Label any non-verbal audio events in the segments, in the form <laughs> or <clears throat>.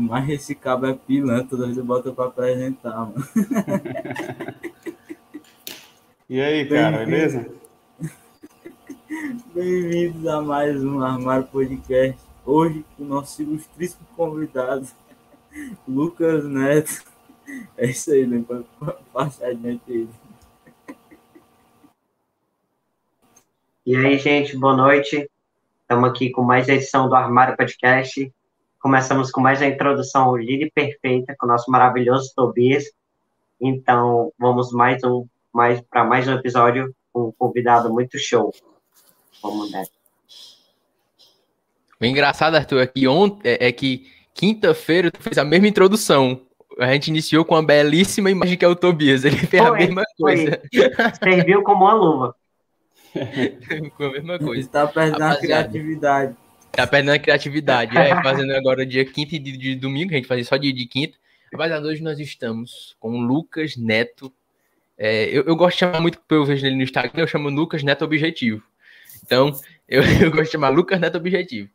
Mas esse cabo é pilantra, toda vez eu boto pra apresentar, mano. E aí, cara, beleza? Bem-vindos a mais um Armário Podcast. Hoje, com o nosso ilustríssimo convidado, <laughs> Lucas Neto. É isso aí, né? Pra passar adiante aí. E aí, gente, boa noite. Estamos aqui com mais edição do Armário Podcast. Começamos com mais a introdução líder perfeita com o nosso maravilhoso Tobias. Então, vamos mais um mais para mais um episódio com um convidado muito show. Vamos nessa. O engraçado, Arthur, é que ontem é, é que quinta-feira tu fez a mesma introdução. A gente iniciou com uma belíssima imagem que é o Tobias. Ele fez Foi, a mesma coisa. Serviu como uma luva. <laughs> com a mesma coisa. tá perdendo a criatividade. Tá perdendo a criatividade. É, <laughs> fazendo agora dia quinta e de, de domingo, a gente fazia só dia de quinta. Rapaziada, hoje nós estamos com o Lucas Neto. É, eu, eu gosto de chamar muito, porque eu vejo ele no Instagram, eu chamo Lucas Neto Objetivo. Então, <laughs> eu, eu gosto de chamar Lucas Neto Objetivo.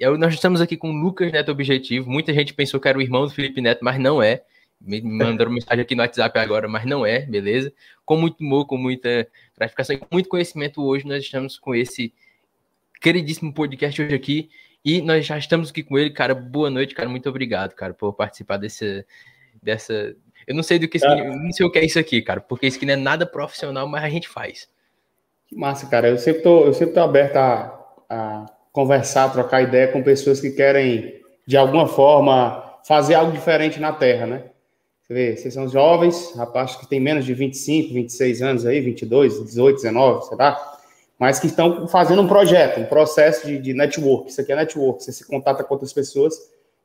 E aí, nós estamos aqui com o Lucas Neto Objetivo. Muita gente pensou que era o irmão do Felipe Neto, mas não é. Me me mandaram mensagem aqui no WhatsApp agora, mas não é, beleza? Com muito humor, com muita gratificação e com muito conhecimento hoje, nós estamos com esse queridíssimo podcast hoje aqui. E nós já estamos aqui com ele, cara. Boa noite, cara. Muito obrigado, cara, por participar desse, dessa. Eu não sei do que Cara. não sei o que é isso aqui, cara, porque isso aqui não é nada profissional, mas a gente faz. Que massa, cara. Eu sempre tô, eu sempre tô aberto a, a conversar, trocar ideia com pessoas que querem, de alguma forma, fazer algo diferente na Terra, né? Você vê, vocês são jovens, rapazes que têm menos de 25, 26 anos aí, 22, 18, 19, sei lá, mas que estão fazendo um projeto, um processo de, de network. Isso aqui é network. Você se contata com outras pessoas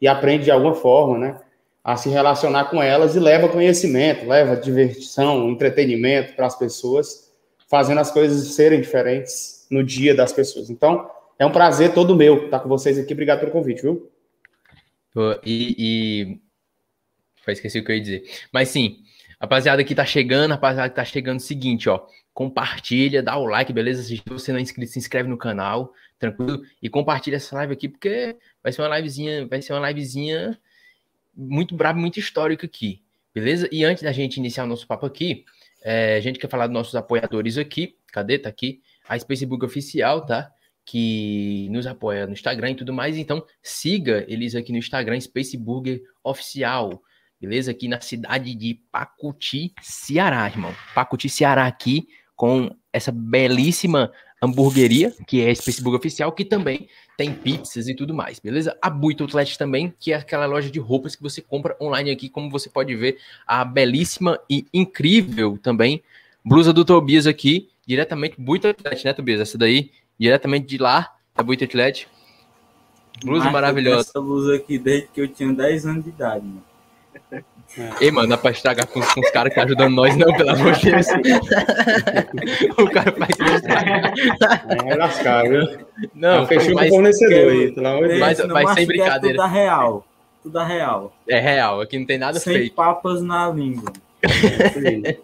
e aprende de alguma forma, né? A se relacionar com elas e leva conhecimento, leva diversão, entretenimento para as pessoas fazendo as coisas serem diferentes no dia das pessoas. Então, é um prazer todo meu estar com vocês aqui. Obrigado pelo convite, viu? E, e... Foi, esqueci o que eu ia dizer. Mas sim, rapaziada que tá chegando, rapaziada que tá chegando, seguinte, ó. Compartilha, dá o like, beleza? Se você não é inscrito, se inscreve no canal, tranquilo? E compartilha essa live aqui, porque vai ser uma livezinha, vai ser uma livezinha muito braba, muito histórica aqui, beleza? E antes da gente iniciar o nosso papo aqui, é, a gente quer falar dos nossos apoiadores aqui. Cadê? Tá aqui. A Facebook Oficial, tá? Que nos apoia no Instagram e tudo mais. Então, siga eles aqui no Instagram, Space Burger Oficial. Beleza? Aqui na cidade de Pacuti, Ceará, irmão. Pacuti, Ceará, aqui com essa belíssima hamburgueria, que é a Space Burger Oficial, que também tem pizzas e tudo mais, beleza? A Buito Outlet também, que é aquela loja de roupas que você compra online aqui, como você pode ver, a belíssima e incrível também blusa do Tobias aqui, diretamente Buito Outlet, né, Tobias? Essa daí, diretamente de lá, da Buito Outlet. Blusa eu maravilhosa. Essa blusa aqui desde que eu tinha 10 anos de idade, mano. Ei, mano, dá pra estragar com, com os caras que ajudam nós, não, pelo amor de Deus. <laughs> o cara faz isso estragar. É lascar, viu? Não, Fechou com mas o fornecedor aí, pelo amor de Deus. Mas- sem brincadeira. É tudo a real. Tudo a real. é real, aqui não tem nada Sem fake. papas na língua. <laughs>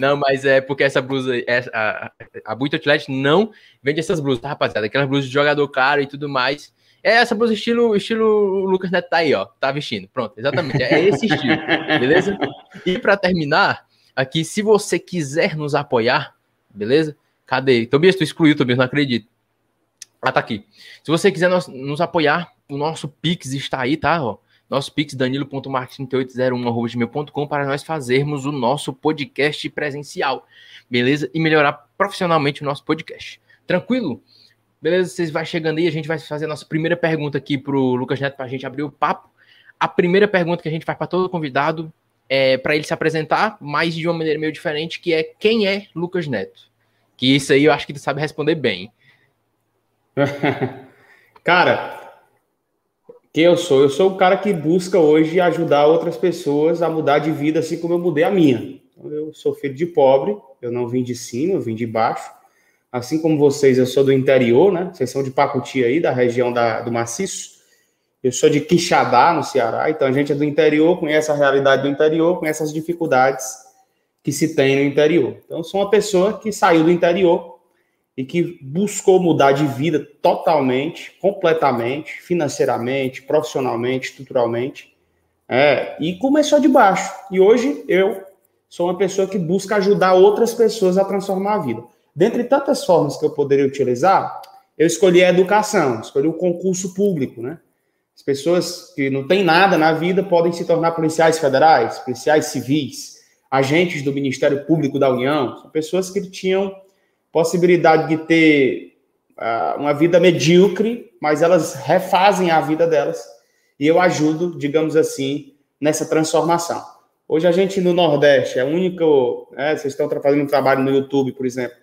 Não, mas é porque essa blusa, essa, a, a Buito Outlet não vende essas blusas, tá, rapaziada? Aquelas blusas de jogador caro e tudo mais. É essa blusa estilo, estilo Lucas Neto tá aí, ó. Tá vestindo. Pronto, exatamente. É esse estilo, <laughs> beleza? E pra terminar, aqui, se você quiser nos apoiar, beleza? Cadê? Tobias, tu excluiu, Tobias, não acredito. Ah, tá aqui. Se você quiser nos, nos apoiar, o nosso Pix está aí, tá? Ó. Nosso Pix, danilo.marques3801.gmail.com para nós fazermos o nosso podcast presencial, beleza? E melhorar profissionalmente o nosso podcast. Tranquilo? Beleza? Vocês vai chegando aí, a gente vai fazer a nossa primeira pergunta aqui pro Lucas Neto para a gente abrir o papo. A primeira pergunta que a gente faz para todo convidado é para ele se apresentar, mas de uma maneira meio diferente, que é quem é Lucas Neto? Que isso aí eu acho que tu sabe responder bem. <laughs> Cara, quem eu sou? Eu sou o cara que busca hoje ajudar outras pessoas a mudar de vida, assim como eu mudei a minha. Eu sou filho de pobre, eu não vim de cima, eu vim de baixo. Assim como vocês, eu sou do interior, né? Vocês são de Pacuti aí, da região da, do Maciço. Eu sou de Quixadá, no Ceará. Então a gente é do interior, conhece a realidade do interior, conhece as dificuldades que se tem no interior. Então sou uma pessoa que saiu do interior e que buscou mudar de vida totalmente, completamente, financeiramente, profissionalmente, estruturalmente, é, e começou de baixo. E hoje eu sou uma pessoa que busca ajudar outras pessoas a transformar a vida. Dentre tantas formas que eu poderia utilizar, eu escolhi a educação, escolhi o concurso público, né? As pessoas que não têm nada na vida podem se tornar policiais federais, policiais civis, agentes do Ministério Público da União. São pessoas que tinham possibilidade de ter uh, uma vida medíocre, mas elas refazem a vida delas. E eu ajudo, digamos assim, nessa transformação. Hoje a gente no Nordeste é o único. Né, vocês estão fazendo um trabalho no YouTube, por exemplo.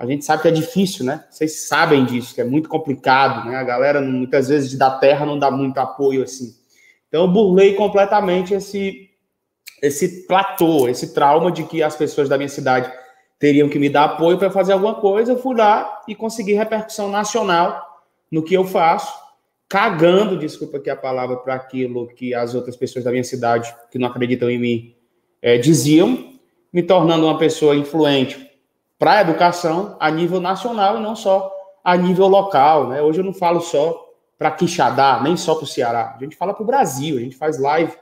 A gente sabe que é difícil, né? Vocês sabem disso, que é muito complicado, né? A galera, muitas vezes, da terra não dá muito apoio assim. Então, eu burlei completamente esse, esse platô, esse trauma de que as pessoas da minha cidade teriam que me dar apoio para fazer alguma coisa. Eu fui lá e consegui repercussão nacional no que eu faço cagando, desculpa aqui a palavra, para aquilo que as outras pessoas da minha cidade, que não acreditam em mim, é, diziam, me tornando uma pessoa influente para a educação a nível nacional e não só a nível local. Né? Hoje eu não falo só para Quixadá, nem só para o Ceará. A gente fala para o Brasil, a gente faz live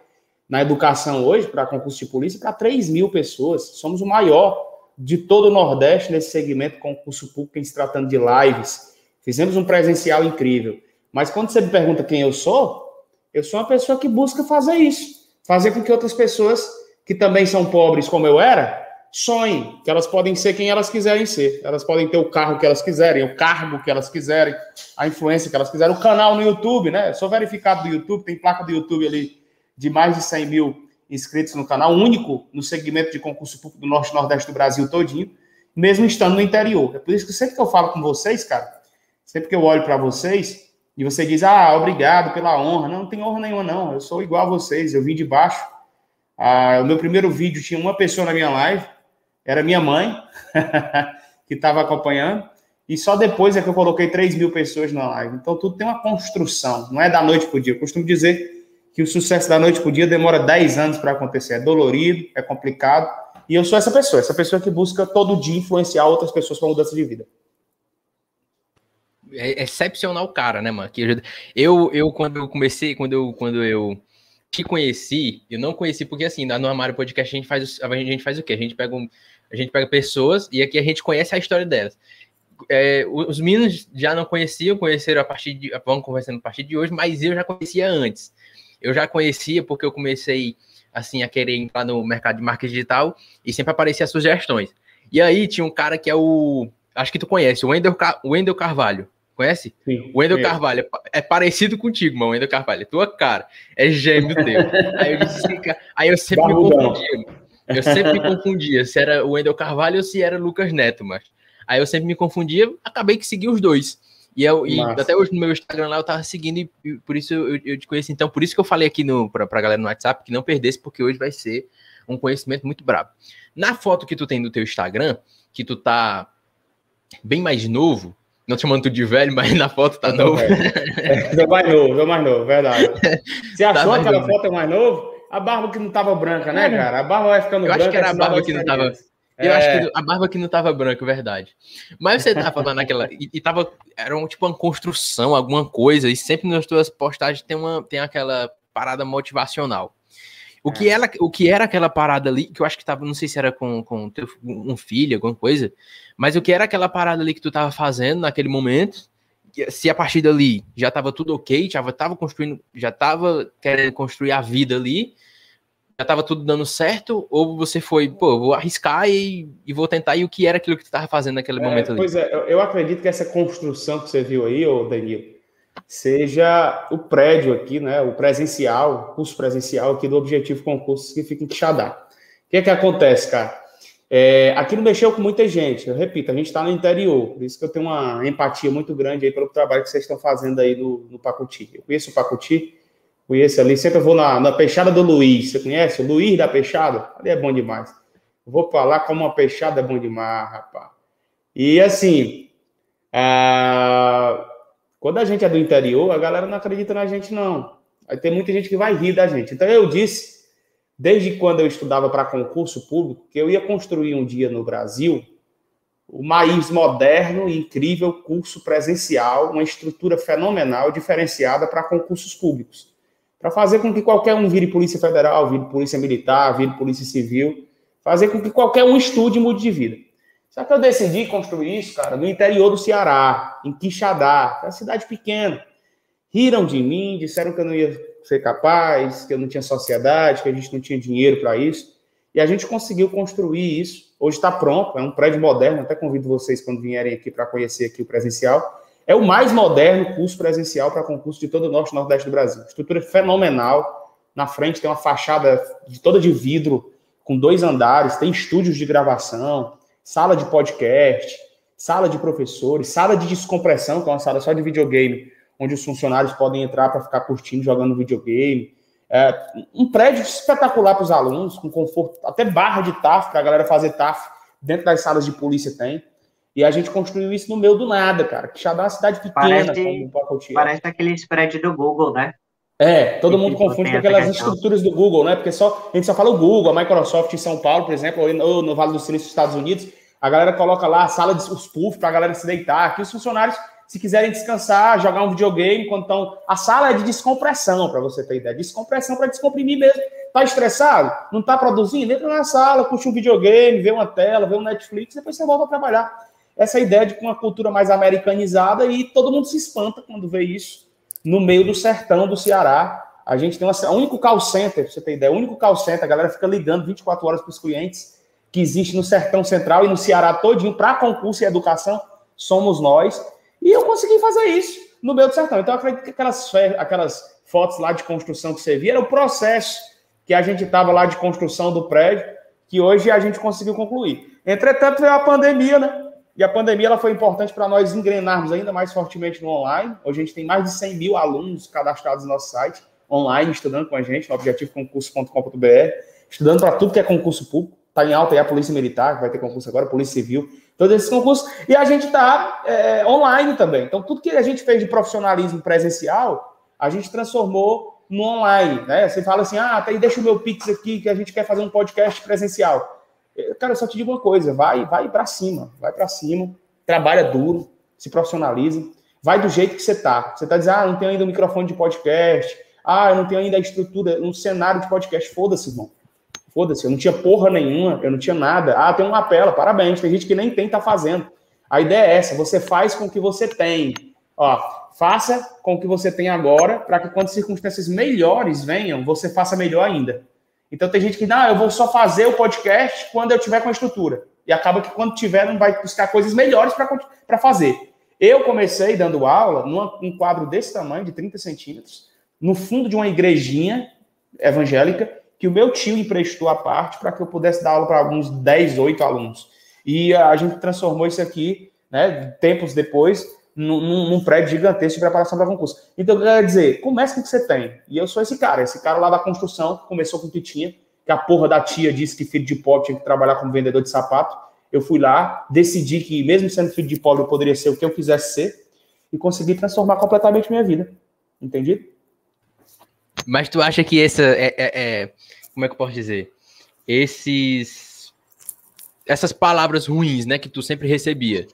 na educação hoje, para concurso de polícia, para 3 mil pessoas. Somos o maior de todo o Nordeste nesse segmento concurso público, em se tratando de lives. Fizemos um presencial incrível. Mas quando você me pergunta quem eu sou, eu sou uma pessoa que busca fazer isso. Fazer com que outras pessoas que também são pobres como eu era, sonhem que elas podem ser quem elas quiserem ser. Elas podem ter o carro que elas quiserem, o cargo que elas quiserem, a influência que elas quiserem, o canal no YouTube, né? Eu sou verificado do YouTube, tem placa do YouTube ali de mais de 100 mil inscritos no canal, único no segmento de concurso público do Norte e Nordeste do Brasil todinho, mesmo estando no interior. É por isso que sempre que eu falo com vocês, cara, sempre que eu olho para vocês, e você diz, ah, obrigado pela honra. Não, não tem honra nenhuma, não. Eu sou igual a vocês, eu vim de baixo. Ah, o meu primeiro vídeo tinha uma pessoa na minha live, era minha mãe, <laughs> que estava acompanhando. E só depois é que eu coloquei 3 mil pessoas na live. Então tudo tem uma construção, não é da noite para o dia. Eu costumo dizer que o sucesso da noite para o dia demora 10 anos para acontecer. É dolorido, é complicado. E eu sou essa pessoa, essa pessoa que busca todo dia influenciar outras pessoas para mudança de vida é excepcional o cara, né, mano? Eu, eu, quando eu comecei, quando eu, quando eu te conheci, eu não conheci, porque assim, no Armário Podcast a gente faz, a gente faz o quê? A gente pega, um, a gente pega pessoas e aqui a gente conhece a história delas. É, os meninos já não conheciam, conheceram a partir de. Vão conversando a partir de hoje, mas eu já conhecia antes. Eu já conhecia porque eu comecei assim a querer entrar no mercado de marketing digital e sempre aparecia sugestões. E aí tinha um cara que é o. Acho que tu conhece, o Wendel, o Wendel Carvalho. Conhece? Sim, o Wendel Carvalho é, é parecido contigo, mano. Wendel Carvalho, é tua cara. É gêmeo teu. <laughs> aí, eu disse, assim, aí eu sempre Barulhão. me confundia. Eu sempre me confundia se era o Wendel Carvalho ou se era o Lucas Neto, mas. Aí eu sempre me confundia, acabei que segui os dois. E, eu, e até hoje no meu Instagram lá eu tava seguindo e, e por isso eu, eu, te conheci. Então, por isso que eu falei aqui no, pra, pra galera no WhatsApp que não perdesse, porque hoje vai ser um conhecimento muito brabo. Na foto que tu tem do teu Instagram, que tu tá bem mais novo, não te chamando tu de velho, mas na foto tá novo. É, mais novo, é mais novo, verdade. <laughs> Você achou tá aquela novo. foto é mais novo? A barba que não tava branca, né, cara? A barba vai ficando eu branca. Eu acho que era a barba que não tava. Eu acho que a barba que não tava branca, verdade. Mas você tava falando naquela. E, e tava. Era um, tipo uma construção, alguma coisa. E sempre nas tuas postagens tem, uma, tem aquela parada motivacional. O que, é. era, o que era aquela parada ali, que eu acho que tava, não sei se era com, com teu, um filho, alguma coisa, mas o que era aquela parada ali que tu tava fazendo naquele momento, se a partir dali já tava tudo ok, já tava construindo, já tava querendo construir a vida ali, já tava tudo dando certo, ou você foi, pô, vou arriscar e, e vou tentar, e o que era aquilo que tu tava fazendo naquele é, momento ali? Pois é, eu acredito que essa construção que você viu aí, ô Danilo, seja o prédio aqui, né, o presencial, o curso presencial aqui do Objetivo Concursos que fica em Quixadá. O que é que acontece, cara? É, aqui não mexeu com muita gente, eu repito, a gente está no interior, por isso que eu tenho uma empatia muito grande aí pelo trabalho que vocês estão fazendo aí no, no Pacuti. Eu conheço o Pacuti, conheço ali, sempre vou na, na Peixada do Luiz, você conhece? O Luiz da Peixada? Ali é bom demais. Eu vou falar como uma peixada é bom demais, rapaz. E assim, ah, quando a gente é do interior, a galera não acredita na gente, não. Aí tem muita gente que vai rir da gente. Então eu disse, desde quando eu estudava para concurso público, que eu ia construir um dia no Brasil o mais moderno e incrível curso presencial, uma estrutura fenomenal, diferenciada para concursos públicos. Para fazer com que qualquer um vire Polícia Federal, vire Polícia Militar, vire Polícia Civil, fazer com que qualquer um estude e mude de vida. Só que eu decidi construir isso, cara, no interior do Ceará, em Quixadá, que é uma cidade pequena. Riram de mim, disseram que eu não ia ser capaz, que eu não tinha sociedade, que a gente não tinha dinheiro para isso. E a gente conseguiu construir isso. Hoje está pronto, é um prédio moderno. Até convido vocês quando vierem aqui para conhecer aqui o presencial. É o mais moderno curso presencial para concurso de todo o norte e nordeste do Brasil. Estrutura fenomenal. Na frente tem uma fachada de toda de vidro, com dois andares, tem estúdios de gravação, sala de podcast, sala de professores, sala de descompressão, que é uma sala só de videogame, onde os funcionários podem entrar para ficar curtindo, jogando videogame é, um prédio espetacular para os alunos, com conforto, até barra de TAF, para a galera fazer TAF dentro das salas de polícia tem. E a gente construiu isso no meio do nada, cara. Que já dá uma cidade pequena, parece, como Pacotia. Parece aqueles prédios do Google, né? É, todo mundo confunde com aquelas estruturas do Google, né? Porque só, a gente só fala o Google, a Microsoft em São Paulo, por exemplo, ou no Vale do Silício dos Estados Unidos, a galera coloca lá a sala de os puffs para a galera se deitar. Aqui os funcionários se quiserem descansar, jogar um videogame, estão. A sala é de descompressão, para você ter ideia. Descompressão para descomprimir mesmo. Tá estressado? Não tá produzindo? Entra na sala, puxa um videogame, vê uma tela, vê um Netflix, depois você volta a trabalhar. Essa é ideia de uma cultura mais americanizada e todo mundo se espanta quando vê isso no meio do sertão do Ceará. A gente tem o único call center, pra você ter ideia, o único call center, a galera fica ligando 24 horas para os clientes que existe no sertão central e no Ceará todinho para concurso e educação, somos nós. E eu consegui fazer isso no meio do sertão. Então, acredito que aquelas, aquelas fotos lá de construção que você via era o processo que a gente estava lá de construção do prédio, que hoje a gente conseguiu concluir. Entretanto, veio a pandemia, né? E a pandemia ela foi importante para nós engrenarmos ainda mais fortemente no online. Hoje a gente tem mais de 100 mil alunos cadastrados no nosso site, online, estudando com a gente, no objetivoconcurso.com.br, estudando para tudo que é concurso público. Está em alta aí a Polícia Militar, que vai ter concurso agora, Polícia Civil todos esses concursos, e a gente está é, online também. Então, tudo que a gente fez de profissionalismo presencial, a gente transformou no online. Né? Você fala assim, ah, tá aí, deixa o meu Pix aqui, que a gente quer fazer um podcast presencial. Cara, eu só te digo uma coisa, vai, vai para cima, vai para cima, trabalha duro, se profissionalize, vai do jeito que você tá. Você tá dizendo, ah, não tenho ainda o um microfone de podcast, ah, eu não tenho ainda a estrutura, um cenário de podcast. Foda-se, irmão. Foda-se, eu não tinha porra nenhuma, eu não tinha nada. Ah, tem uma apela, parabéns. Tem gente que nem tem, tá fazendo. A ideia é essa: você faz com o que você tem. Ó, faça com o que você tem agora, para que quando circunstâncias melhores venham, você faça melhor ainda. Então tem gente que, não, eu vou só fazer o podcast quando eu tiver com a estrutura. E acaba que quando tiver, não vai buscar coisas melhores para fazer. Eu comecei dando aula num quadro desse tamanho, de 30 centímetros, no fundo de uma igrejinha evangélica, que o meu tio emprestou a parte para que eu pudesse dar aula para alguns 10, 8 alunos. E a gente transformou isso aqui, né, tempos depois, num, num prédio gigantesco de preparação para concurso. Então, quer dizer, comece com o que você tem. E eu sou esse cara, esse cara lá da construção, que começou com o que tinha, que a porra da tia disse que filho de pobre tinha que trabalhar como vendedor de sapato. Eu fui lá, decidi que, mesmo sendo filho de pobre, eu poderia ser o que eu quisesse ser, e consegui transformar completamente minha vida. Entendido? Mas tu acha que essa é, é, é, como é que eu posso dizer? Esses essas palavras ruins, né, que tu sempre recebia.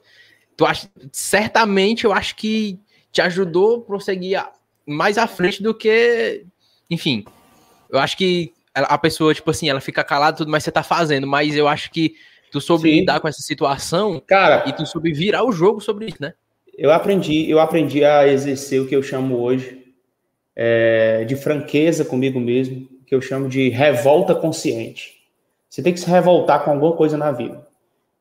Tu acha certamente eu acho que te ajudou a prosseguir mais à frente do que, enfim. Eu acho que a pessoa, tipo assim, ela fica calada tudo, mas você tá fazendo, mas eu acho que tu soube Sim. lidar com essa situação Cara, e tu soube virar o jogo sobre isso, né? Eu aprendi, eu aprendi a exercer o que eu chamo hoje é, de franqueza comigo mesmo, que eu chamo de revolta consciente. Você tem que se revoltar com alguma coisa na vida.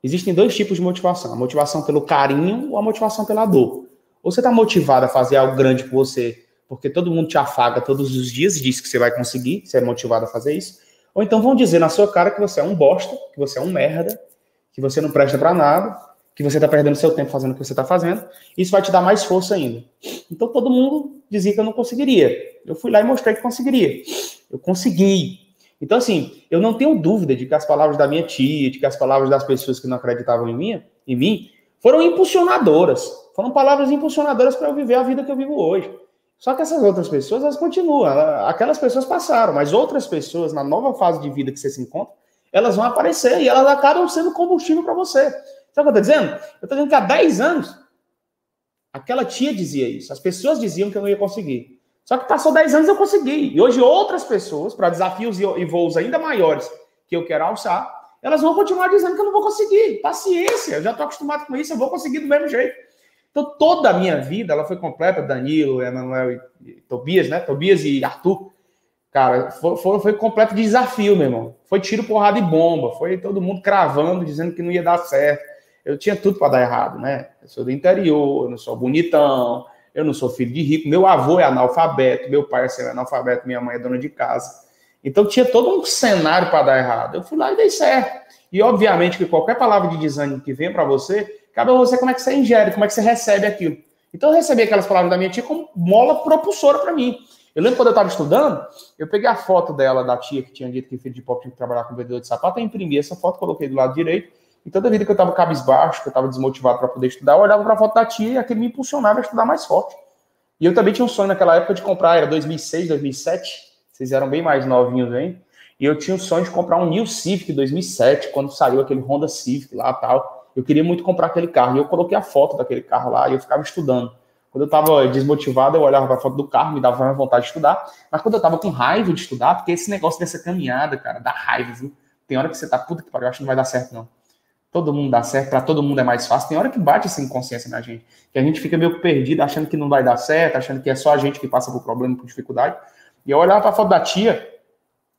Existem dois tipos de motivação: a motivação pelo carinho ou a motivação pela dor. Ou você está motivado a fazer algo grande por você, porque todo mundo te afaga todos os dias e diz que você vai conseguir, você é motivado a fazer isso. Ou então vão dizer na sua cara que você é um bosta, que você é um merda, que você não presta para nada, que você está perdendo seu tempo fazendo o que você está fazendo, isso vai te dar mais força ainda. Então todo mundo dizia que eu não conseguiria. Eu fui lá e mostrei que conseguiria. Eu consegui. Então, assim, eu não tenho dúvida de que as palavras da minha tia, de que as palavras das pessoas que não acreditavam em mim, em mim foram impulsionadoras. Foram palavras impulsionadoras para eu viver a vida que eu vivo hoje. Só que essas outras pessoas, elas continuam. Aquelas pessoas passaram, mas outras pessoas, na nova fase de vida que você se encontra, elas vão aparecer e elas acabam sendo combustível para você. Sabe o que eu tô dizendo? Eu tô dizendo que há 10 anos, aquela tia dizia isso. As pessoas diziam que eu não ia conseguir. Só que passou 10 anos eu consegui. E hoje outras pessoas, para desafios e voos ainda maiores que eu quero alçar, elas vão continuar dizendo que eu não vou conseguir. Paciência, eu já estou acostumado com isso, eu vou conseguir do mesmo jeito. Então, toda a minha vida, ela foi completa, Danilo, Emanuel e, Tobias, né? Tobias e Arthur. Cara, foi, foi, foi completo desafio, meu irmão. Foi tiro, porrada e bomba. Foi todo mundo cravando, dizendo que não ia dar certo. Eu tinha tudo para dar errado, né? Eu sou do interior, eu não sou bonitão, eu não sou filho de rico, meu avô é analfabeto, meu pai é analfabeto, minha mãe é dona de casa. Então tinha todo um cenário para dar errado. Eu fui lá e dei certo. E obviamente que qualquer palavra de desânimo que venha para você, cabe a você como é que você ingere, como é que você recebe aquilo. Então eu recebi aquelas palavras da minha tia como mola propulsora para mim. Eu lembro quando eu estava estudando, eu peguei a foto dela, da tia que tinha dito que filho de pop tinha que trabalhar com vendedor de sapato, eu imprimi essa foto, coloquei do lado direito, e toda vida que eu estava cabisbaixo, que eu estava desmotivado para poder estudar, eu olhava para a foto da tia e aquilo me impulsionava a estudar mais forte. E eu também tinha um sonho naquela época de comprar, era 2006, 2007, vocês eram bem mais novinhos hein? E eu tinha o sonho de comprar um New Civic 2007, quando saiu aquele Honda Civic lá tal. Eu queria muito comprar aquele carro. E eu coloquei a foto daquele carro lá e eu ficava estudando. Quando eu estava desmotivado, eu olhava para a foto do carro, me dava vontade de estudar. Mas quando eu estava com raiva de estudar, porque esse negócio dessa caminhada, cara, dá raiva, viu? Tem hora que você tá, puta que pariu, acho que não vai dar certo, não todo mundo dá certo, para todo mundo é mais fácil. Tem hora que bate essa inconsciência na gente, que a gente fica meio perdido, achando que não vai dar certo, achando que é só a gente que passa por problema, por dificuldade. E eu olhava para a foto da tia,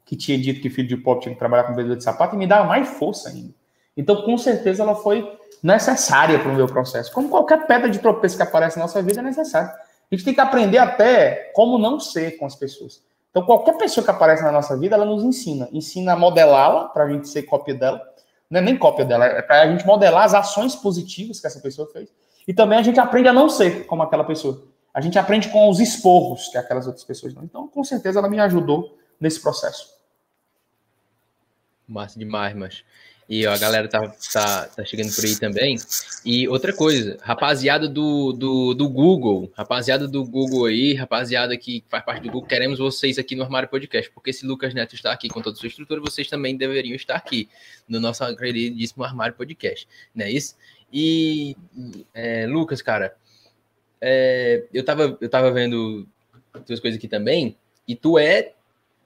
que tinha dito que filho de pobre tinha que trabalhar com vendedor de sapato, e me dava mais força ainda. Então, com certeza, ela foi necessária para o meu processo. Como qualquer pedra de tropeço que aparece na nossa vida é necessária. A gente tem que aprender até como não ser com as pessoas. Então, qualquer pessoa que aparece na nossa vida, ela nos ensina. Ensina a modelá-la, para a gente ser cópia dela não é nem cópia dela, é para a gente modelar as ações positivas que essa pessoa fez. E também a gente aprende a não ser como aquela pessoa. A gente aprende com os esporros que aquelas outras pessoas dão. Então, com certeza, ela me ajudou nesse processo. Massa demais, mas. E ó, a galera tá, tá, tá chegando por aí também. E outra coisa, rapaziada do, do, do Google, rapaziada do Google aí, rapaziada que faz parte do Google, queremos vocês aqui no Armário Podcast, porque se Lucas Neto está aqui com toda a sua estrutura, vocês também deveriam estar aqui no nosso queridíssimo Armário Podcast, não é isso? E, é, Lucas, cara, é, eu, tava, eu tava vendo duas coisas aqui também, e tu é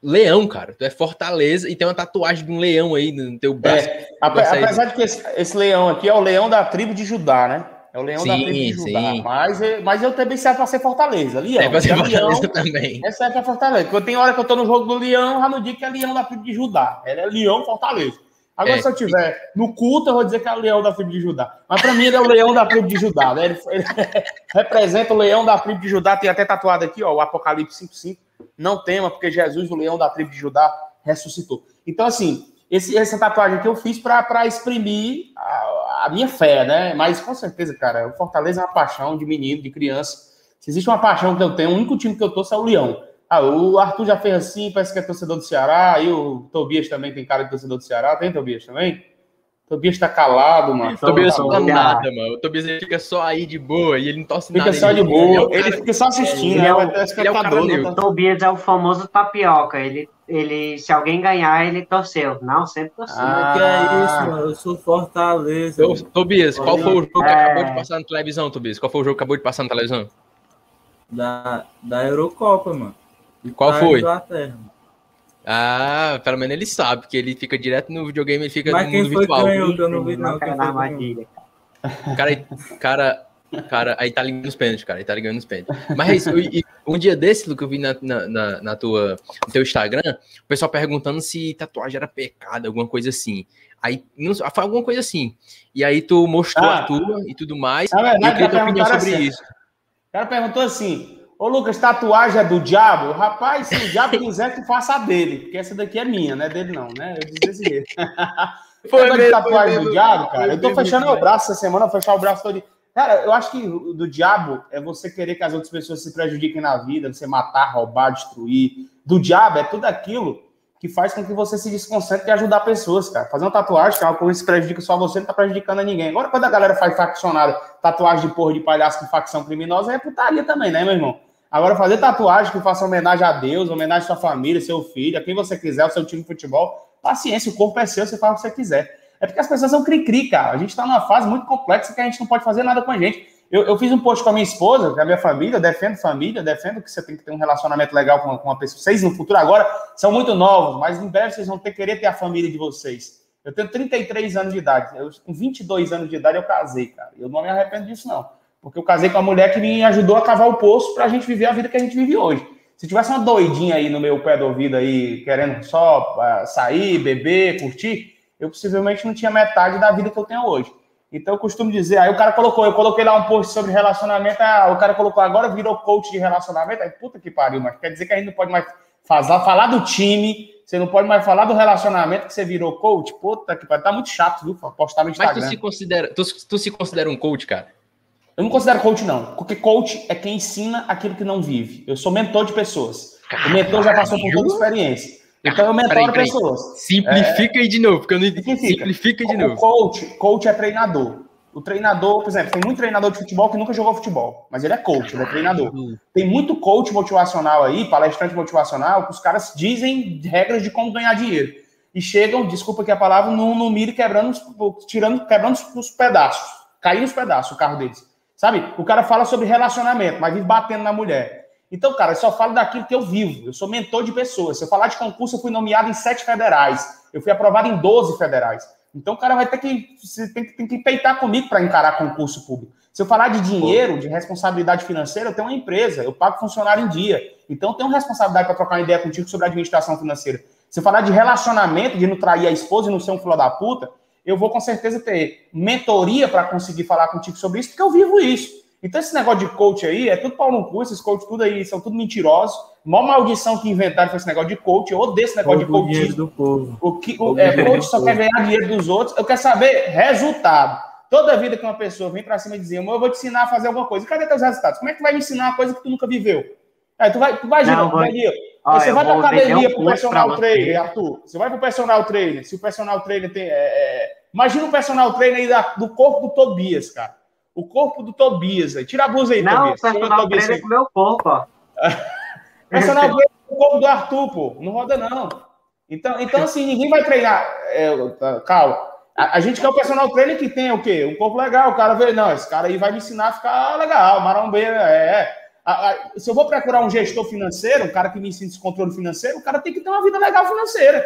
leão, cara. Tu é Fortaleza e tem uma tatuagem de um leão aí no teu braço. É, apesar de que esse, esse, leão aqui é o leão da tribo de Judá, né? É o leão sim, da tribo de Judá. Mas, mas eu também serve para ser Fortaleza. Leão. É para ser Fortaleza leão, também. É serve para Fortaleza. Porque tem hora que eu tô no jogo do leão, já não digo que é leão da tribo de Judá. Ele é leão Fortaleza. Agora, é, se eu tiver no culto, eu vou dizer que é o leão da tribo de Judá. Mas para mim, ele é o leão da tribo de Judá. Né? Ele, ele <laughs> representa o leão da tribo de Judá. Tem até tatuado aqui, ó, o Apocalipse 5.5 não tema, porque Jesus, o leão da tribo de Judá, ressuscitou. Então, assim, esse, essa tatuagem que eu fiz para exprimir a, a, minha fé, né? Mas com certeza, cara, o Fortaleza é uma paixão de menino, de criança. Se existe uma paixão que eu tenho, o único time que eu torço é o Leão. Ah, o Arthur já fez assim, parece que é torcedor do Ceará, e o Tobias também tem cara de torcedor do Ceará. Tem Tobias também? Tobias tá calado, mano. O Tobias não tá nada, mano. O Tobias ele fica só aí de boa e ele não torce fica nada. Fica só de boa. Ele, ele fica só assistindo, ele é, o, ele é o, cara o Tobias é o famoso tapioca. Ele, ele, se alguém ganhar, ele torceu. Não, sempre torceu. Ah, que é isso, mano. Eu sou Fortaleza. Tô, Tobias, qual foi o jogo é... que acabou de passar na televisão, Tobias? Qual foi o jogo que acabou de passar na televisão? Da, da Eurocopa, mano. E qual foi? Inglaterra. Ah, pelo menos ele sabe, que ele fica direto no videogame, ele fica Mas no mundo virtual. Ganhou, eu não vi, não. Cara, cara, cara, aí tá ligando os pênaltis, cara, aí tá ligando os pênaltis. Mas um dia desse, que eu vi na, na, na, tua, no teu Instagram, o pessoal perguntando se tatuagem era pecado, alguma coisa assim. Aí, não, foi alguma coisa assim. E aí tu mostrou ah, a tua e tudo mais. É verdade, e eu queria tua opinião sobre assim. isso. O cara perguntou assim: Ô, Lucas, tatuagem é do diabo? Rapaz, se o diabo quiser que faça a dele, porque essa daqui é minha, não é dele não, né? Eu disse desse jeito. <laughs> Foi mesmo, tatuagem foi do diabo, cara. Eu tô fechando o braço essa semana, vou fechar o braço todo. Cara, eu acho que do diabo é você querer que as outras pessoas se prejudiquem na vida, você matar, roubar, destruir. Do diabo é tudo aquilo que faz com que você se desconcentre e ajudar pessoas, cara. Fazer uma tatuagem, que é algo que se prejudica só você, não tá prejudicando a ninguém. Agora, quando a galera faz faccionada, tatuagem de porra de palhaço com facção criminosa, é putaria também, né, meu irmão? Agora, fazer tatuagem que faça homenagem a Deus, homenagem à sua família, seu filho, a quem você quiser, o seu time de futebol, paciência, o corpo é seu, você faz o que você quiser. É porque as pessoas são cri-cri, cara. A gente está numa fase muito complexa que a gente não pode fazer nada com a gente. Eu, eu fiz um post com a minha esposa, com a minha família, defendo família, defendo que você tem que ter um relacionamento legal com uma, com uma pessoa. Vocês no futuro agora são muito novos, mas em breve vocês vão ter querer ter a família de vocês. Eu tenho 33 anos de idade. Eu, com 22 anos de idade eu casei, cara. Eu não me arrependo disso, não. Porque eu casei com uma mulher que me ajudou a cavar o poço para a gente viver a vida que a gente vive hoje. Se tivesse uma doidinha aí no meu pé do ouvido aí, querendo só uh, sair, beber, curtir, eu possivelmente não tinha metade da vida que eu tenho hoje. Então eu costumo dizer, aí o cara colocou, eu coloquei lá um post sobre relacionamento, ah, o cara colocou agora virou coach de relacionamento, aí puta que pariu, mas quer dizer que a gente não pode mais fazer, falar do time, você não pode mais falar do relacionamento que você virou coach, puta que pariu, tá muito chato, viu, postar no Instagram. Mas tu se considera, tu, tu se considera um coach, cara? Eu não considero coach, não, porque coach é quem ensina aquilo que não vive. Eu sou mentor de pessoas. Caralho. O mentor já passou por toda a experiência. Então eu mentoro peraí, peraí. pessoas. Simplifica é... aí de novo, porque eu não Simplifica, Simplifica de novo. Coach, coach é treinador. O treinador, por exemplo, tem muito treinador de futebol que nunca jogou futebol, mas ele é coach, ele é treinador. Tem muito coach motivacional aí, palestrante motivacional, que os caras dizem regras de como ganhar dinheiro. E chegam, desculpa aqui a palavra, no, no milho quebrando, tirando, quebrando os pedaços, caindo os pedaços o carro deles. Sabe? O cara fala sobre relacionamento, mas vive batendo na mulher. Então, cara, eu só falo daquilo que eu vivo. Eu sou mentor de pessoas. Se eu falar de concurso, eu fui nomeado em sete federais. Eu fui aprovado em 12 federais. Então, o cara vai ter que, tem, tem que peitar comigo para encarar concurso público. Se eu falar de dinheiro, de responsabilidade financeira, eu tenho uma empresa, eu pago funcionário em dia. Então, eu tenho responsabilidade para trocar uma ideia contigo sobre administração financeira. Se eu falar de relacionamento, de não trair a esposa e não ser um filho da puta, eu vou com certeza ter mentoria para conseguir falar contigo sobre isso, porque eu vivo isso. Então, esse negócio de coach aí é tudo pau no cu, esses coach tudo aí são tudo mentirosos. Mó maldição que inventaram foi esse negócio de coach. Eu odeio esse negócio Todo de coach. do povo. O que, o, é, coach só quer ganhar dinheiro dos outros. Eu quero saber resultado. Toda vida que uma pessoa vem para cima e dizer, eu vou te ensinar a fazer alguma coisa. E cadê teus resultados? Como é que tu vai me ensinar uma coisa que tu nunca viveu? Aí tu vai, tu vai, Não, vai, Olha, você vai para academia um pro personal trainer, Arthur. Você vai pro personal trainer. Se o personal trainer tem. É, é, imagina o personal trainer aí da, do corpo do Tobias, cara. O corpo do Tobias aí. Tira a blusa aí, não, Tobias. Não, o personal trainer é com o meu corpo, ó. <laughs> personal trainer é o corpo do Arthur, pô. Não roda, não. Então, então assim, ninguém vai treinar. É, calma. A, a, gente quer o personal trainer que tem o quê? Um corpo legal. O cara vê, não, esse cara aí vai me ensinar a ficar legal, marombeira, é. é se eu vou procurar um gestor financeiro, um cara que me ensine esse controle financeiro, o cara tem que ter uma vida legal financeira.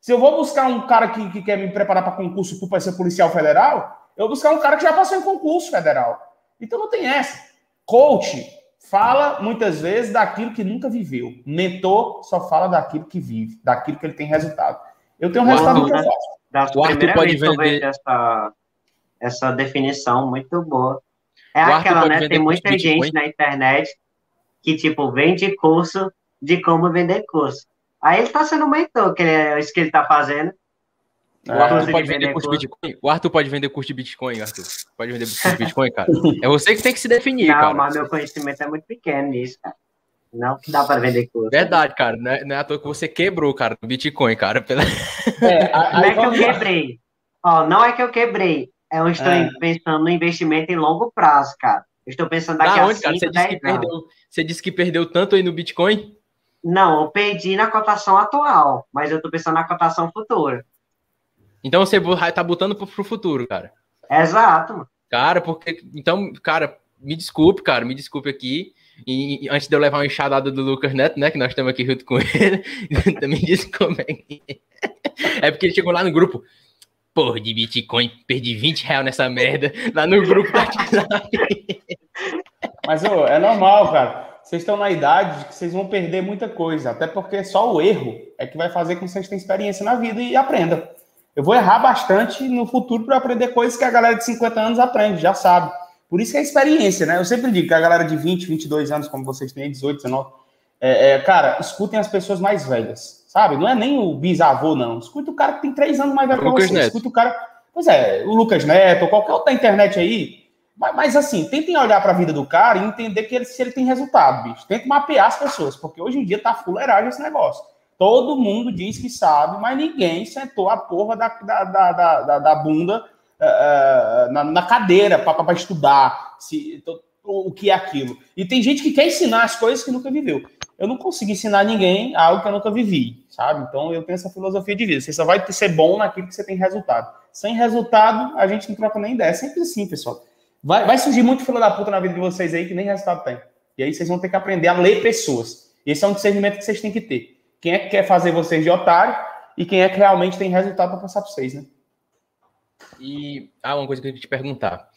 Se eu vou buscar um cara que, que quer me preparar para concurso para ser policial federal, eu vou buscar um cara que já passou em concurso federal. Então não tem essa. Coach fala muitas vezes daquilo que nunca viveu. Mentor só fala daquilo que vive, daquilo que ele tem resultado. Eu tenho um resultado muito fácil. O Arthur pode vender essa, essa definição muito boa. É o aquela, né? Tem muita gente na internet que, tipo, vende curso de como vender curso. Aí ele tá sendo mentor, que é isso que ele tá fazendo. O Arthur, pode vender curso de Bitcoin? o Arthur pode vender curso de Bitcoin, Arthur. Pode vender curso de Bitcoin, cara. <laughs> É você que tem que se definir, não, cara. Não, mas meu conhecimento é muito pequeno nisso, cara. Não que dá para vender curso. Verdade, cara. Não é, não é à toa que você quebrou, cara, o Bitcoin, cara. Pela... <laughs> É, não é que eu quebrei. Ó, não é que eu quebrei. Eu estou é. pensando no investimento em longo prazo, cara. Eu estou pensando daqui da a onde, 5, você disse, que perdeu, você disse que perdeu tanto aí no Bitcoin? Não, eu perdi na cotação atual, mas eu estou pensando na cotação futura. Então você tá botando pro, futuro, cara. Exato. Cara, porque. Então, cara, me desculpe, cara, me desculpe aqui. E, antes de eu levar uma enxadada do Lucas Neto, né? Que nós estamos aqui junto com ele, <laughs> também disse como é que. É porque ele chegou lá no grupo porra de Bitcoin, perdi 20 reais nessa merda lá no grupo da <laughs> Mas ô, é normal, cara. Vocês estão na idade que vocês vão perder muita coisa, até porque só o erro é que vai fazer com que vocês tenham experiência na vida e aprendam. Eu vou errar bastante no futuro para aprender coisas que a galera de 50 anos aprende, já sabe. Por isso que é experiência, né? Eu sempre digo que a galera de 20, 22 anos, como vocês têm, 18, 19, é, é, cara, escutem as pessoas mais velhas sabe? Não é nem o bisavô, não. Escuta o cara que tem três anos mais velho que você. Escuta o cara. Pois é, o Lucas Neto, ou qualquer outro da internet aí. Mas, mas assim, tentem olhar para a vida do cara e entender que ele, se ele tem resultado, bicho. Tentem mapear as pessoas, porque hoje em dia tá fuleiragem esse negócio. Todo mundo diz que sabe, mas ninguém sentou a porra da, da, da, da, da bunda uh, na, na, cadeira para estudar. Se, o, o que é aquilo. E tem gente que quer ensinar as coisas que nunca viveu. Eu não consigo ensinar ninguém algo que eu nunca vivi, sabe? Então eu tenho essa filosofia de vida. Você só vai ser bom naquilo que você tem resultado. Sem resultado, a gente não troca nem ideia. É sempre assim, pessoal. Vai, vai surgir muito fila da puta na vida de vocês aí que nem resultado tem. E aí vocês vão ter que aprender a ler pessoas. Esse é um discernimento que vocês têm que ter. Quem é que quer fazer vocês de otário e quem é que realmente tem resultado para passar para vocês, né? E ah, uma coisa que eu queria te perguntar.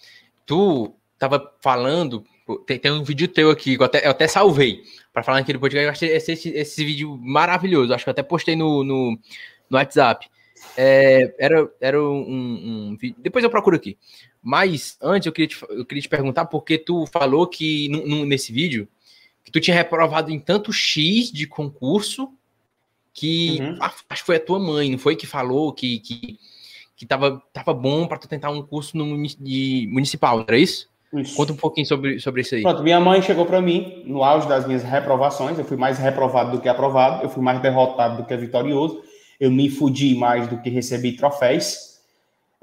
Tu tava falando, tem, tem um vídeo teu aqui, eu até, eu até salvei, para falar naquele podcast. Eu achei esse, esse, esse, vídeo maravilhoso. Acho que eu até postei no, no, no WhatsApp. É, era era um, um, Depois eu procuro aqui. Mas antes eu queria te, eu queria te perguntar, porque tu falou que nesse vídeo que tu tinha reprovado em tanto X de concurso que uhum. acho que foi a tua mãe, não foi que falou que, que, que tava, tava bom para tu tentar um curso no de municipal, não era isso? isso? Conta um pouquinho sobre, sobre isso aí. Pronto, minha mãe chegou para mim no auge das minhas reprovações, eu fui mais reprovado do que aprovado, eu fui mais derrotado do que vitorioso, eu me fudi mais do que recebi troféus.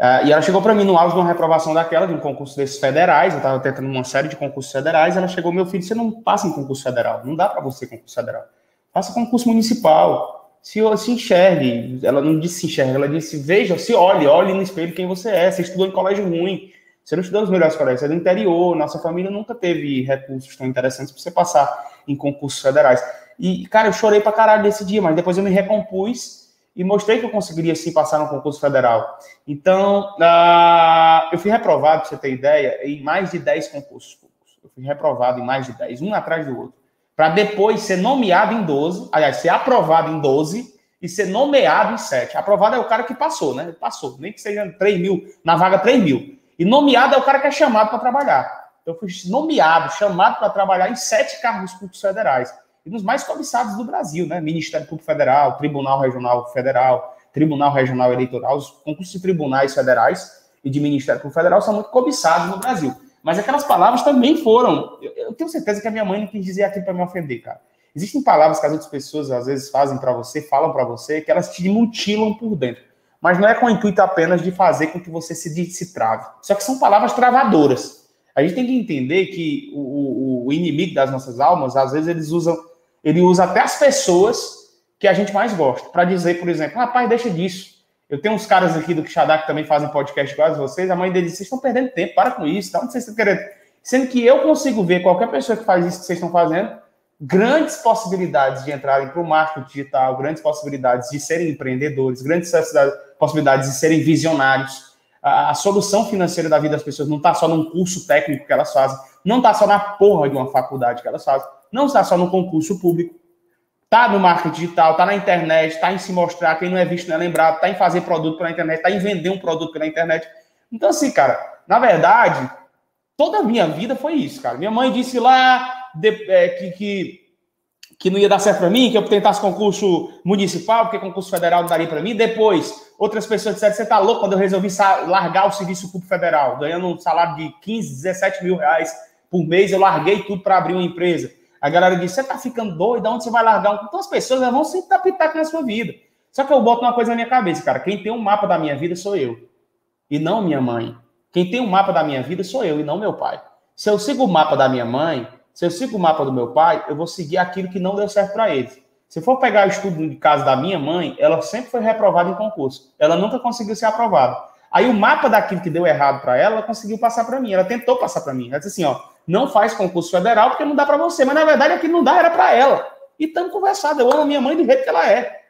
Uh, e ela chegou para mim no auge de uma reprovação daquela, de um concurso desses federais, eu estava tentando uma série de concursos federais, ela chegou, meu filho, você não passa em concurso federal, não dá para você concurso federal, faça concurso municipal, se, se enxergue, ela não disse se enxergue, ela disse, veja, se olhe, olhe no espelho quem você é, você estudou em colégio ruim, você não estudou nos melhores colégios, você é do interior, nossa família nunca teve recursos tão interessantes para você passar em concursos federais. E, cara, eu chorei para caralho desse dia, mas depois eu me recompus e mostrei que eu conseguiria sim passar no concurso federal. Então, uh, eu fui reprovado, para você ter ideia, em mais de 10 concursos públicos. Eu fui reprovado em mais de 10, um atrás do outro. Para depois ser nomeado em 12, aliás, ser aprovado em 12 e ser nomeado em 7. Aprovado é o cara que passou, né? Passou, nem que seja 3 mil, na vaga 3 mil. E nomeado é o cara que é chamado para trabalhar. Eu fui nomeado, chamado para trabalhar em sete cargos públicos federais e nos mais cobiçados do Brasil, né? Ministério Público Federal, Tribunal Regional Federal, Tribunal Regional Eleitoral, os concursos de tribunais federais e de Ministério Público Federal são muito cobiçados no Brasil. Mas aquelas palavras também foram. Eu, eu tenho certeza que a minha mãe não quis dizer aquilo para me ofender, cara. Existem palavras que as outras pessoas às vezes fazem para você, falam para você, que elas te mutilam por dentro. Mas não é com o intuito apenas de fazer com que você se, se trave. Só que são palavras travadoras. A gente tem que entender que o, o, o inimigo das nossas almas, às vezes, eles usam ele usa até as pessoas que a gente mais gosta, para dizer, por exemplo, rapaz, deixa disso. Eu tenho uns caras aqui do Quixadá que também fazem podcast quase vocês, a mãe deles, vocês estão perdendo tempo, para com isso, onde vocês estão querendo? Sendo que eu consigo ver qualquer pessoa que faz isso que vocês estão fazendo, grandes possibilidades de entrarem para o marketing digital, grandes possibilidades de serem empreendedores, grandes possibilidades de serem visionários. A, a solução financeira da vida das pessoas não está só num curso técnico que elas fazem, não está só na porra de uma faculdade que elas fazem, não está só no concurso público, está no marketing digital, está na internet, está em se mostrar, quem não é visto não é lembrado, está em fazer produto pela internet, está em vender um produto pela internet. Então, assim, cara, na verdade, toda a minha vida foi isso, cara. Minha mãe disse lá de, é, que, que, que, não ia dar certo para mim, que eu tentasse concurso municipal, porque concurso federal não daria para mim. Depois, outras pessoas disseram: você tá louco quando eu resolvi largar o serviço público federal, ganhando um salário de 15, 17 mil reais por mês, eu larguei tudo para abrir uma empresa. A galera diz: você tá ficando doido, onde você vai largar? Então as pessoas vão dar pitaco na sua vida. Só que eu boto uma coisa na minha cabeça, cara. Quem tem um mapa da minha vida sou eu. E não minha mãe. Quem tem um mapa da minha vida sou eu e não meu pai. Se eu sigo o mapa da minha mãe, se eu sigo o mapa do meu pai, eu vou seguir aquilo que não deu certo para eles. Se for pegar o estudo de casa da minha mãe, ela sempre foi reprovada em concurso. Ela nunca conseguiu ser aprovada. Aí o mapa daquilo que deu errado para ela, ela conseguiu passar para mim. Ela tentou passar para mim. Ela disse assim, ó, não faz concurso federal porque não dá para você. Mas na verdade aquilo não dá, era para ela. E estamos conversando. Eu amo a minha mãe do jeito que ela é.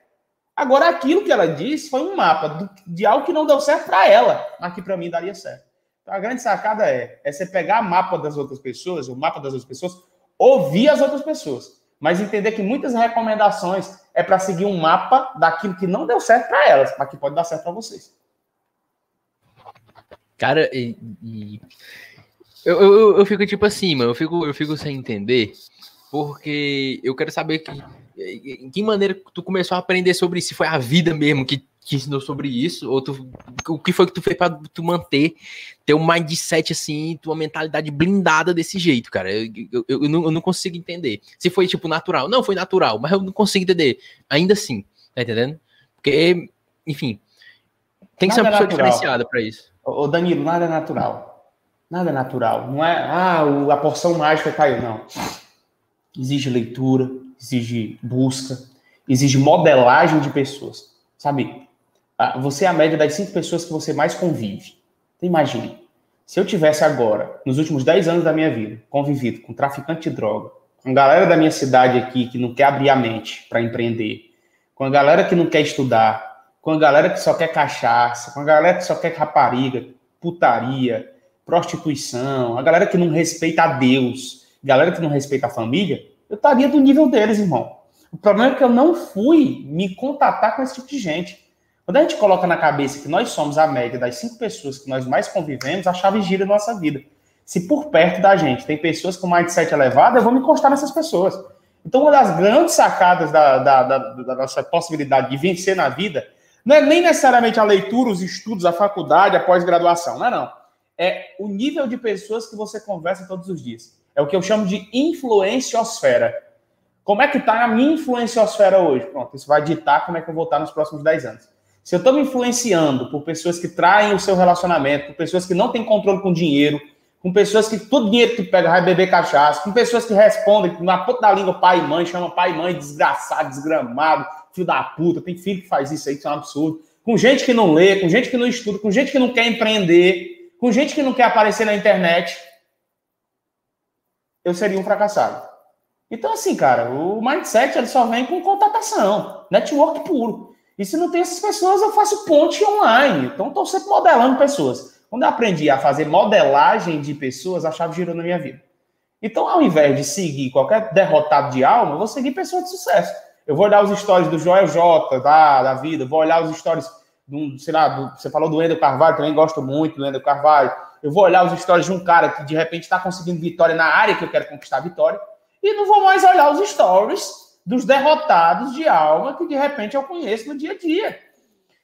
Agora aquilo que ela disse foi um mapa de algo que não deu certo para ela, mas que para mim daria certo. Então a grande sacada é, é você pegar o mapa das outras pessoas, o mapa das outras pessoas, ouvir as outras pessoas, mas entender que muitas recomendações é para seguir um mapa daquilo que não deu certo para elas, mas que pode dar certo para vocês. Cara, e, e eu, eu, eu fico tipo assim, mano, eu fico, eu fico sem entender, porque eu quero saber que, em que maneira tu começou a aprender sobre isso, se foi a vida mesmo que, que ensinou sobre isso, ou tu, o que foi que tu fez para tu manter teu mindset assim, tua mentalidade blindada desse jeito, cara. Eu, eu, eu, não, eu não consigo entender. Se foi tipo natural. Não, foi natural, mas eu não consigo entender. Ainda assim, tá entendendo? Porque, enfim, tem que nada ser uma pessoa é diferenciada para isso. Ô Danilo, nada é natural. Nada natural. Não é, ah, a porção mágica caiu. Não. Exige leitura, exige busca, exige modelagem de pessoas. Sabe? Você é a média das cinco pessoas que você mais convive. Então, imagine. Se eu tivesse agora, nos últimos 10 anos da minha vida, convivido com traficante de droga, com a galera da minha cidade aqui que não quer abrir a mente para empreender, com a galera que não quer estudar, com a galera que só quer cachaça, com a galera que só quer rapariga, putaria, prostituição, a galera que não respeita a Deus, galera que não respeita a família, eu estaria do nível deles, irmão. O problema é que eu não fui me contatar com esse tipo de gente. Quando a gente coloca na cabeça que nós somos a média das cinco pessoas que nós mais convivemos, a chave gira na nossa vida. Se por perto da gente tem pessoas com mindset elevado, eu vou me encostar nessas pessoas. Então, uma das grandes sacadas da, da, da, da nossa possibilidade de vencer na vida não é nem necessariamente a leitura, os estudos, a faculdade, a pós-graduação, não é não. É o nível de pessoas que você conversa todos os dias. É o que eu chamo de influenciosfera. Como é que está a minha influenciosfera hoje? Pronto, isso vai ditar como é que eu vou estar nos próximos 10 anos. Se eu estou me influenciando por pessoas que traem o seu relacionamento, por pessoas que não têm controle com dinheiro, com pessoas que todo dinheiro que pega vai beber cachaça, com pessoas que respondem na ponta da língua pai e mãe, chamam pai e mãe desgraçado, desgramado, filho da puta, tem filho que faz isso aí, que é um absurdo. Com gente que não lê, com gente que não estuda, com gente que não quer empreender, com gente que não quer aparecer na internet, eu seria um fracassado. Então, assim, cara, o mindset ele só vem com contratação, network puro. E se não tem essas pessoas, eu faço ponte online. Então, estou sempre modelando pessoas. Quando eu aprendi a fazer modelagem de pessoas, a chave girou na minha vida. Então, ao invés de seguir qualquer derrotado de alma, eu vou seguir pessoas de sucesso. Eu vou olhar os stories do Joel J, da, da vida, vou olhar os stories do, sei lá, do, você falou do Wendel Carvalho, também gosto muito do Wendel Carvalho. Eu vou olhar os stories de um cara que de repente está conseguindo vitória na área que eu quero conquistar a vitória. E não vou mais olhar os stories dos derrotados de alma que de repente eu conheço no dia a dia.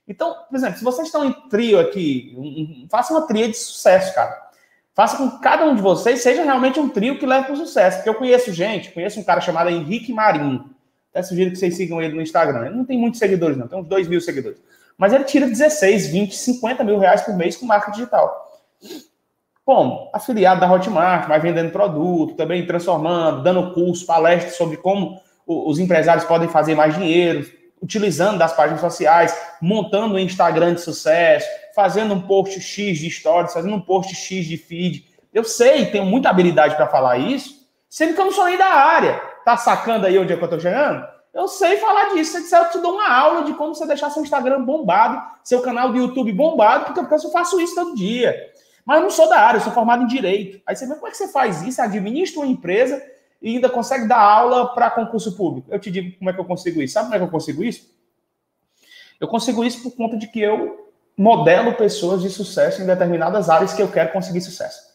Então, por exemplo, se vocês estão em trio aqui, um, um, faça uma tria de sucesso, cara. Faça com que cada um de vocês seja realmente um trio que leve para o sucesso. Porque eu conheço gente, conheço um cara chamado Henrique Marinho. Até sugiro que vocês sigam ele no Instagram. Ele não tem muitos seguidores, não, tem uns 2 mil seguidores. Mas ele tira 16, 20, 50 mil reais por mês com marca digital. Como? Afiliado da Hotmart, vai vendendo produto, também transformando, dando curso, palestras sobre como os empresários podem fazer mais dinheiro, utilizando das páginas sociais, montando um Instagram de sucesso, fazendo um post X de stories, fazendo um post X de feed. Eu sei, tenho muita habilidade para falar isso, sendo que eu não sou nem da área. Tá sacando aí onde é que eu tô chegando? Eu sei falar disso. Se disser, eu te dou uma aula de como você deixar seu Instagram bombado, seu canal do YouTube bombado, porque eu faço isso todo dia. Mas eu não sou da área, eu sou formado em Direito. Aí você vê como é que você faz isso, administra uma empresa e ainda consegue dar aula para concurso público. Eu te digo como é que eu consigo isso. Sabe como é que eu consigo isso? Eu consigo isso por conta de que eu modelo pessoas de sucesso em determinadas áreas que eu quero conseguir sucesso.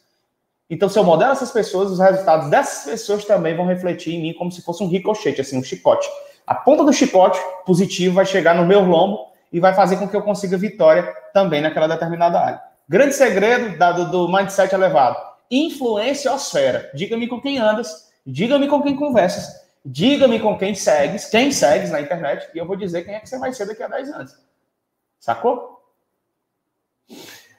Então, se eu modelo essas pessoas, os resultados dessas pessoas também vão refletir em mim como se fosse um ricochete, assim, um chicote. A ponta do chicote positivo vai chegar no meu lombo e vai fazer com que eu consiga vitória também naquela determinada área. Grande segredo do, do mindset elevado. Influência osfera. Diga-me com quem andas, Diga-me com quem conversas. Diga-me com quem segues, quem segues na internet, e eu vou dizer quem é que você vai ser daqui a 10 anos. Sacou?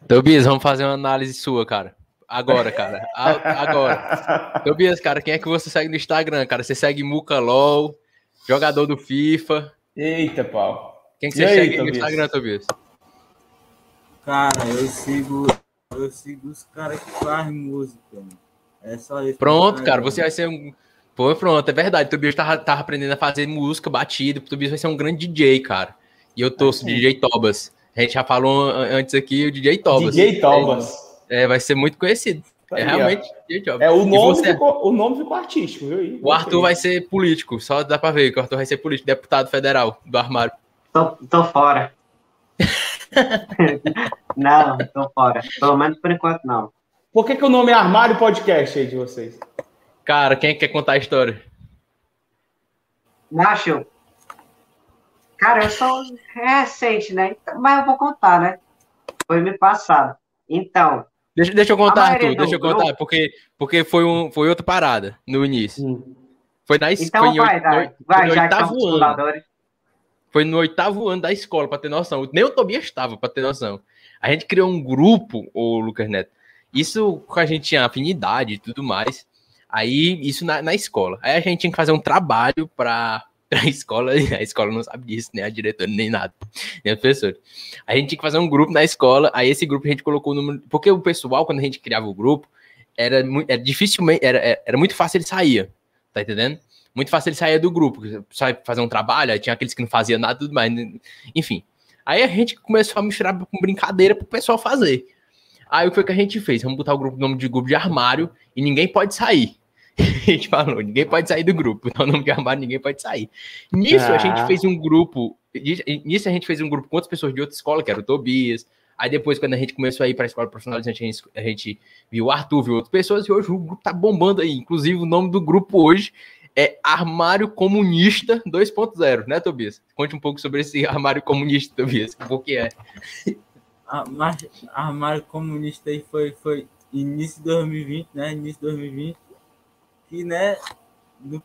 Tobias, vamos fazer uma análise sua, cara. Agora, cara. Agora. <laughs> Tobias, cara, quem é que você segue no Instagram, cara? Você segue Muca LOL, jogador do FIFA. Eita, pau. Quem que você aí, segue Tobias? no Instagram, Tobias? Cara, eu sigo. Eu sigo os caras que fazem música, mano. É só isso. Pronto, cara, você vai ser um. Pô, pronto, é verdade. O Tobias tava, tava aprendendo a fazer música batida. O Tobias vai ser um grande DJ, cara. E eu torço é, DJ Tobas. A gente já falou antes aqui o DJ Tobas. DJ Tobas. É, vai ser muito conhecido. Tá é realmente DJ Tobas. É, o nome, você... ficou, o nome ficou artístico, viu? O Arthur vai ser político, só dá pra ver que o Arthur vai ser político, deputado federal do armário. Tô, tô fora. <laughs> não, tô fora. Pelo menos por enquanto não. Por que, que o nome é Armário Podcast aí de vocês? Cara, quem quer contar a história? Nacho. Cara, eu sou recente, né? Mas eu vou contar, né? Foi me passado. Então. Deixa, deixa eu contar, Arthur. Deixa eu contar, porque, porque foi, um, foi outra parada no início. Hum. Foi na então foi vai, no, vai, vai, no já oitavo ano. Foi no oitavo ano da escola, para ter noção. Nem o Tobias estava, para ter noção. A gente criou um grupo, o Lucas Neto, Isso a gente tinha afinidade e tudo mais. Aí, isso na, na escola. Aí a gente tinha que fazer um trabalho para <laughs> a escola, a escola não sabe disso, nem a diretora, nem nada, nem o professor. A gente tinha que fazer um grupo na escola, aí esse grupo a gente colocou o número. Porque o pessoal, quando a gente criava o grupo, era, era dificilmente, era, era muito fácil ele sair, tá entendendo? Muito fácil ele sair do grupo, só fazer um trabalho, aí tinha aqueles que não faziam nada, tudo mais, enfim. Aí a gente começou a misturar com brincadeira pro pessoal fazer. Aí o que foi que a gente fez? Vamos botar o grupo, nome de grupo de armário e ninguém pode sair. <laughs> a gente falou, ninguém pode sair do grupo. Então, nome de armário, ninguém pode sair. Nisso, ah. a gente ah. fez um grupo. Nisso, a gente fez um grupo com outras pessoas de outra escola, que era o Tobias. Aí depois, quando a gente começou a ir para a escola profissionalizante, a gente, a gente viu o Arthur, viu outras pessoas, e hoje o grupo tá bombando aí. Inclusive, o nome do grupo hoje é Armário Comunista 2.0, né, Tobias? Conte um pouco sobre esse <laughs> armário comunista, Tobias, o que é. Armário comunista aí foi, foi início de 2020, né? Início de 2020. Que, né,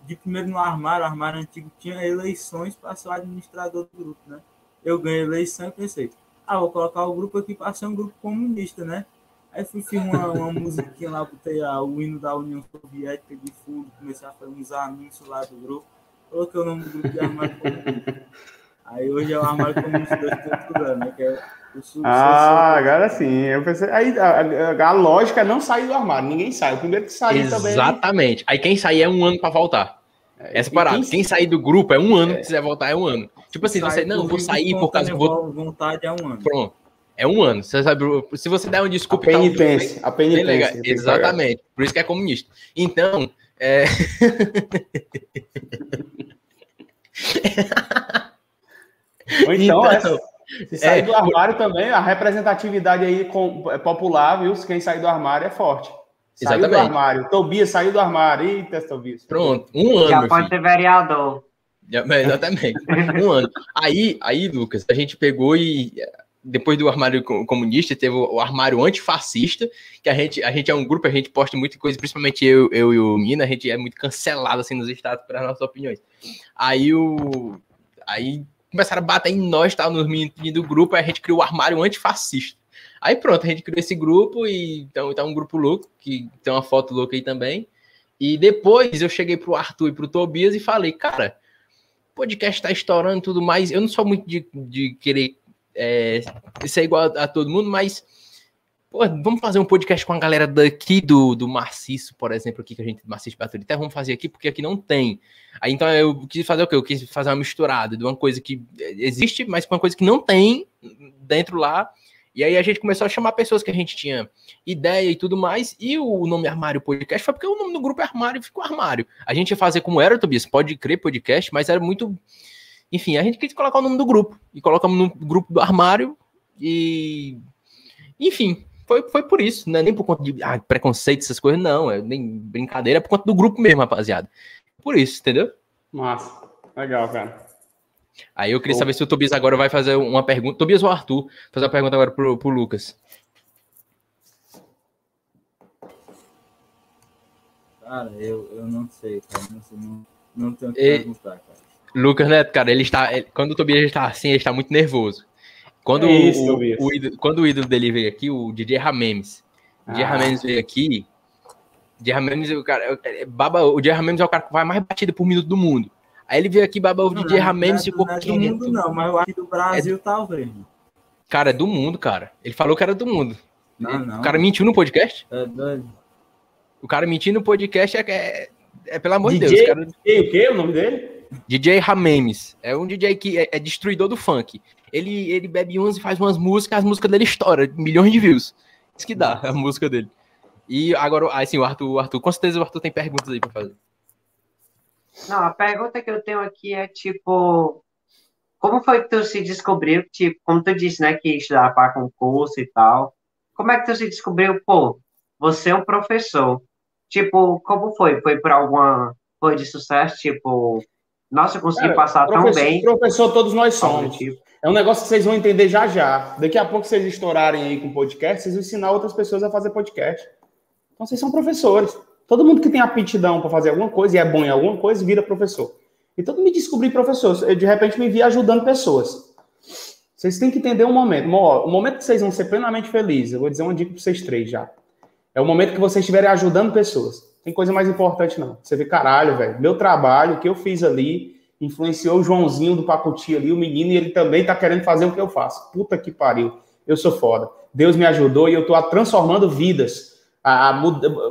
de primeiro no armário, o armário antigo tinha eleições para ser o administrador do grupo, né? Eu ganhei eleição e pensei, ah, vou colocar o grupo aqui para ser um grupo comunista, né? Aí fui filmar uma, uma musiquinha lá, botei a, o hino da União Soviética de fundo, comecei a fazer uns anúncios lá do grupo. Coloquei o nome do grupo de Armário Comunista. Aí hoje é o Armário Comunista 2.0, né? Que é Ah, agora sim. Eu pensei, aí a, a, a, lógica é não sair do armário, ninguém sai. O primeiro que sair também. Exatamente. Aí quem sair é um ano para voltar. É, Essa parada. Quem... quem... sair do grupo é um ano, é. quiser voltar é um ano. Tipo assim, você, não, vou sair por causa do. Vou... Vontade é um ano. Pronto. É um ano. Você sabe, se você der uma desculpa. A penitência. Tá um... a penitência. Exatamente. Por isso que é comunista. Então. É... <laughs> Ou então, então se sair é, do armário por... também, a representatividade aí com, é popular, viu? Quem sair do armário é forte. Saiu Exatamente. do armário. Tobias saiu do armário. Eita, Tobias. Pronto, um ano. Já pode ser vereador. Exatamente. um ano. Aí, aí, Lucas, a gente pegou e depois do armário comunista, teve o armário antifascista, que a gente, a gente é um grupo, a gente posta muita coisa, principalmente eu, eu e o Mina, a gente é muito cancelado assim nos estados para nossas opiniões. Aí o aí começaram a bater em nós, tá, nos meninos do grupo, aí a gente criou o armário antifascista. Aí pronto, a gente criou esse grupo e então tá um grupo louco, que tem uma foto louca aí também. E depois eu cheguei pro Arthur e pro Tobias e falei, cara, o podcast tá estourando e tudo mais. Eu não sou muito de, de querer é, ser igual a, a, todo mundo, mas pô, vamos fazer um podcast com a galera daqui do, do Marciço, por exemplo, aqui que a gente Marciço Baturité, vamos fazer aqui porque aqui não tem. Aí então eu quis fazer o quê? Eu quis fazer uma misturada de uma coisa que existe, mas com uma coisa que não tem dentro lá. E aí a gente começou a chamar pessoas que a gente tinha ideia e tudo mais. E o nome Armário Podcast foi porque o nome do grupo é Armário ficou Armário. A gente ia fazer como era, Tobias, pode crer podcast, mas era muito enfim, a gente quis colocar o nome do grupo. E colocamos no grupo do armário. E. Enfim, foi, foi por isso. Não é nem por conta de ah, preconceito, essas coisas, não. É nem brincadeira, é por conta do grupo mesmo, rapaziada. Por isso, entendeu? Massa. Legal, cara. Aí eu queria saber se o Tobias agora vai fazer uma pergunta. Tobias ou Arthur? Fazer uma pergunta agora pro, pro Lucas. Cara, eu, eu não sei, cara. Não, sei, não, não tenho o que e... perguntar, cara. Lucas Neto, cara, ele está. Ele, quando o Tobias está assim, ele está muito nervoso. Quando, é isso, o, o, ídolo, quando o ídolo dele veio aqui, o DJ Ramemes. O DJ ah. Ramemes veio aqui. O DJ Ramemes, o cara. É, baba, o DJ Ramemes é o cara que vai mais batida por minuto do mundo. Aí ele veio aqui, baba, o DJ Ramemes ficou. Não é do mundo, não, mas eu acho que do Brasil é, talvez. Cara, é do mundo, cara. Ele falou que era do mundo. Não, não. O cara mentiu no podcast? É doido. O cara mentiu no podcast é, é, é pelo amor DJ, de Deus. Cara... o quê? O nome dele? DJ Ramemes. É um DJ que é, é, destruidor do funk. Ele, ele bebe uns e faz umas músicas, as músicas dele estouram, milhões de views. Isso que dá a música dele. E agora, assim, o Arthur, o Arthur, com certeza o Arthur tem perguntas aí para fazer. Não, a pergunta que eu tenho aqui é tipo, como foi que tu se descobriu, tipo, como tu disse, né, que estudar para concurso e tal, como é que tu se descobriu, pô, você é um professor, tipo, como foi? Foi por alguma, foi de sucesso, tipo, nossa, eu consegui Cara, passar tão bem. Professor, todos nós somos. É um negócio que vocês vão entender já já. Daqui a pouco vocês estourarem aí com podcast, vocês vão ensinar outras pessoas a fazer podcast. Então vocês são professores. Todo mundo que tem aptidão para fazer alguma coisa e é bom em alguma coisa vira professor. Então me descobri professor. Eu, de repente me vi ajudando pessoas. Vocês têm que entender um momento. O momento que vocês vão ser plenamente felizes. Eu vou dizer uma dica para vocês três já. É o momento que vocês estiverem ajudando pessoas. Tem coisa mais importante, não. Você vê, caralho, velho, meu trabalho, o que eu fiz ali, influenciou o Joãozinho do Pacuti ali, o menino, e ele também tá querendo fazer o que eu faço. Puta que pariu. Eu sou foda. Deus me ajudou e eu tô transformando vidas. A, a,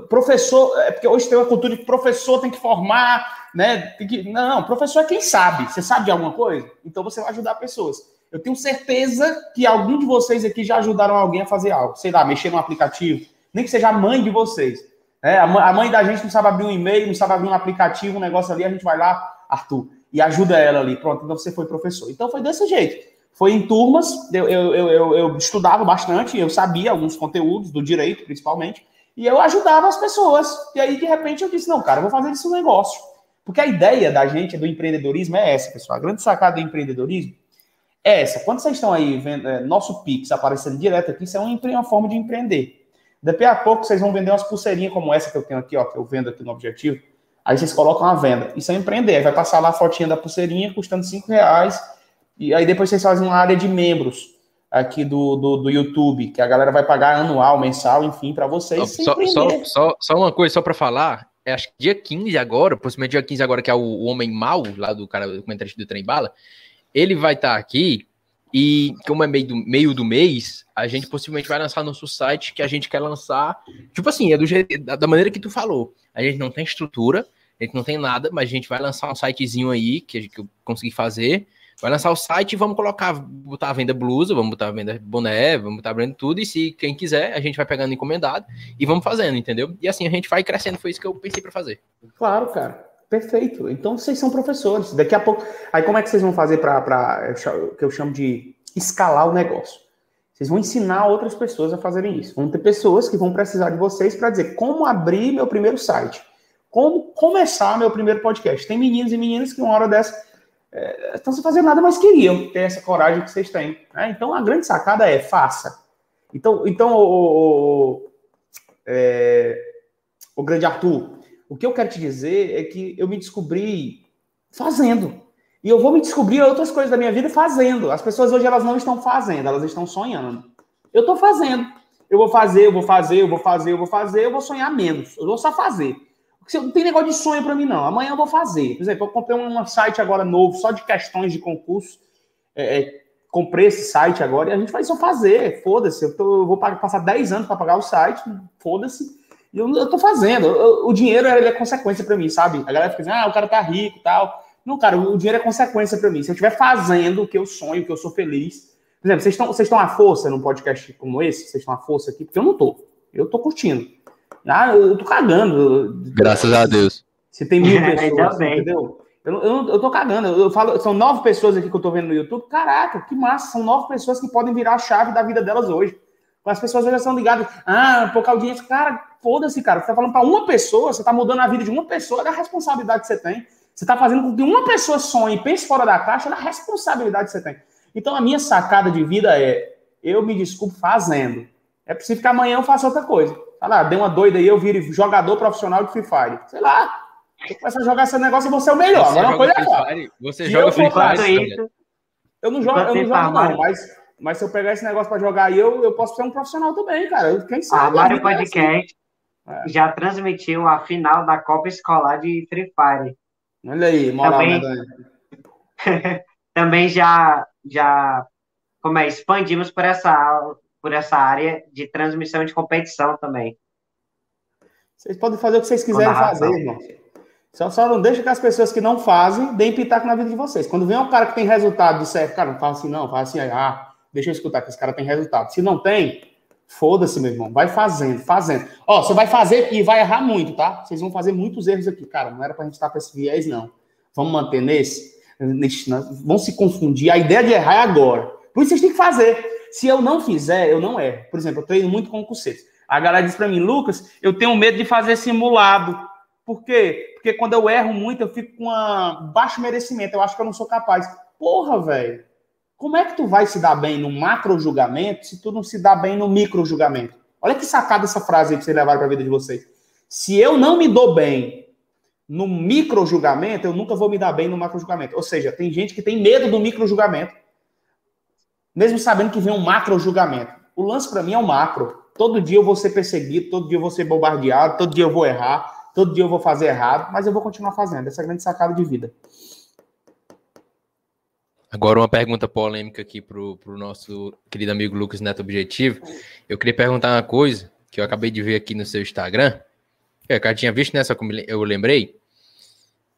professor, é porque hoje tem uma cultura de professor tem que formar, né? Que, não, professor é quem sabe. Você sabe de alguma coisa? Então você vai ajudar pessoas. Eu tenho certeza que algum de vocês aqui já ajudaram alguém a fazer algo. Sei lá, mexer no aplicativo. Nem que seja a mãe de vocês. É, a mãe da gente não sabe abrir um e-mail, não sabe abrir um aplicativo, um negócio ali, a gente vai lá, Arthur, e ajuda ela ali. Pronto, então você foi professor. Então foi desse jeito. Foi em turmas, eu, eu, eu, eu estudava bastante, eu sabia alguns conteúdos do direito, principalmente, e eu ajudava as pessoas. E aí, de repente, eu disse: não, cara, vou fazer isso um negócio. Porque a ideia da gente, do empreendedorismo, é essa, pessoal. A grande sacada do empreendedorismo é essa. Quando vocês estão aí vendo é, nosso Pix aparecendo direto aqui, isso é uma, uma forma de empreender. Daqui a pouco vocês vão vender umas pulseirinhas como essa que eu tenho aqui, ó, que eu vendo aqui no objetivo. Aí vocês colocam a venda. Isso é empreender. Aí vai passar lá a fotinha da pulseirinha custando 5 reais. E aí depois vocês fazem uma área de membros aqui do, do, do YouTube, que a galera vai pagar anual, mensal, enfim, para vocês. Só, só, só, só, uma coisa, só para falar. É, acho que dia 15 agora, possivelmente dia 15 agora, que é o, o Homem Mal, lá do cara do comentarista do Trem Bala, ele vai estar tá aqui e como é meio do, meio do mês, a gente possivelmente vai lançar nosso site que a gente quer lançar. Tipo assim, é do jeito, da, da maneira que tu falou. A gente não tem estrutura, a gente não tem nada, mas a gente vai lançar um sitezinho aí que, que eu consegui fazer. Vai lançar o site e vamos colocar, botar a venda blusa, vamos botar a venda boné, vamos botar a venda tudo. E se quem quiser, a gente vai pegando encomendado e vamos fazendo, entendeu? E assim a gente vai crescendo. Foi isso que eu pensei para fazer. Claro, cara. Perfeito. Então vocês são professores. Daqui a pouco. Aí como é que vocês vão fazer para que eu chamo de escalar o negócio? Vocês vão ensinar outras pessoas a fazerem isso. Vão ter pessoas que vão precisar de vocês para dizer como abrir meu primeiro site, como começar meu primeiro podcast. Tem meninos e meninas que uma hora dessa é, estão sem fazer nada, mas queriam ter essa coragem que vocês têm. Né? Então a grande sacada é faça. Então, então o, o, é, o grande Arthur, o que eu quero te dizer é que eu me descobri fazendo. E eu vou me descobrir outras coisas da minha vida fazendo. As pessoas hoje elas não estão fazendo, elas estão sonhando. Eu estou fazendo. Eu vou fazer, eu vou fazer, eu vou fazer, eu vou fazer, eu vou sonhar menos. Eu vou só fazer. Não tem negócio de sonho para mim, não. Amanhã eu vou fazer. Por exemplo, eu comprei um site agora novo, só de questões de concurso. É, é, comprei esse site agora e a gente vai só fazer. Foda-se. Eu, eu, vou passar 10 anos para pagar o site. Foda-se. E eu, eu tô fazendo. Eu, o dinheiro ele é consequência para mim, sabe? A galera fica dizendo, ah, o cara tá rico e tal. Não, cara, o dinheiro é consequência para mim. Se eu estiver fazendo o que eu sonho, o que eu sou feliz. Por exemplo, vocês estão vocês estão à força num podcast como esse? Vocês estão à força aqui? Porque eu não tô. Eu tô curtindo. Ah, eu tô cagando. Graças a Deus. Se tem mil <laughs> pessoas, entendeu? Eu, eu, eu tô cagando. Eu falo, são nove pessoas aqui que eu tô vendo no YouTube. Caraca, que massa. São nove pessoas que podem virar a chave da vida delas hoje. As pessoas já estão ligadas. Ah, pouca audiência. Cara, foda-se, cara. Você tá falando para uma pessoa, você tá mudando a vida de uma pessoa, da responsabilidade que você tem. Você tá fazendo com que uma pessoa sonhe e pense fora da caixa, da responsabilidade que você tem. Então, a minha sacada de vida é: eu me desculpo fazendo. É possível que amanhã eu faça outra coisa. Fala, ah, dei uma doida aí, eu vire jogador profissional de Free Fire. Sei lá. Eu começar a jogar esse negócio, eu vou ser o melhor. Você Agora, joga Free Fire, você joga Free Fire. Eu não jogo, eu não jogo não, mas mas se eu pegar esse negócio para jogar aí, eu, eu posso ser um profissional também, cara. Quem sabe? A Mário Podcast é. já transmitiu a final da Copa Escolar de Free Fire. Olha aí, moral, também, né, <laughs> também já, já como é, expandimos por essa, por essa área de transmissão de competição também. Vocês podem fazer o que vocês quiserem fazer, irmão. Só, só não deixa que as pessoas que não fazem deem pitaco na vida de vocês. Quando vem um cara que tem resultado de certo, cara, não fala assim, não, fala assim, ah, Deixa eu escutar que esse cara tem resultado. Se não tem, foda-se, meu irmão. Vai fazendo, fazendo. Ó, você vai fazer e vai errar muito, tá? Vocês vão fazer muitos erros aqui. Cara, não era pra gente estar com esse viés, não. Vamos manter nesse? nesse vão se confundir. A ideia de errar é agora. Por isso vocês têm que fazer. Se eu não fizer, eu não erro. Por exemplo, eu treino muito com concurseiros. A galera diz para mim, Lucas, eu tenho medo de fazer simulado. Por quê? Porque quando eu erro muito, eu fico com um baixo merecimento. Eu acho que eu não sou capaz. Porra, velho. Como é que tu vai se dar bem no macro julgamento se tu não se dá bem no micro julgamento? Olha que sacada essa frase aí que vocês levaram para a vida de vocês. Se eu não me dou bem no micro julgamento, eu nunca vou me dar bem no macro julgamento. Ou seja, tem gente que tem medo do micro julgamento, mesmo sabendo que vem um macro julgamento. O lance para mim é o macro. Todo dia eu vou ser perseguido, todo dia eu vou ser bombardeado, todo dia eu vou errar, todo dia eu vou fazer errado, mas eu vou continuar fazendo. Essa é a grande sacada de vida. Agora uma pergunta polêmica aqui pro, pro nosso querido amigo Lucas Neto Objetivo. Eu queria perguntar uma coisa que eu acabei de ver aqui no seu Instagram. É, eu tinha visto nessa, eu lembrei.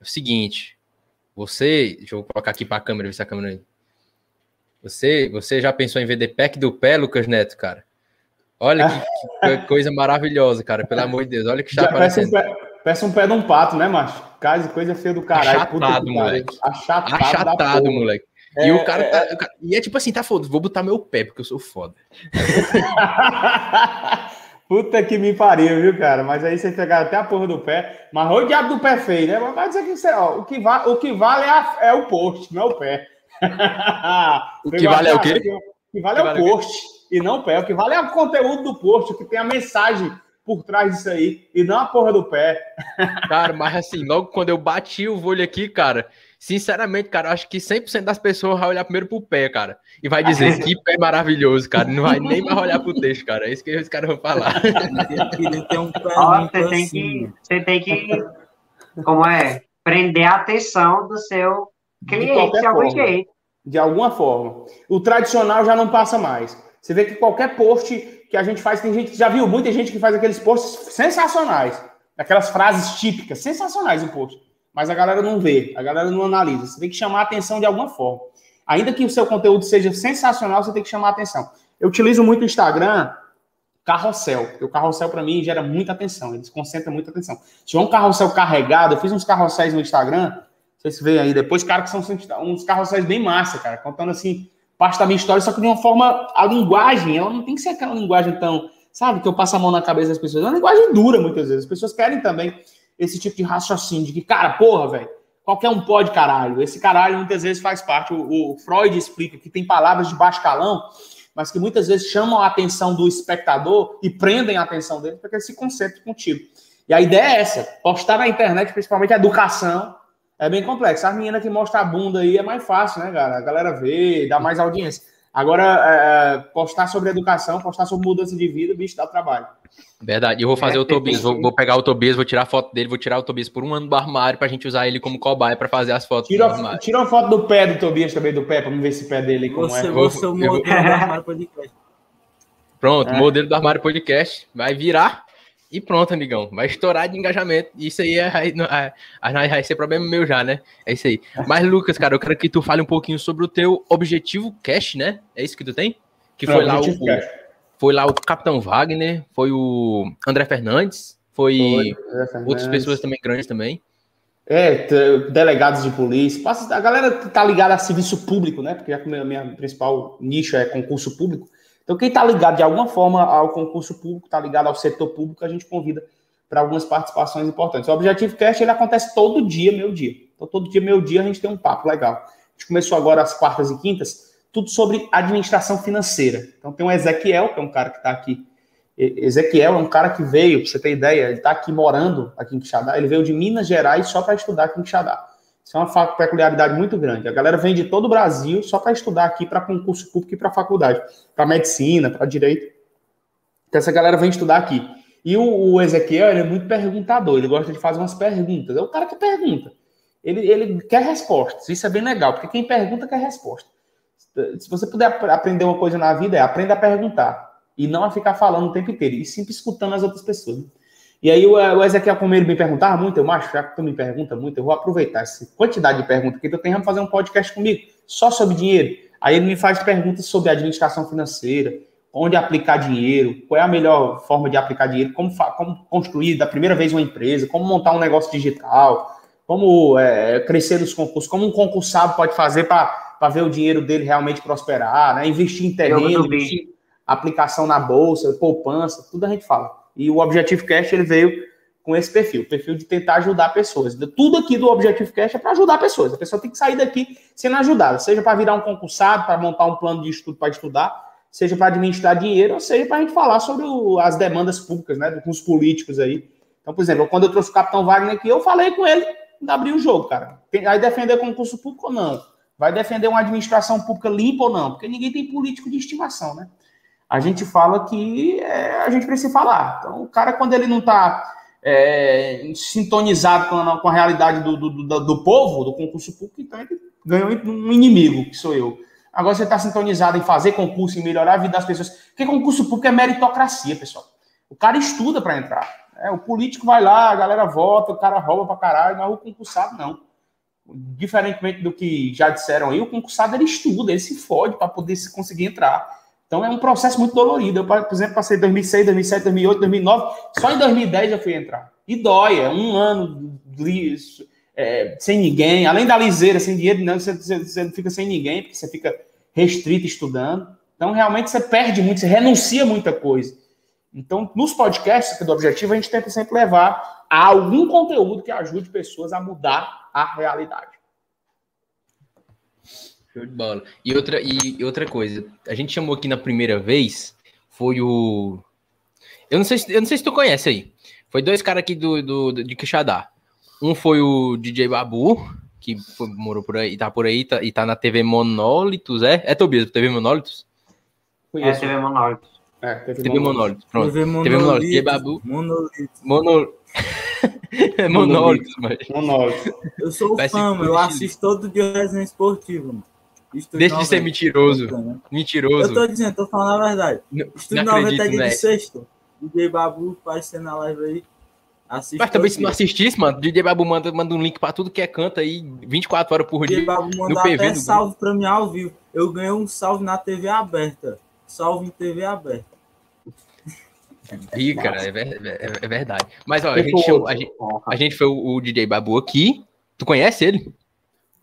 É o seguinte, você, deixa eu colocar aqui para a câmera, ver se a câmera você, você já pensou em vender pack do pé, Lucas Neto, cara? Olha que, que <laughs> coisa maravilhosa, cara. Pelo amor de Deus, olha que aparecendo. Peça um, um pé de um pato, né, macho? Casa, coisa feia do caralho. Achatado, moleque. Achatado, Achatado moleque. É, e o cara, tá, é... E é tipo assim, tá foda, vou botar meu pé, porque eu sou foda. <laughs> Puta que me pariu, viu, cara? Mas aí você pegar até a porra do pé. Mas o diabo do pé feio, né? Mas vai dizer que você, ó, o, que va o que vale é, a, é o post, não é o pé. <laughs> o que vale é o quê? O que vale é o post e não o pé. O que vale é o conteúdo do post, o que tem a mensagem por trás disso aí, e não a porra do pé. <laughs> Cara, mas assim, logo quando eu bati o olho aqui, cara, Sinceramente, cara, acho que 100% das pessoas vai olhar primeiro pro pé, cara. E vai dizer <laughs> que pé maravilhoso, cara. Não vai nem mais olhar pro texto, cara. É isso que os caras vão falar. um você, tem que, você tem que, como é, prender a atenção do seu cliente de, de algum jeito. De alguma forma. O tradicional já não passa mais. Você vê que qualquer post que a gente faz, tem gente que já viu muita gente que faz aqueles posts sensacionais. Aquelas frases típicas, sensacionais em post mas a galera não vê, a galera não analisa. Você tem que chamar a atenção de alguma forma. Ainda que o seu conteúdo seja sensacional, você tem que chamar a atenção. Eu utilizo muito o Instagram carrossel, porque o carrossel para mim gera muita atenção, ele concentra muita atenção. Se tiver um carrossel carregado, eu fiz uns carrosséis no Instagram, vocês veem aí depois, cara, que são uns carrosséis bem massa, cara, contando assim, parte da minha história, só que de uma forma, a linguagem, ela não tem que ser aquela linguagem tão, sabe, que eu passo a mão na cabeça das pessoas, é uma linguagem dura muitas vezes, as pessoas querem também esse tipo de raciocínio, de que, cara, porra, velho, qualquer um pode caralho. Esse caralho muitas vezes faz parte. O, o, Freud explica que tem palavras de baixo calão, mas que muitas vezes chamam a atenção do espectador e prendem a atenção dele para que ele se concentre contigo. E a ideia é essa: postar na internet, principalmente a educação, é bem complexo. A menina que mostra a bunda aí é mais fácil, né, cara? A galera vê, dá mais audiência. Agora, é, é postar sobre educação, postar sobre mudança de vida, bicho, dá trabalho. Verdade. Eu vou fazer é, o Tobias, vou, vou, pegar o Tobias, vou tirar a foto dele, vou tirar o Tobias por um ano do armário pra gente usar ele como cobaia pra fazer as fotos. Tira, a, tira uma foto do pé do Tobias também, do pé, pra ver esse pé dele como você, é. Você é o modelo do armário podcast. Pronto, é. modelo do armário podcast. Vai virar e pronto, amigão. Vai estourar de engajamento. Isso aí é, é, é, vai ser problema meu já, né? É isso aí. Mas, Lucas, cara, eu quero que tu fale um pouquinho sobre o teu objetivo cash, né? É isso que tu tem? Que foi lá o, foi lá o Capitão Wagner, foi o André Fernandes, foi, foi Fernandes. outras pessoas também grandes também. É, delegados de polícia. A galera tá ligada a serviço público, né? Porque a minha principal nicho é concurso público. Então, quem está ligado de alguma forma ao concurso público, está ligado ao setor público, a gente convida para algumas participações importantes. O Objetivo Cast ele acontece todo dia, meu dia. Então, todo dia, meu dia, a gente tem um papo legal. A gente começou agora as quartas e quintas, tudo sobre administração financeira. Então, tem o Ezequiel, que é um cara que está aqui. Ezequiel é um cara que veio, para você ter ideia, ele está aqui morando aqui em Quixadá. Ele veio de Minas Gerais só para estudar aqui em Quixadá. Isso é uma peculiaridade muito grande. A galera vem de todo o Brasil só para estudar aqui para concurso público e para faculdade, para medicina, para direito. Então, essa galera vem estudar aqui. E o, o Ezequiel é muito perguntador, ele gosta de fazer umas perguntas. É o cara que pergunta. Ele, ele quer respostas. Isso é bem legal, porque quem pergunta quer resposta. Se você puder aprender uma coisa na vida, é aprenda a perguntar. E não a ficar falando o tempo inteiro. E sempre escutando as outras pessoas. E aí o Ezequiel, como ele me perguntava muito, eu macho, já que tu me pergunta muito, eu vou aproveitar essa quantidade de perguntas que tu tem, vamos fazer um podcast comigo, só sobre dinheiro. Aí ele me faz perguntas sobre administração financeira, onde aplicar dinheiro, qual é a melhor forma de aplicar dinheiro, como, como construir da primeira vez uma empresa, como montar um negócio digital, como é, crescer nos concursos, como um concursado pode fazer para ver o dinheiro dele realmente prosperar, né? investir em terreno, investir aplicação na bolsa, poupança, tudo a gente fala. E o Objective Cash ele veio com esse perfil, o perfil de tentar ajudar pessoas. Tudo aqui do Objective Cash é para ajudar pessoas. A pessoa tem que sair daqui sendo ajudada, seja para virar um concursado, para montar um plano de estudo para estudar, seja para administrar dinheiro, ou seja para a gente falar sobre o, as demandas públicas, né, com os políticos aí. Então, por exemplo, quando eu trouxe o Capitão Wagner aqui, eu falei com ele abrir o jogo, cara. Vai defender concurso público ou não? Vai defender uma administração pública limpa ou não? Porque ninguém tem político de estimação, né? A gente fala que é, a gente precisa falar. Então, o cara, quando ele não está é, sintonizado com a, com a realidade do, do, do, do, povo, do concurso público, então ele ganhou um inimigo, que sou eu. Agora você está sintonizado em fazer concurso, em melhorar a vida das pessoas. Porque concurso público é meritocracia, pessoal. O cara estuda para entrar. É, o político vai lá, a galera vota, o cara rouba para caralho, mas o concursado não. Diferentemente do que já disseram aí, o concursado ele estuda, ele se fode para poder se conseguir entrar. Então é um processo muito dolorido. Eu, por exemplo, passei 2006, 2007, 2008, 2009, só em 2010 eu fui entrar. E dói, é um ano é, sem ninguém, além da liseira, sem dinheiro, não, você, você, você fica sem ninguém, porque você fica restrito estudando. Então, realmente, você perde muito, você renuncia muita coisa. Então, nos podcasts do Objetivo, a gente tenta sempre levar a algum conteúdo que ajude pessoas a mudar a realidade. Show de bola. E outra, e outra coisa, a gente chamou aqui na primeira vez, foi o. Eu não sei se, eu não sei se tu conhece aí. Foi dois caras aqui do, do, do, de Quixadá. Um foi o DJ Babu, que foi, morou por aí, tá por aí tá, e tá na TV Monólitos, é? É Tobias, TV Monólitos? É, TV Monólitos. É, TV, TV Monólitos, pronto. TV Monólitos, TV Babu. Monólitos. <laughs> Monólitos. é Monólitos, mas... Monólitos. Eu sou fã, eu assisto todo dia o Resenha Esportivo, mano. Deixa de ser mentiroso. Né? Mentiroso. Eu tô dizendo, tô falando a verdade. Estúdio 90 é dia de sexto. DJ Babu, aparecendo na live aí. Assiste Mas também se não assistisse, mano, DJ Babu manda, manda um link pra tudo que é canta aí 24 horas por dia. DJ Babu manda até salve pra mim ao vivo. Eu ganhei um salve na TV aberta. Salve em TV aberta. Ih, cara, é, é, é, verdade. Mas, ó, a gente, chamou, a, gente, a gente foi o, o DJ Babu aqui. Tu conhece ele?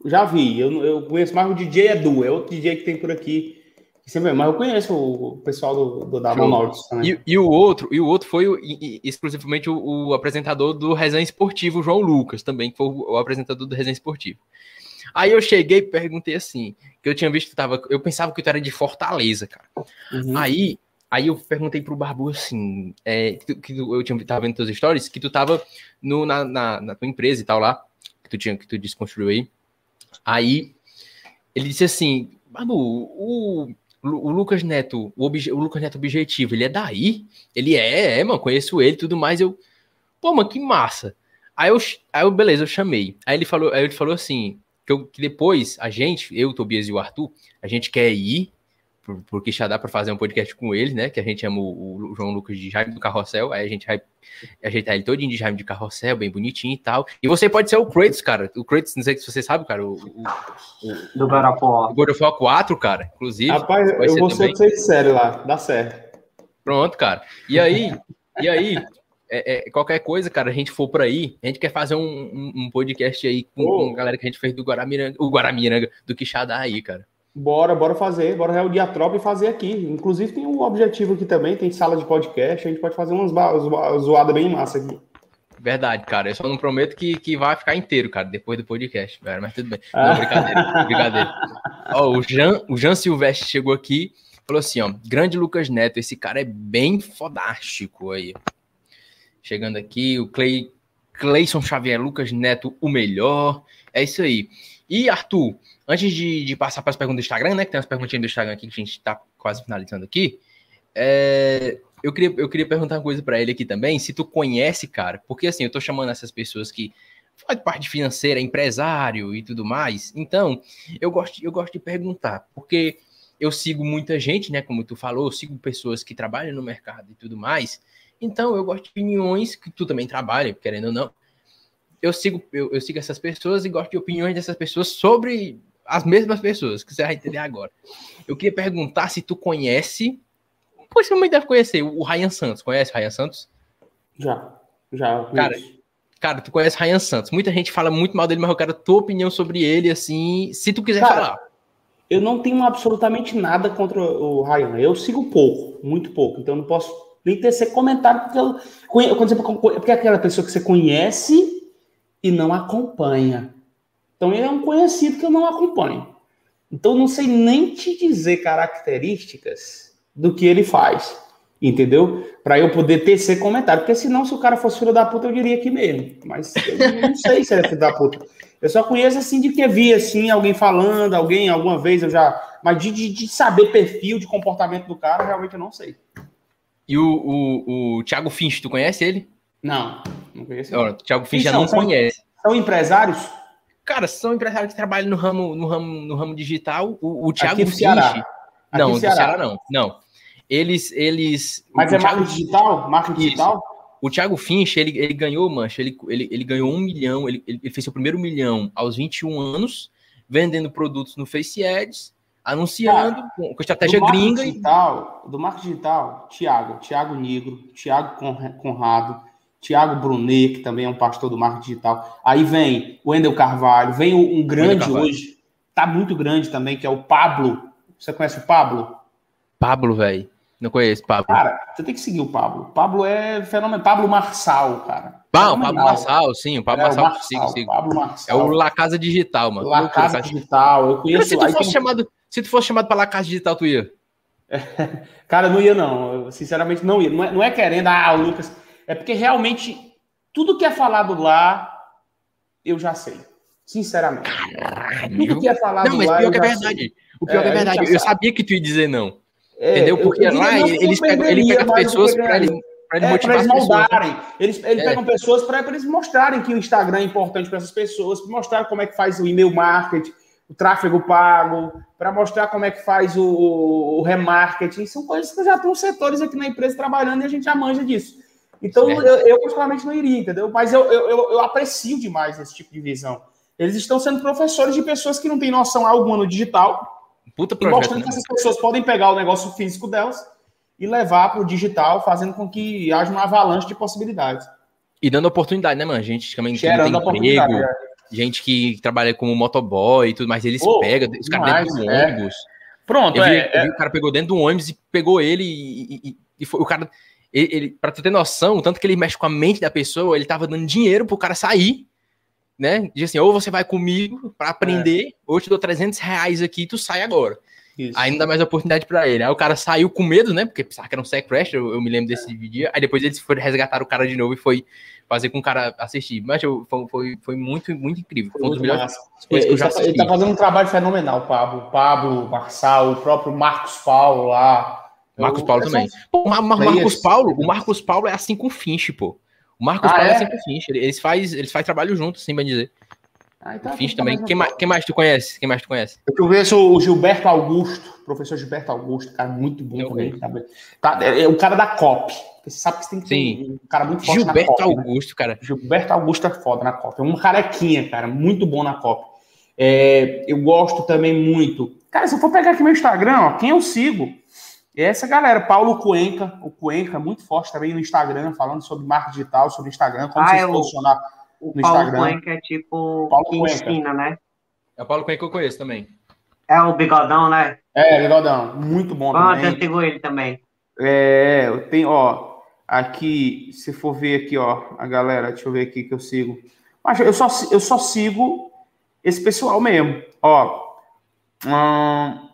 Já vi. Eu, eu conheço mais o DJ Edu, é outro DJ que tem por aqui. Sempre, mas eu conheço o pessoal do, do da também. E, e, o outro, e o outro foi o, e, exclusivamente o, o, apresentador do Resenha Esportivo, João Lucas, também, que foi o, o apresentador do Resenha Esportivo. Aí eu cheguei e perguntei assim, que eu tinha visto que tava, eu pensava que tu era de Fortaleza, cara. Uhum. Aí, aí eu perguntei pro Barbu assim, é, que, que eu tinha tava vendo teus stories, que tu tava no, na, na, na, tua empresa e tal lá, que tu tinha que tu desconstruiu aí. Aí ele disse assim, Barbu, o o Lucas Neto, o, obje, o, Lucas Neto objetivo, ele é daí? Ele é, é, mano, conheço ele tudo mais. Eu, pô, mano, que massa. Aí eu, aí eu, beleza, eu chamei. Aí ele falou, aí ele falou assim, que, eu, que depois a gente, eu, Tobias e o Arthur, a gente quer ir porque já dá para fazer um podcast com ele, né? Que a gente chama o, o João Lucas de Jaime do Carrossel, aí a gente vai ajeitar ele todinho de Jaime de Carrossel, bem bonitinho e tal. E você pode ser o Kratos, cara. O Kratos, não sei se você sabe, cara. O, o, o do God of War. O God of War 4, cara, inclusive. Rapaz, eu vou ser de série lá, dá certo. Pronto, cara. E aí, e aí, é, é, qualquer coisa, cara, a gente for por aí, a gente quer fazer um, um, um podcast aí com, oh. com, a galera que a gente fez do Guaramiranga, o Guaramiranga, do Quixadá aí, cara. Bora, bora fazer, bora reunir a tropa e fazer aqui. Inclusive tem um objetivo aqui também, tem sala de podcast, a gente pode fazer umas zoadas bem massa aqui. Verdade, cara. Eu só não prometo que, que vai ficar inteiro, cara, depois do podcast, velho. Mas tudo bem. Não, brincadeira, brincadeira. Ó, o Jean, o Jean Silvestre chegou aqui, falou assim, ó, grande Lucas Neto, esse cara é bem fodástico aí. Chegando aqui, o Clay, Clayson Xavier, Lucas Neto, o melhor. É isso aí. E Arthur, Antes de, de passar para as perguntas do Instagram, né? Que tem umas perguntinhas do Instagram aqui que a gente está quase finalizando aqui. É, eu, queria, eu queria perguntar uma coisa para ele aqui também, se tu conhece, cara, porque assim, eu tô chamando essas pessoas que faz parte financeira, empresário e tudo mais. Então, eu gosto, eu gosto de perguntar, porque eu sigo muita gente, né? Como tu falou, eu sigo pessoas que trabalham no mercado e tudo mais. Então, eu gosto de opiniões que tu também trabalha, querendo ou não. Eu sigo, eu, eu sigo essas pessoas e gosto de opiniões dessas pessoas sobre as mesmas pessoas, que você vai entender agora. Eu queria perguntar se tu conhece, possivelmente deve conhecer, o Ryan Santos. Conhece o Ryan Santos? Já, já. Cara, cara, tu conhece o Ryan Santos. Muita gente fala muito mal dele, mas eu quero a tua opinião sobre ele, assim, se tu quiser cara, falar. Eu não tenho absolutamente nada contra o Ryan. Eu sigo pouco, muito pouco. Então eu não posso nem tecer comentário, porque, eu, quando você, porque é aquela pessoa que você conhece e não acompanha. Então ele é um conhecido que eu não acompanho. Então não sei nem te dizer características do que ele faz, entendeu? Para eu poder tecer comentário, porque senão se o cara fosse filho da puta eu diria aqui mesmo. Mas eu não sei se ele é filho da puta. Eu só conheço assim de que vi assim, alguém falando, alguém alguma vez eu já. Mas de, de, de saber perfil de comportamento do cara, realmente eu não sei. E o, o, o Thiago Finch, tu conhece ele? Não, não conheço. O Thiago Finch já não São- conhece. São empresários? Cara, são empresários que trabalham no ramo, no ramo, no ramo digital. O, o Thiago Aqui. Ceará. Aqui Não, Ceará. Ceará não. Não. Eles. eles Mas é Thiago marketing digital? Isso. digital? O Thiago Finch, ele, ele ganhou, mancha, ele, ele, ele ganhou um milhão, ele, ele fez seu primeiro milhão aos 21 anos, vendendo produtos no Face Ads, anunciando com, com estratégia do gringa. e- digital, do marketing digital, Tiago, Tiago Negro, Tiago Con- Conrado, Tiago Brunet, que também é um pastor do marketing digital. Aí vem o Wendel Carvalho, vem um grande Carvalho. hoje, tá muito grande também, que é o Pablo. Você conhece o Pablo? Pablo, velho. Não conheço, Pablo. Cara, você tem que seguir o Pablo. Pablo é fenômeno. Pablo Marçal, cara. Pablo. Marçal, sim, o Pablo É, o Marçal, sigo, sigo. Pablo É Marçal. o La Casa Digital, mano. La Casa cara. Digital. Eu Cara, conheço. se tu fosse tem- chamado, se tu fosse chamado pra La Casa Digital, tu ia. <laughs> Cara, não ia, não. Eu, sinceramente, não ia. Não é, não é querendo, ah, o Lucas. É porque realmente tudo que é falado lá, eu já sei. Sinceramente. Tudo que é falado Não, mas lá. pior eu que é verdade. sei. O pior É, que é verdade. Eu sabia que tu ia dizer não. É, Entendeu? eu- Porque eu lá eles pegam, ele pega as mas eu pessoas pra ele, pra ele É, motivar para eles as pessoas. né? moldarem. Eles, eles É. pegam pessoas para eles mostrarem que o Instagram é importante para essas pessoas, para mostrar como é que faz o e-mail marketing, o tráfego pago, para mostrar como é que faz o, o remarketing. São coisas que já estão setores aqui na empresa trabalhando e a gente já manja disso. Então, eu, eu particularmente não iria, entendeu? Mas eu, eu, eu, eu aprecio demais esse tipo de visão. Eles estão sendo professores de pessoas que não têm noção alguma no digital, Puta e projeto, mostrando né? que essas pessoas podem pegar o negócio físico delas e levar para o digital, fazendo com que haja uma avalanche de possibilidades. E dando oportunidade, né, mano? Gente que também Gerando tem emprego, né? gente que trabalha como motoboy e tudo mais, eles Ô, pegam, os caras dentro do é. ônibus. Pronto, Eu vi, é, eu vi o cara pegou dentro do ônibus e pegou ele e, e- e foi o cara. Ele, ele, pra tu ter noção, o tanto que ele mexe com a mente da pessoa, ele tava dando dinheiro pro cara sair, né? Diz assim, ou você vai comigo pra aprender, ou eu te dou 300 reais aqui e tu sai agora. isso. Aí não dá mais oportunidade pra ele. Aí o cara saiu com medo, né? Porque pensava que era um sequestro, eu, eu me lembro desse dia. Aí depois eles foram resgatar o cara de novo e foi fazer com o cara assistir. Mas eu- foi, foi, foi muito, muito incrível. Foi, um dos melhores coisas que eu Ele já assisti. fazendo um trabalho fenomenal, Pablo. Pablo, Marçal, o próprio Marcos Paulo lá. Marcos Eu- Paulo é só- também. Pô, Mar- Players. Marcos Paulo, o Marcos Paulo é assim com o Finch, pô. O Marcos Ah, Paulo é? é? assim com o Finch. ele- Eles faz, eles faz trabalho junto, assim, bem dizer. Ah, então O Finch tá também. mais Quem mais, quem mais tu conhece? Quem mais tu conhece? Eu conheço o Gilberto Augusto, professor Gilberto Augusto, cara muito bom Eu também. Tá, Tá, é, é o cara da COP. Porque Você sabe que você tem que ter Sim. um cara muito forte Gilberto na COP. né? Augusto, cara. Gilberto Augusto é foda na COP. É um carequinha, cara, muito bom na COP. É, eu gosto também muito. Cara, se eu for pegar aqui meu Instagram, ó, quem eu sigo é essa galera. Paulo Cuenca, o Cuenca, muito forte também no Instagram, falando sobre marketing digital, sobre Instagram, como Ah, você é se o- posicionar. O No Paulo Instagram. Cuenca é tipo Paulo que Cuenca. ensina, né? É o Paulo Cunha que eu conheço também. É o bigodão, né? É, Bigodão, muito bom Ah, também. eu sigo ele também. É, eu tenho, ó, aqui, se for ver aqui, ó, a galera, deixa eu ver aqui que eu sigo. Mas eu só, eu só sigo esse pessoal mesmo, ó. Hum,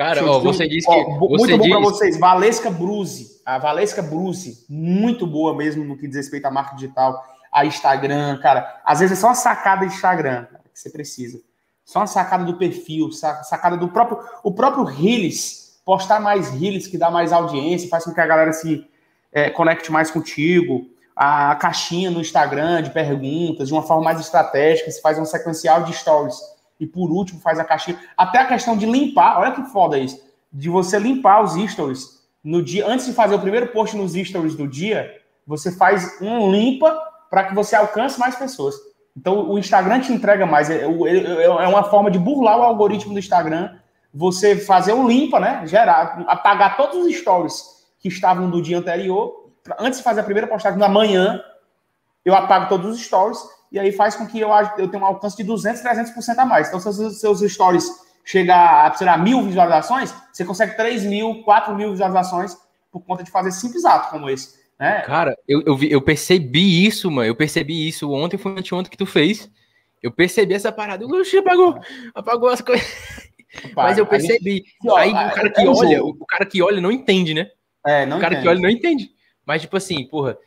Cara, ó, você disse ó, que. bu- Você muito bom diz, pra vocês, Valesca Bruce, a Valesca Bruce, muito boa mesmo no que diz respeito a marca digital, a Instagram, cara. Às vezes é só uma sacada de Instagram cara, que você precisa. Só uma sacada do perfil, sa- sacada do próprio, o próprio Reels, postar mais Reels que dá mais audiência, faz com que a galera se é, conecte mais contigo. A caixinha no Instagram de perguntas, de uma forma mais estratégica, se faz um sequencial de stories. E por último, faz a caixinha. Até a questão de limpar, olha que foda isso. De você limpar os stories no dia, antes de fazer o primeiro post nos stories do dia, você faz um limpa para que você alcance mais pessoas. Então o Instagram te entrega mais. É, é- é uma forma de burlar o algoritmo do Instagram. Você fazer um limpa, né? Gerar, apagar todos os stories que estavam do dia anterior. Antes de fazer a primeira postagem na manhã, eu apago todos os stories e aí faz com que eu, eu tenha um alcance de 200, 300% a mais. Então, se os seus stories chegar a, sei lá, mil visualizações, você consegue 3 mil, 4 mil visualizações por conta de fazer simples atos como esse. Né? Cara, eu, eu, vi- eu percebi isso, mano. Eu percebi isso ontem, foi anteontem que tu fez. Eu percebi essa parada. Oxi, apagou, apagou as coisas. Mas eu gente- percebi. ó, Aí o é- cara que é olha, jogo. o cara que olha não entende, né? É, não o cara entendo. que olha não entende. Mas, tipo assim, porra,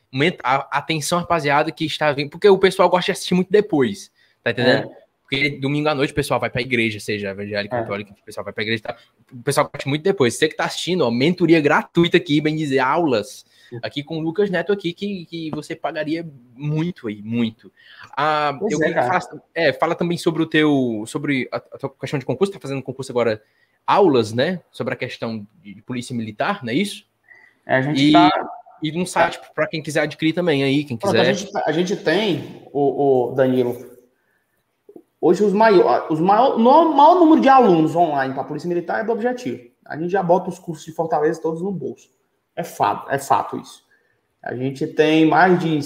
atenção, rapaziada, que está vindo. Porque o pessoal gosta de assistir muito depois. Tá entendendo? É. Porque domingo à noite o pessoal vai pra igreja, seja evangélico, é. católico, o pessoal vai pra igreja. Tá? O pessoal parte muito depois. Você que tá assistindo, ó, mentoria gratuita aqui, bem dizer, aulas aqui com o Lucas Neto aqui, que, que você pagaria muito aí, muito. Ah, eu é, fala, é, fala também sobre o teu, sobre a, a tua questão de concurso, tá fazendo concurso agora, aulas, né, sobre a questão de polícia militar, não é isso? É, a gente e, tá... e um site para quem quiser adquirir também aí, quem quiser. Pronto, a, gente, tá, a gente tem, o, o Danilo, Hoje, os maior, os maior, o maior número de alunos online para a Polícia Militar é do objetivo. A gente já bota os cursos de Fortaleza todos no bolso. É fato, é fato isso. A gente tem mais de,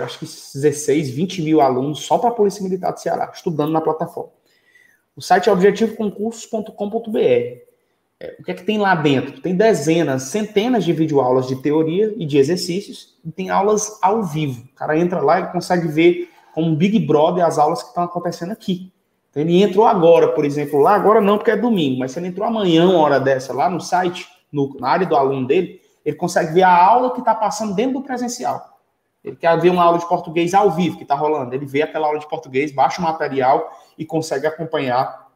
acho que 16, 20 mil alunos só para a Polícia Militar do Ceará, estudando na plataforma. O site é objetivoconcursos.com.br. É, o que é que tem lá dentro? Tem dezenas, centenas de videoaulas de teoria e de exercícios, e tem aulas ao vivo. O cara entra lá e consegue ver como Big Brother as aulas que estão acontecendo aqui. Então, ele entrou agora, por exemplo, lá, agora não porque é domingo, mas se ele entrou amanhã, uma hora dessa, lá no site, no, na área do aluno dele, ele consegue ver a aula que está passando dentro do presencial. Ele quer ver uma aula de português ao vivo que está rolando. Ele vê aquela aula de português, baixa o material e consegue acompanhar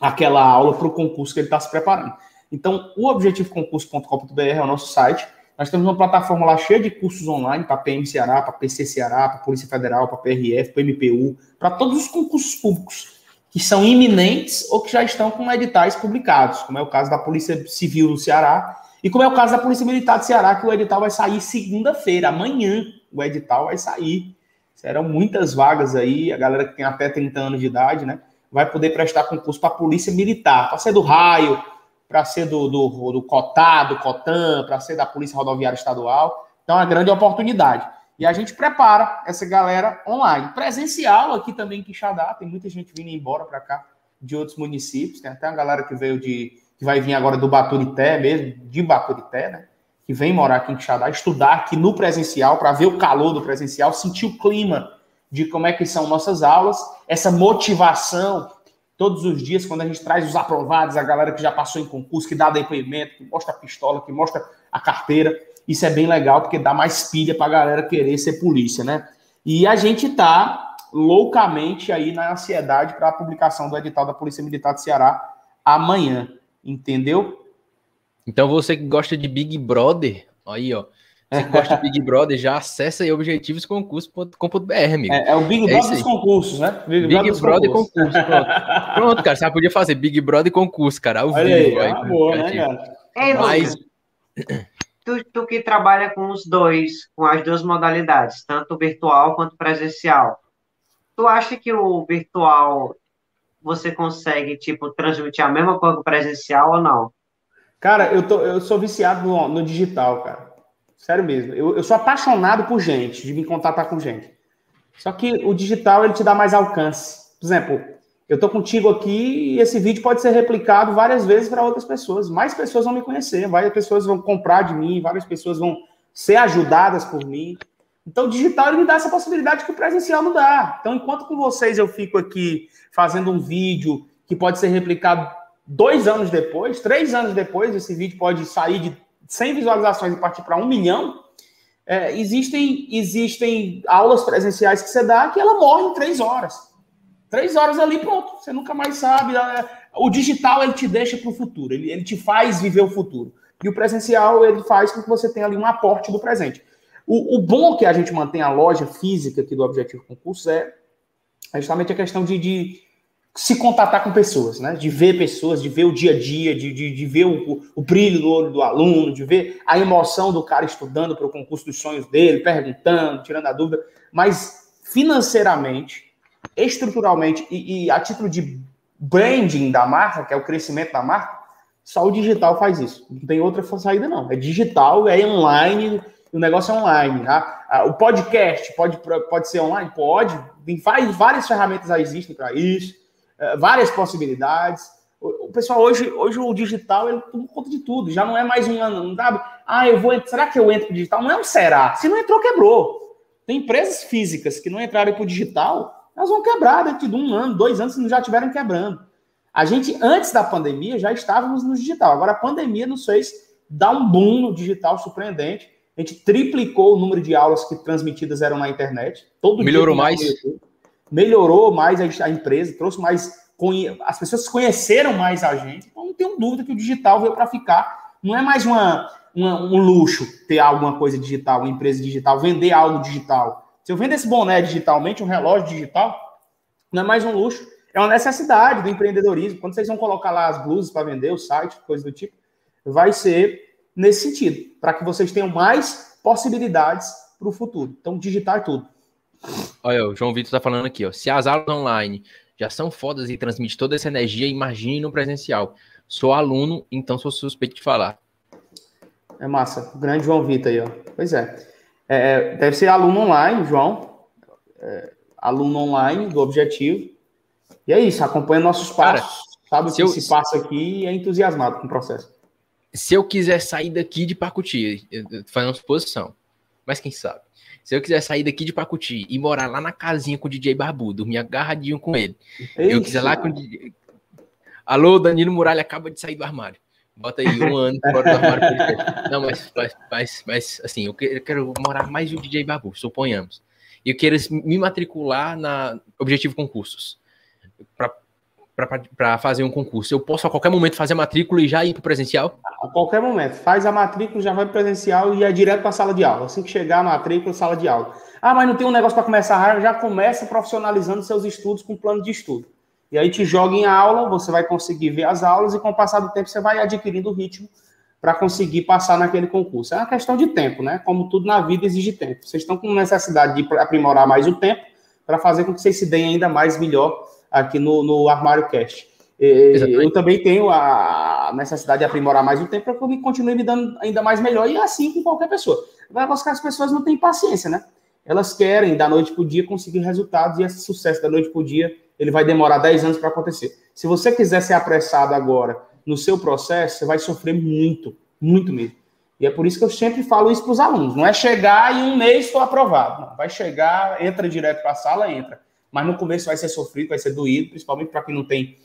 aquela aula para o concurso que ele está se preparando. Então, o objetivoconcurso.com.br é o nosso site. Nós temos uma plataforma lá cheia de cursos online para PM Ceará, para PC Ceará, para Polícia Federal, para PRF, para MPU, para todos os concursos públicos que são iminentes ou que já estão com editais publicados, como é o caso da Polícia Civil do Ceará e como é o caso da Polícia Militar do Ceará, que o edital vai sair segunda-feira, amanhã o edital vai sair. Serão muitas vagas aí, a galera que tem até 30 anos de idade, né, vai poder prestar concurso para a Polícia Militar, para ser do raio, para ser do, do, do COTÁ, do COTAN, para ser da Polícia Rodoviária Estadual. Então, é uma grande oportunidade. E a gente prepara essa galera online. Presencial aqui também em Quixadá, tem muita gente vindo embora para cá de outros municípios. Tem até uma galera que veio de. que vai vir agora do Baturité mesmo, de Baturité, né? Que vem morar aqui em Quixadá, estudar aqui no presencial, para ver o calor do presencial, sentir o clima de como é que são nossas aulas, essa motivação todos os dias, quando a gente traz os aprovados, a galera que já passou em concurso, que dá depoimento, que mostra a pistola, que mostra a carteira, isso é bem legal, porque dá mais pilha para a galera querer ser polícia, né? E a gente está loucamente aí na ansiedade para a publicação do edital da Polícia Militar do Ceará amanhã, entendeu? Então você que gosta de Big Brother, aí ó, você gosta de Big Brother, já acessa aí objetivosconcurso.com.br, amigo. É, é, o Big é Brother dos concursos, né? Big, Big Brother, Brother concurso. Pronto. pronto, cara, você podia fazer Big Brother concurso, cara, ao Olha vivo. Aí, aí, boa, né, cara? Ei, Mas... Tu, tu que trabalha com os dois, com as duas modalidades, tanto virtual quanto presencial, tu acha que o virtual você consegue, tipo, transmitir a mesma coisa que o presencial ou não? Cara, eu, tô, eu sou viciado no, no digital, cara. Sério mesmo. Eu, eu sou apaixonado por gente, de me contatar com gente. Só que o digital, ele te dá mais alcance. Por exemplo, eu tô contigo aqui e esse vídeo pode ser replicado várias vezes para outras pessoas. Mais pessoas vão me conhecer, várias pessoas vão comprar de mim, várias pessoas vão ser ajudadas por mim. Então, o digital me dá essa possibilidade que o presencial não dá. Então, enquanto com vocês eu fico aqui fazendo um vídeo que pode ser replicado dois anos depois, três anos depois, esse vídeo pode sair de 100 visualizações e partir para um milhão, é, existem, existem aulas presenciais que você dá que ela morre em três horas. Três horas ali, pronto. Você nunca mais sabe. É, o digital, ele te deixa para o futuro. Ele, ele te faz viver o futuro. E o presencial, ele faz com que você tenha ali um aporte do presente. O, o bom que a gente mantém a loja física aqui do Objetivo Concursos é justamente a questão de, de se contatar com pessoas, né? De ver pessoas, de ver o dia a dia, de, de, de ver o, o, brilho no olho do aluno, de ver a emoção do cara estudando para o concurso dos sonhos dele, perguntando, tirando a dúvida. Mas financeiramente, estruturalmente e, e a título de branding da marca, que é o crescimento da marca, só o digital faz isso. Não tem outra saída, não. É digital, é online, o negócio é online. Tá? O podcast pode, pode ser online? Pode. Tem várias ferramentas já existem para isso. É, várias possibilidades. O, pessoal hoje, hoje o digital ele toma conta de tudo. Já não é mais um ano, não sabe? Ah, eu vou. Será que eu entro pro digital? Não é um será. Se não entrou, quebrou. Tem empresas físicas que não entraram para o digital, elas vão quebrar dentro de um ano, dois anos, se não já estiverem quebrando. A gente, antes da pandemia, já estávamos no digital. Agora, a pandemia nos fez dar um boom no digital surpreendente. A gente triplicou o número de aulas que transmitidas eram na internet. Todo Melhorou mais? Melhorou mais a, a empresa, trouxe mais. As pessoas conheceram mais a gente. Então, não tenho dúvida que o digital veio para ficar. Não é mais uma, uma, um luxo ter alguma coisa digital, uma empresa digital, vender algo digital. Se eu vendo esse boné digitalmente, um relógio digital, não é mais um luxo. É uma necessidade do empreendedorismo. Quando vocês vão colocar lá as blusas para vender, o site, coisa do tipo, vai ser nesse sentido, para que vocês tenham mais possibilidades para o futuro. Então, digitar tudo. Olha, o João Vitor está falando aqui, ó. Se as aulas online já são fodas e transmitem toda essa energia, imagine no presencial. Sou aluno, então sou suspeito de falar. É massa. Grande João Vitor aí, ó. Pois é. é deve ser aluno online, João. É, aluno online do objetivo. E é isso, acompanha nossos passos. Cara, sabe o que eu... se passa aqui e é entusiasmado com o processo. Se eu quiser sair daqui de Pacuti, fazendo uma suposição, mas quem sabe? Se eu quiser sair daqui de Pacuti e morar lá na casinha com o DJ Barbu, dormir agarradinho com ele. Eu quiser lá com o DJ... Alô, Danilo Muralha acaba de sair do armário. Bota aí um ano fora do armário. Não, mas, mas, mas, mas assim, eu quero morar mais o DJ Babu, suponhamos. E eu quero me matricular na Objetivo Concursos para fazer um concurso. Eu posso a qualquer momento fazer a matrícula e já ir para presencial? A qualquer momento. Faz a matrícula, já vai para presencial e é direto para a sala de aula. Assim que chegar a matrícula, sala de aula. Ah, mas não tem um negócio para começar, já começa profissionalizando seus estudos com plano de estudo. E aí te joga em aula, você vai conseguir ver as aulas e com o passar do tempo você vai adquirindo o ritmo para conseguir passar naquele concurso. É uma questão de tempo, né? Como tudo na vida exige tempo. Vocês estão com necessidade de aprimorar mais o tempo para fazer com que vocês se deem ainda mais melhor aqui no, no Armário Cast. Eu também tenho a necessidade de aprimorar mais o tempo para que eu continue me dando ainda mais melhor, e assim com qualquer pessoa. Agora, as pessoas não têm paciência, né? Elas querem, da noite para o dia, conseguir resultados, e esse sucesso da noite para o dia, ele vai demorar 10 anos para acontecer. Se você quiser ser apressado agora no seu processo, você vai sofrer muito, muito mesmo. E é por isso que eu sempre falo isso para os alunos. Não é chegar e um mês estou aprovado. Não, vai chegar, entra direto para a sala, entra. Mas no começo vai ser sofrido, vai ser doído, principalmente para quem não tem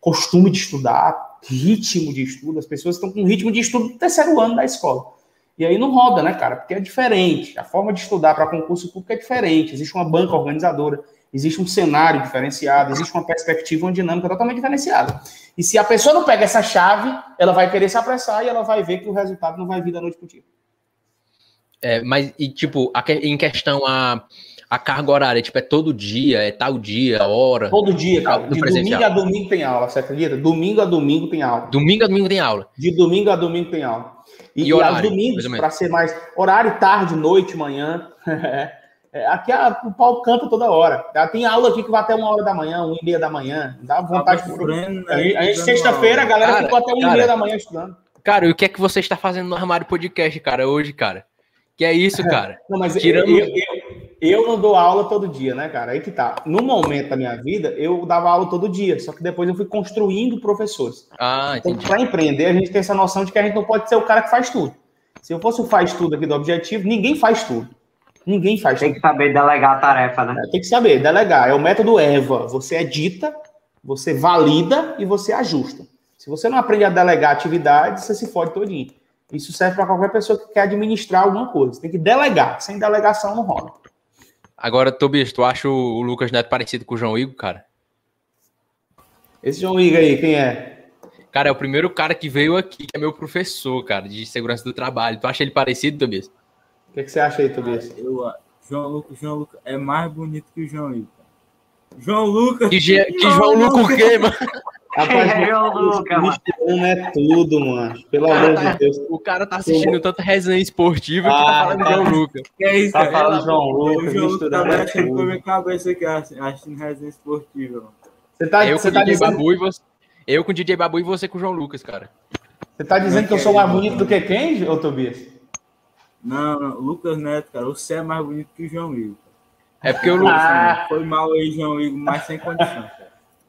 costume de estudar, ritmo de estudo. As pessoas estão com ritmo de estudo do terceiro ano da escola. E aí não roda, né, cara? Porque é diferente. A forma de estudar para concurso público é diferente. Existe uma banca organizadora, existe um cenário diferenciado, existe uma perspectiva, uma dinâmica totalmente diferenciada. E se a pessoa não pega essa chave, ela vai querer se apressar e ela vai ver que o resultado não vai vir da noite para o dia. É, mas, e tipo, em questão a a carga horária, tipo, é todo dia, é tal dia, hora. Todo dia, cara. De domingo a domingo tem aula, você acredita? Domingo a domingo tem aula. Domingo a domingo tem aula. De domingo a domingo tem aula. E, e horário, aos domingos, para ser mais. Horário, tarde, noite, manhã. <laughs> É, aqui a, o pau canta toda hora. Tem aula aqui que vai até uma hora da manhã, uma e meia da manhã. Dá vontade de. Né? A gente, sexta-feira, a galera cara, ficou até uma e meia da manhã estudando. Cara, e o que é que você está fazendo no armário podcast, cara, hoje, cara? Que é isso, <laughs> cara? Não, mas Tirando... eu, eu, eu não dou aula todo dia, né, cara? Aí que tá. No momento da minha vida, eu dava aula todo dia, só que depois eu fui construindo professores. Ah, então, entendi. Então, para empreender, a gente tem essa noção de que a gente não pode ser o cara que faz tudo. Se eu fosse o faz tudo aqui do objetivo, ninguém faz tudo. Ninguém faz tem tudo. Tem que saber delegar a tarefa, né? É, tem que saber delegar. É o método EVA. Você edita, você valida e você ajusta. Se você não aprende a delegar atividades, você se fode todinho. Isso serve para qualquer pessoa que quer administrar alguma coisa. Você tem que delegar. Sem delegação não rola. Agora, Tobias, tu acha o Lucas Neto parecido com o João Igor, cara? Esse João Igor aí, quem é? Cara, é o primeiro cara que veio aqui, que é meu professor, cara, de segurança do trabalho. Tu acha ele parecido, Tobias? O que, que, você acha aí, Tobias? Eu, João Lucas, João Lucas é mais bonito que o João Igor. João Lucas. Que, que João Lucas o quê, mano? <laughs> Rapaz, é, Lucas, não é tudo, mano. Pelo amor de <laughs> Deus. O cara tá assistindo tanta resenha esportiva ah, que tá falando de João Lucas. Que é isso, tá cara? falando João Lucas, o João Lucas tá mexendo com a minha cabeça aqui, assistindo resenha esportiva, mano. Você tá, eu você com tá DJ dizendo... Babu e você. Eu com o DJ Babu e você com o João Lucas, cara. Você tá dizendo que eu sou mais bonito do que quem, ô Tobias? Não, não, Lucas Neto, cara, você é mais bonito que o João Igor. É porque o Lucas. Ah. Foi mal aí, João Igor, mas sem condição.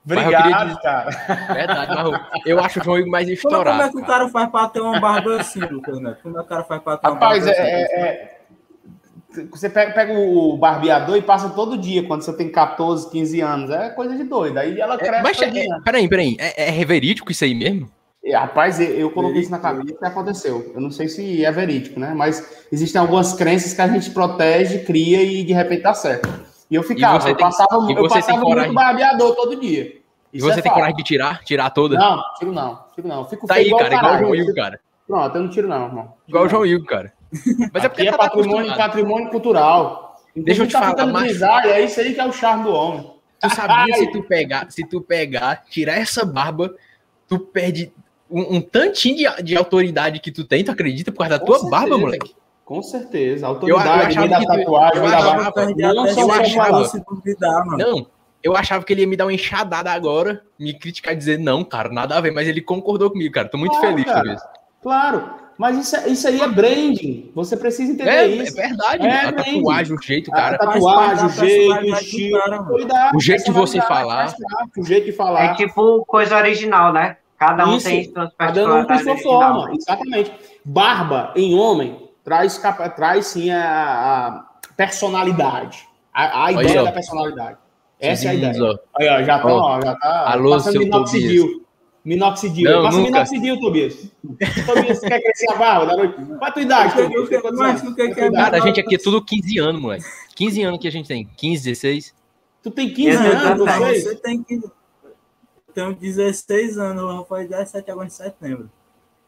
Obrigado, dizer... cara. Verdade, mas eu acho o João Igor mais estourado. <laughs> Como é que o cara faz pra ter uma barba assim, Lucas Neto? Como é que o cara faz pra ter uma Rapaz, barba é, assim? É, é... Você pega, pega, o barbeador e passa todo dia, quando você tem 14, 15 anos. É coisa de doido. Aí ela é, cresce. É, mas, é, peraí, peraí. É, é verídico isso aí mesmo? É, rapaz, eu coloquei isso na cabeça e aconteceu. Eu não sei se é verídico, né? Mas existem algumas crenças que a gente protege, cria e de repente dá certo. E eu ficava, E eu tem- passava, e eu tem passava muito barbeador todo dia. E você é tem fato. coragem de tirar? Tirar toda? Não, tiro não, tiro não. Fico tá aí, igual cara, igual o. João Will, cara. Pronto, eu não tiro não, irmão. Igual o João. Will, cara. Mas é porque é tá patrimônio, acostumado. patrimônio cultural. Deixa eu te tá falar, macho. grisalho, é isso aí que é o charme do homem. Tu sabia se tu pegar, se tu pegar, tirar essa barba, tu perde um, um tantinho de, de autoridade que tu tem, tu acredita, por causa da Com tua certeza. barba, moleque? Com certeza. A eu autoridade, achava vem da tatuagem, eu vem da barba. Não só o achava- falar se duvidar, mano. Não, eu achava que ele ia me dar uma enxadada agora, me criticar e dizer, não, cara, nada a ver, mas ele concordou comigo, cara. Tô muito Claro, feliz cara. por isso. Claro. Mas isso, é- isso aí é branding. Você precisa entender É, é isso. verdade, É, a brand. tatuagem, o jeito, A cara. tatuagem, o jeito, o estilo, O jeito de você falar. O jeito de falar. É tipo coisa original, né? Cada um Isso. tem suas Cada um tem particularidades sua original. forma, exatamente. Barba em homem traz, capa- traz sim a, a personalidade. A, a ideia ó. da personalidade. Essa é a Diz, ideia. ó, Aí, ó, já tá, Ó. ó, já tá Alô, passando minoxidil. Minoxidil. Não, Passa nunca. minoxidil, Tobias. Tobias, você quer crescer a barba da noite? Qual a tua idade, Tobias? Cara, a gente aqui é tudo 15 anos, moleque. 15 anos que a gente tem. 15, 16. Tu tem 15 Exatamente. anos, você? você tem que. Eu tenho 16 anos, Rafael 17 agora em setembro.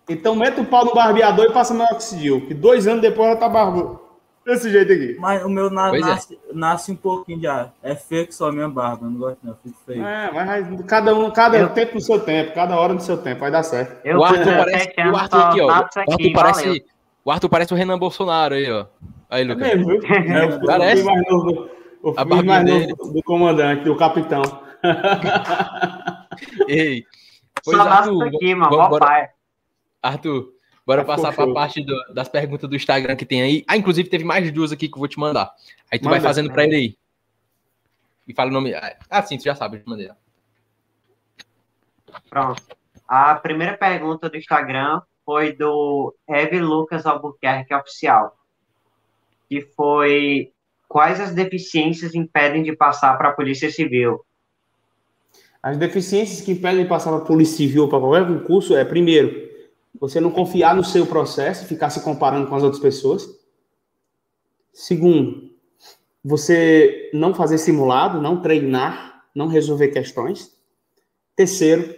Então mete o pau no barbeador e passa minoxidil. Que dois anos depois ela tá barbuda. Desse jeito aqui. Mas o meu na- é. nasce, nasce um pouquinho já. É feio que só a minha barba, eu não gosto não, fico feio. É, mas cada um, cada Eu- tempo no seu tempo, cada hora no seu tempo, vai dar certo. Eu o Arthur 17 parece. O anos Arthur aqui, ó. faço O Arthur aqui, parece. valeu. O Arthur parece o Renan Bolsonaro aí, ó. Aí, É Lucas. mesmo, viu? <laughs> É o Parece. filho mais novo, o A filho mais dele. novo do comandante, do capitão. <laughs> Ei. Pois, Só nasce Arthur, aqui, mano. bora- Bora-. Arthur, bora passar para a parte do- das perguntas do Instagram que tem aí. Ah, inclusive teve mais duas aqui que eu vou te mandar. Aí tu vai Manda. fazendo para ele aí. E fala o nome. Ah, sim, tu já sabe de maneira. Pronto. A primeira pergunta do Instagram foi do Eve Lucas Albuquerque Oficial. Que foi quais as deficiências impedem de passar para a Polícia Civil? As deficiências que impedem de passar para a Polícia Civil ou para qualquer concurso é, primeiro, você não confiar no seu processo ficar se comparando com as outras pessoas. Segundo, você não fazer simulado, não treinar, não resolver questões. Terceiro,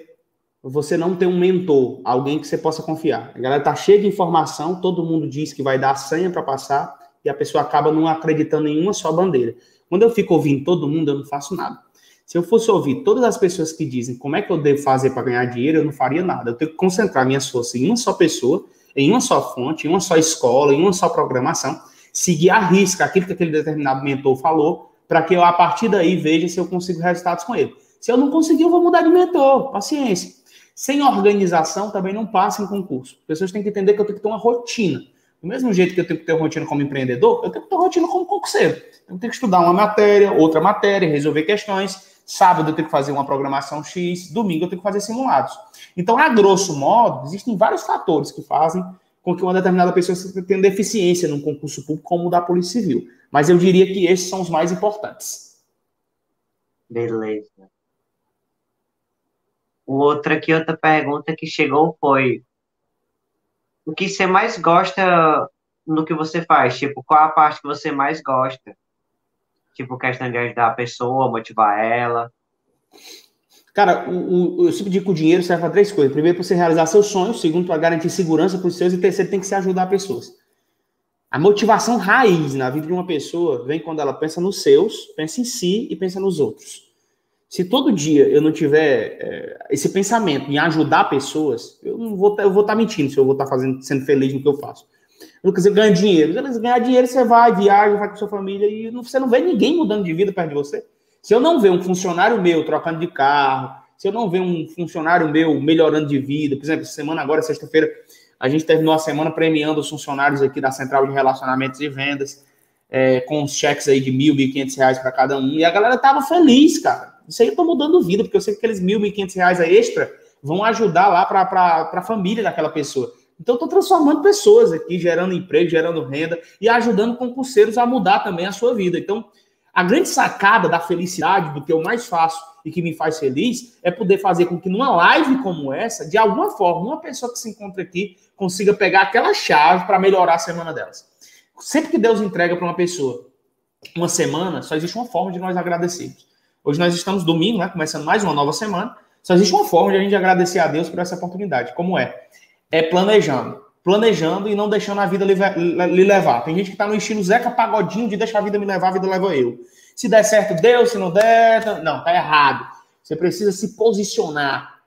você não ter um mentor, alguém que você possa confiar. A galera tá cheia de informação, todo mundo diz que vai dar a senha para passar e a pessoa acaba não acreditando em uma só bandeira. Quando eu fico ouvindo todo mundo, eu não faço nada. Se eu fosse ouvir todas as pessoas que dizem como é que eu devo fazer para ganhar dinheiro, eu não faria nada. Eu tenho que concentrar minhas forças em uma só pessoa, em uma só fonte, em uma só escola, em uma só programação, seguir a risca aquilo que aquele determinado mentor falou, para que eu, a partir daí, veja se eu consigo resultados com ele. Se eu não conseguir, eu vou mudar de mentor. Paciência. Sem organização, também não passa em concurso. As pessoas têm que entender que eu tenho que ter uma rotina. Do mesmo jeito que eu tenho que ter rotina como empreendedor, eu tenho que ter rotina como concurseiro. Eu tenho que estudar uma matéria, outra matéria, resolver questões. Sábado eu tenho que fazer uma programação X, domingo eu tenho que fazer simulados. Então, a grosso modo, existem vários fatores que fazem com que uma determinada pessoa tenha deficiência num concurso público como o da Polícia Civil. Mas eu diria que esses são os mais importantes. Beleza. Outra aqui, outra pergunta que chegou foi: o que você mais gosta no que você faz? Tipo, qual a parte que você mais gosta? Tipo, questão de ajudar a pessoa, motivar ela. Cara, o, o, eu sempre digo que o dinheiro serve para três coisas. Primeiro, para você realizar seus sonhos. Segundo, para garantir segurança para os seus. E terceiro, tem que se ajudar pessoas. A motivação raiz na vida de uma pessoa vem quando ela pensa nos seus, pensa em si e pensa nos outros. Se todo dia eu não tiver é, esse pensamento em ajudar pessoas, eu não vou, vou estar mentindo se eu vou estar fazendo, sendo feliz no que eu faço. Eu, quer dizer, ganha dinheiro. Beleza, ganhar dinheiro, você vai, viaja, vai com sua família e não, você não vê ninguém mudando de vida perto de você. Se eu não ver um funcionário meu trocando de carro, se eu não ver um funcionário meu melhorando de vida, por exemplo, semana agora, sexta-feira, a gente terminou a semana premiando os funcionários aqui da Central de Relacionamentos e Vendas, é, com os cheques aí de mil, mil e quinhentos reais para cada um, e a galera tava feliz, cara. Isso aí eu tô mudando vida, porque eu sei que aqueles mil, mil e quinhentos reais extra vão ajudar lá para a família daquela pessoa. Então, estou transformando pessoas aqui, gerando emprego, gerando renda e ajudando concurseiros a mudar também a sua vida. Então, a grande sacada da felicidade, do que eu mais faço e que me faz feliz, é poder fazer com que numa live como essa, de alguma forma, uma pessoa que se encontra aqui consiga pegar aquela chave para melhorar a semana delas. Sempre que Deus entrega para uma pessoa uma semana, só existe uma forma de nós agradecermos. Hoje nós estamos domingo, né, começando mais uma nova semana. Só existe uma forma de a gente agradecer a Deus por essa oportunidade. Como é? É planejando. Planejando e não deixando a vida lhe levar. Tem gente que está no estilo Zeca Pagodinho de deixar a vida me levar, a vida leva eu. Se der certo, Deus, se não der, não, tá errado. Você precisa se posicionar.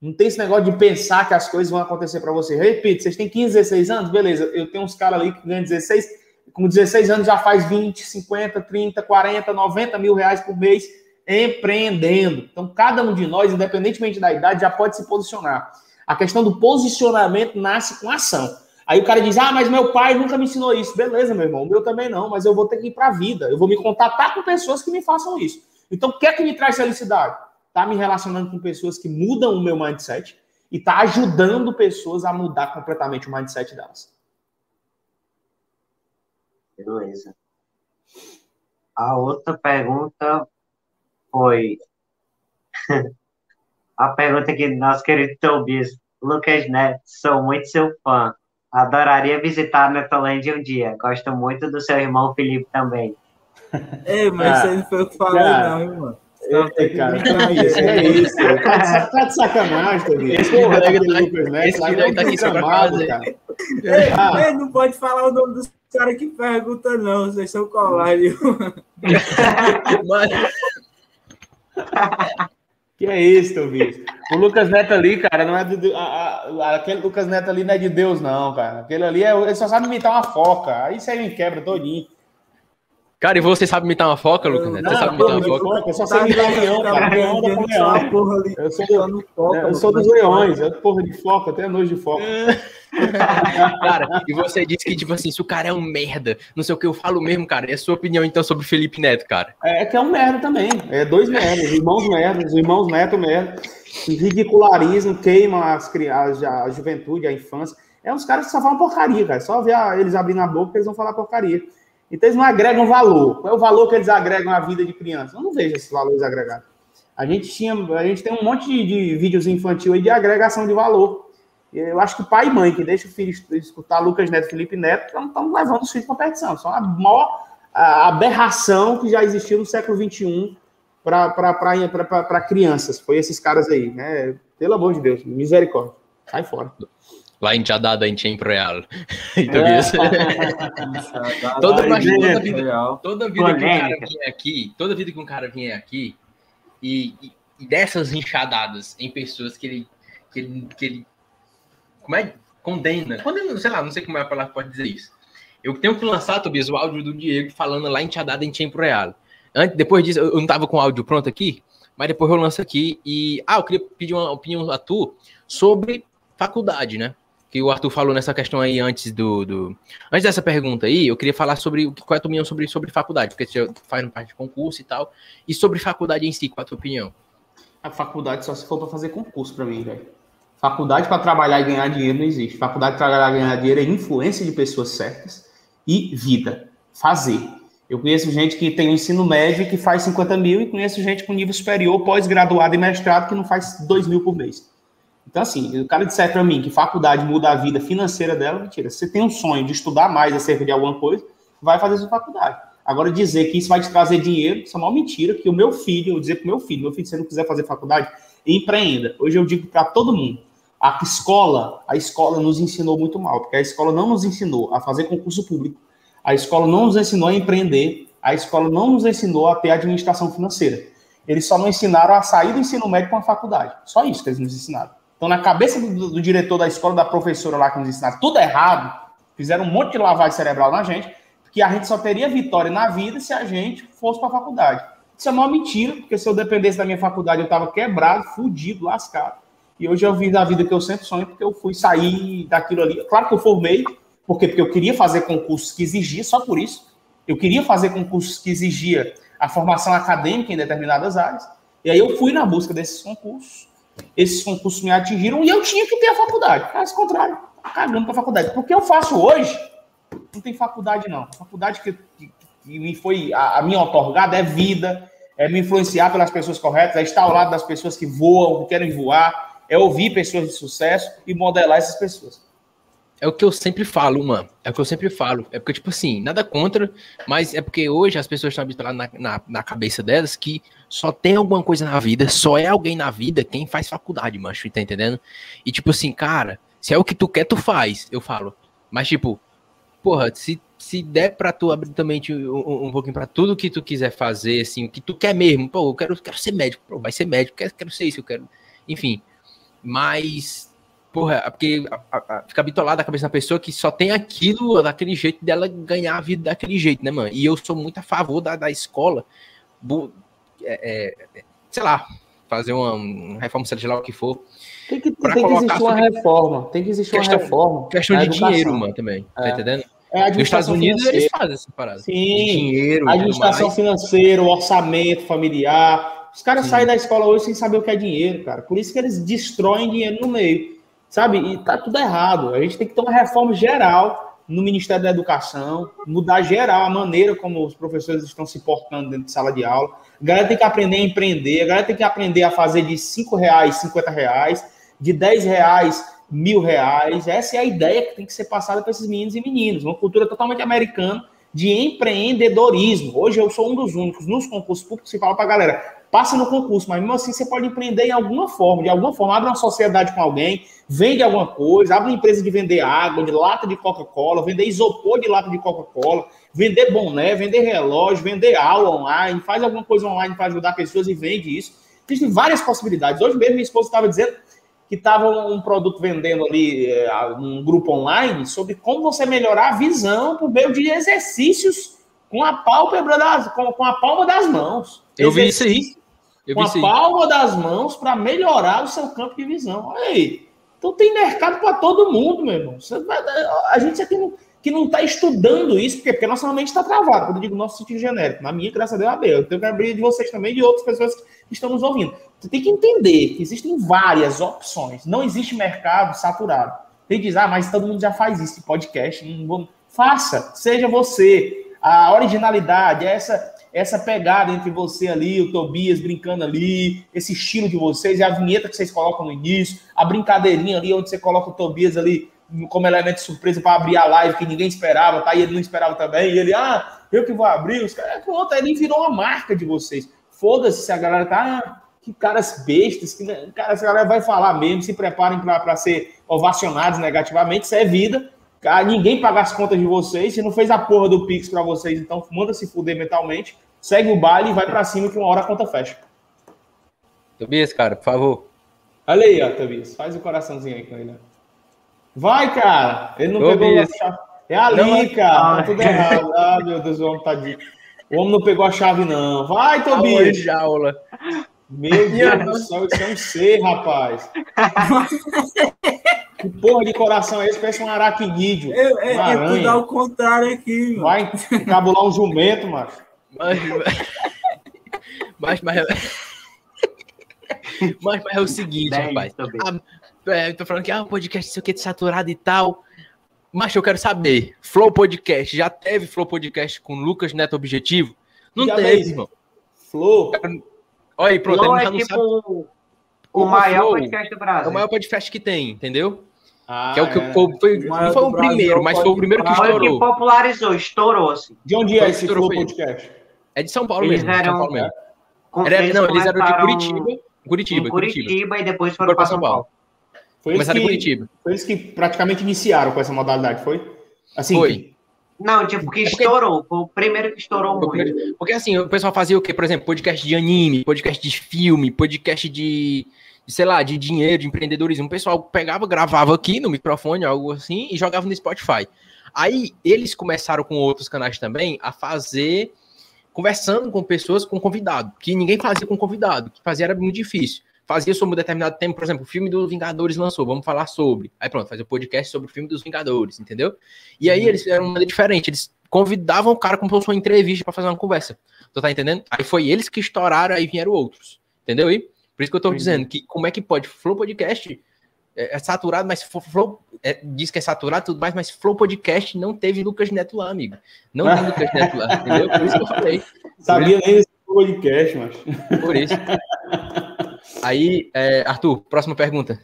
Não tem esse negócio de pensar que as coisas vão acontecer para você. Repito, vocês têm 15, 16 anos? Beleza, eu tenho uns caras ali que ganham 16, com 16 anos já faz 20, 50, 30, 40, 90 mil reais por mês empreendendo. Então, cada um de nós, independentemente da idade, já pode se posicionar. A questão do posicionamento nasce com ação. Aí o cara diz: Ah, mas meu pai nunca me ensinou isso. Beleza, meu irmão, o meu também não, mas eu vou ter que ir para a vida. Eu vou me contatar com pessoas que me façam isso. Então, o que é que me traz felicidade? Tá me relacionando com pessoas que mudam o meu mindset e tá ajudando pessoas a mudar completamente o mindset delas. Beleza. A outra pergunta foi <laughs> a pergunta que nosso querido Tobias, Lucas Neto, sou muito seu fã. Adoraria visitar a Metalândia um dia. Gosto muito do seu irmão Felipe também. Ei, mas ah, isso aí não foi o que falei, não, irmão. Eita, cara, isso, é isso. Tá, tá de sacanagem, Tobias. Esse colega do Lucas Neto, esse lá tá aqui chamado, cara. Ei, ah. não pode falar o nome dos caras que perguntam, não. Vocês são colares. <laughs> Mas... Que é isso, Tobias? O Lucas Neto ali, cara, não é do. A, a, aquele Lucas Neto ali não é de Deus, não, cara. Aquele ali é, ele só sabe imitar uma foca. Aí você me quebra todinho. Cara, e você sabe imitar uma foca, Lucas Neto? Você não, sabe imitar uma foca? Eu só sei imitar leão, cara. Leão da leão. Eu sou, eu sou dos leões, eu porra de foca, tenho nojo de foca. <laughs> cara, e você disse que, tipo assim, se o cara é um merda, não sei o que eu falo mesmo, cara. É a sua opinião, então, sobre o Felipe Neto, cara? É, é que é um merda também. É dois merdas, irmãos merdas, irmãos Neto merda. Ridicularismo, queima as, a, a juventude, a infância. É uns caras que só falam porcaria, cara. Só ver eles abrindo a boca, eles vão falar porcaria. Então eles não agregam valor. Qual é o valor que eles agregam à vida de criança? Eu não vejo esses valores agregados. A gente tinha, a gente tem um monte de, de vídeos infantil aí de agregação de valor. Eu acho que pai e mãe que deixa o filho escutar Lucas Neto, Felipe Neto, não estão levando os filhos para competição. São a maior aberração que já existiu no século XXI para crianças. Foi esses caras aí, né? Pelo amor de Deus, misericórdia. Sai fora. Lá em Jadada, em tempo real. <laughs> Então, é. isso. <laughs> toda, toda vida, toda vida que um cara vier aqui, toda vida que um cara vier aqui e, e, e dessas enxadadas em pessoas que ele, que ele, que ele como é? Condena. Condena, sei lá, não sei como é a palavra que pode dizer isso. Eu tenho que lançar, Tobias, o áudio do Diego falando lá em Tiadada em tempo real. Antes, depois disso, eu não tava com o áudio pronto aqui, mas depois eu lanço aqui e. Ah, eu queria pedir uma opinião a tu sobre faculdade, né? Que o Arthur falou nessa questão aí antes do. do... Antes dessa pergunta aí, eu queria falar sobre qual é a tua opinião sobre, sobre faculdade, porque você faz parte de concurso e tal. E sobre faculdade em si, qual é a tua opinião? A faculdade só se for para fazer concurso para mim, velho. Faculdade para trabalhar e ganhar dinheiro não existe. Faculdade para trabalhar e ganhar dinheiro é influência de pessoas certas e vida. Fazer. Eu conheço gente que tem o um ensino médio e que faz 50 mil e conheço gente com nível superior, pós-graduado e mestrado que não faz 2 mil por mês. Então, assim, o cara disser para mim que faculdade muda a vida financeira dela, mentira. Se você tem um sonho de estudar mais acerca de alguma coisa, vai fazer sua faculdade. Agora, dizer que isso vai te trazer dinheiro, isso é uma mentira, que o meu filho, eu dizer para o meu filho, meu filho, se você não quiser fazer faculdade, empreenda. Hoje eu digo para todo mundo, a escola, a escola nos ensinou muito mal, porque a escola não nos ensinou a fazer concurso público, a escola não nos ensinou a empreender, a escola não nos ensinou a ter administração financeira. Eles só nos ensinaram a sair do ensino médio com a faculdade. Só isso que eles nos ensinaram. Então, na cabeça do, do diretor da escola, da professora lá que nos ensinaram tudo errado, fizeram um monte de lavagem cerebral na gente, que a gente só teria vitória na vida se a gente fosse para a faculdade. Isso é uma mentira, porque se eu dependesse da minha faculdade, eu estava quebrado, fudido, lascado. E hoje eu vivo a vida que eu sempre sonho, porque eu fui sair daquilo ali. Claro que eu formei, porque, porque eu queria fazer concursos que exigia, só por isso. Eu queria fazer concursos que exigia a formação acadêmica em determinadas áreas. E aí eu fui na busca desses concursos. Esses concursos me atingiram e eu tinha que ter a faculdade. Caso contrário, cagando para a faculdade. Porque eu faço hoje, não tem faculdade, não. A faculdade que, que, que me foi a, a minha otorgada é vida, é me influenciar pelas pessoas corretas, é estar ao lado das pessoas que voam, que querem voar, é ouvir pessoas de sucesso e modelar essas pessoas. é o que eu sempre falo, mano. É o que eu sempre falo. É porque, tipo assim, nada contra, mas é porque hoje as pessoas estão habituadas na, na, na, cabeça delas que só tem alguma coisa na vida, só é alguém na vida quem faz faculdade, mancho, tá entendendo? E, tipo assim, cara, se é o que tu quer, tu faz, eu falo. Mas, tipo, porra, se, se der pra tu abrir também um, um pouquinho pra tudo que tu quiser fazer, assim, o que tu quer mesmo, pô, eu quero, quero ser médico, pô, vai ser médico, quero, quero ser isso, eu quero. Enfim. Mas porra, é porque fica bitolado a cabeça da pessoa que só tem aquilo, daquele jeito dela ganhar a vida daquele jeito, né, mano? E eu sou muito a favor da, da escola, é, é, sei lá, fazer uma, uma reforma, seja lá o que for. Tem que, tem que existir uma reforma, tem que existir questão, uma reforma. Questão de dinheiro, mano, também, tá é. entendendo? É, Nos Estados Unidos financeira. eles fazem essa parada. Sim, dinheiro, administração financeira, orçamento familiar. Os caras Sim. saem da escola hoje sem saber o que é dinheiro, cara. Por isso que eles destroem dinheiro no meio. Sabe? E tá tudo errado. A gente tem que ter uma reforma geral no Ministério da Educação, mudar geral a maneira como os professores estão se portando dentro de sala de aula. A galera tem que aprender a empreender, a galera tem que aprender a fazer de 5 reais, 50 reais, de 10 reais, mil reais. Essa é a ideia que tem que ser passada para esses meninos e meninas. Uma cultura totalmente americana de empreendedorismo. Hoje eu sou um dos únicos nos concursos públicos que fala para a galera, passa no concurso, mas mesmo assim você pode empreender em alguma forma, de alguma forma, abre uma sociedade com alguém, vende alguma coisa, abre uma empresa de vender água, de lata de Coca-Cola, vender isopor de lata de Coca-Cola, vender boné, vender relógio, vender aula online, faz alguma coisa online para ajudar pessoas e vende isso. Existem várias possibilidades. Hoje mesmo minha esposa estava dizendo que estava um produto vendendo ali, eh, um grupo online, sobre como você melhorar a visão por meio de exercícios com a pálpebra das, com, com a palma das mãos. Eu vi isso aí. Com a palma das mãos para melhorar o seu campo de visão. Olha aí. Então tem mercado para todo mundo, meu irmão. a gente aqui não, que não está estudando isso, porque, porque nossa mente está travada. Quando eu digo nosso sentido genérico, na minha, graças a Deus, abriu. Eu tenho que abrir de vocês também de outras pessoas que estão nos ouvindo. Você tem que entender que existem várias opções. Não existe mercado saturado. Tem que dizer, ah, mas todo mundo já faz isso, podcast. Não vou... Faça, seja você. A originalidade, essa essa pegada entre você ali, o Tobias brincando ali, esse estilo de vocês, a vinheta que vocês colocam no início, a brincadeirinha ali, onde você coloca o Tobias ali como elemento de surpresa para abrir a live que ninguém esperava, tá? E ele não esperava também, e ele, ah, eu que vou abrir, os caras, pronto, ele virou uma marca de vocês. Foda-se se a galera tá, ah, que caras bestas, que cara, essa galera vai falar mesmo, se preparem para ser ovacionados negativamente, isso é vida. Ninguém paga as contas de vocês, se não fez a porra do Pix para vocês, então manda se fuder mentalmente segue o baile e vai para cima que uma hora a conta fecha. Tobias, cara, por favor. Olha aí, ó, Tobias. Faz o coraçãozinho aí com ele. Vai, cara. Ele não Tobias. pegou a chave. É ali, não, cara. Tá tudo errado. Ah, meu Deus, o homem tá de... O homem não pegou a chave, não. Vai, Tobias. Jaula. Meu Deus do céu, isso é um ser, rapaz. <laughs> que porra de coração é esse? Parece um aracnídeo. É, é, é tudo ao contrário aqui. Mano. Vai encabular um jumento, macho. Mas, mas, mas, mas, mas é o seguinte, rapaz. Ah, é, tô falando que ah, um podcast sei o que de saturado e tal. Mas eu quero saber, Flow Podcast, já teve Flow Podcast com Lucas Neto Objetivo? Não já teve, irmão. Flow. Olha aí, pronto, Flow é tipo sabe. o, o maior Flow, podcast do Brasil. É o maior podcast que tem, entendeu? Ah, que é o que é. foi, foi não foi o primeiro, mas foi o primeiro que estourou. Foi o que popularizou, estourou assim. De onde é esse Flow Podcast? É de São Paulo eles mesmo. Eram, São Paulo mesmo. Era, não, eles eram de Curitiba. Curitiba, Curitiba, Curitiba e depois foram para São Paulo. Foi Começaram em Curitiba. Foi eles que praticamente iniciaram com essa modalidade, foi? Assim, foi. Não, tipo, que é estourou. Foi o primeiro que estourou muito. Porque assim, o pessoal fazia o quê? Por exemplo, podcast de anime, podcast de filme, podcast de, sei lá, de dinheiro, de empreendedorismo. O pessoal pegava, gravava aqui no microfone, algo assim, e jogava no Spotify. Aí eles começaram com outros canais também a fazer conversando com pessoas, com convidado, que ninguém fazia com convidado, que fazia era muito difícil. Fazia sobre um determinado tema, por exemplo, o filme dos Vingadores lançou, vamos falar sobre. Aí pronto, fazia um podcast sobre o filme dos Vingadores, entendeu? E aí uhum. eles fizeram uma maneira diferente, eles convidavam o cara como se fosse uma entrevista para fazer uma conversa. Tu tá entendendo? Aí foi eles que estouraram, aí vieram outros. Entendeu aí? Por isso que eu tô uhum. dizendo que como é que pode Flow Podcast é, é saturado, mas Flow é, diz que é saturado tudo mais, mas Flow Podcast não teve Lucas Neto lá, amigo. Não tem Lucas Neto lá, entendeu? Por isso que eu falei. Sabia nem desse podcast, mas. Por isso. Aí, é, Arthur, próxima pergunta.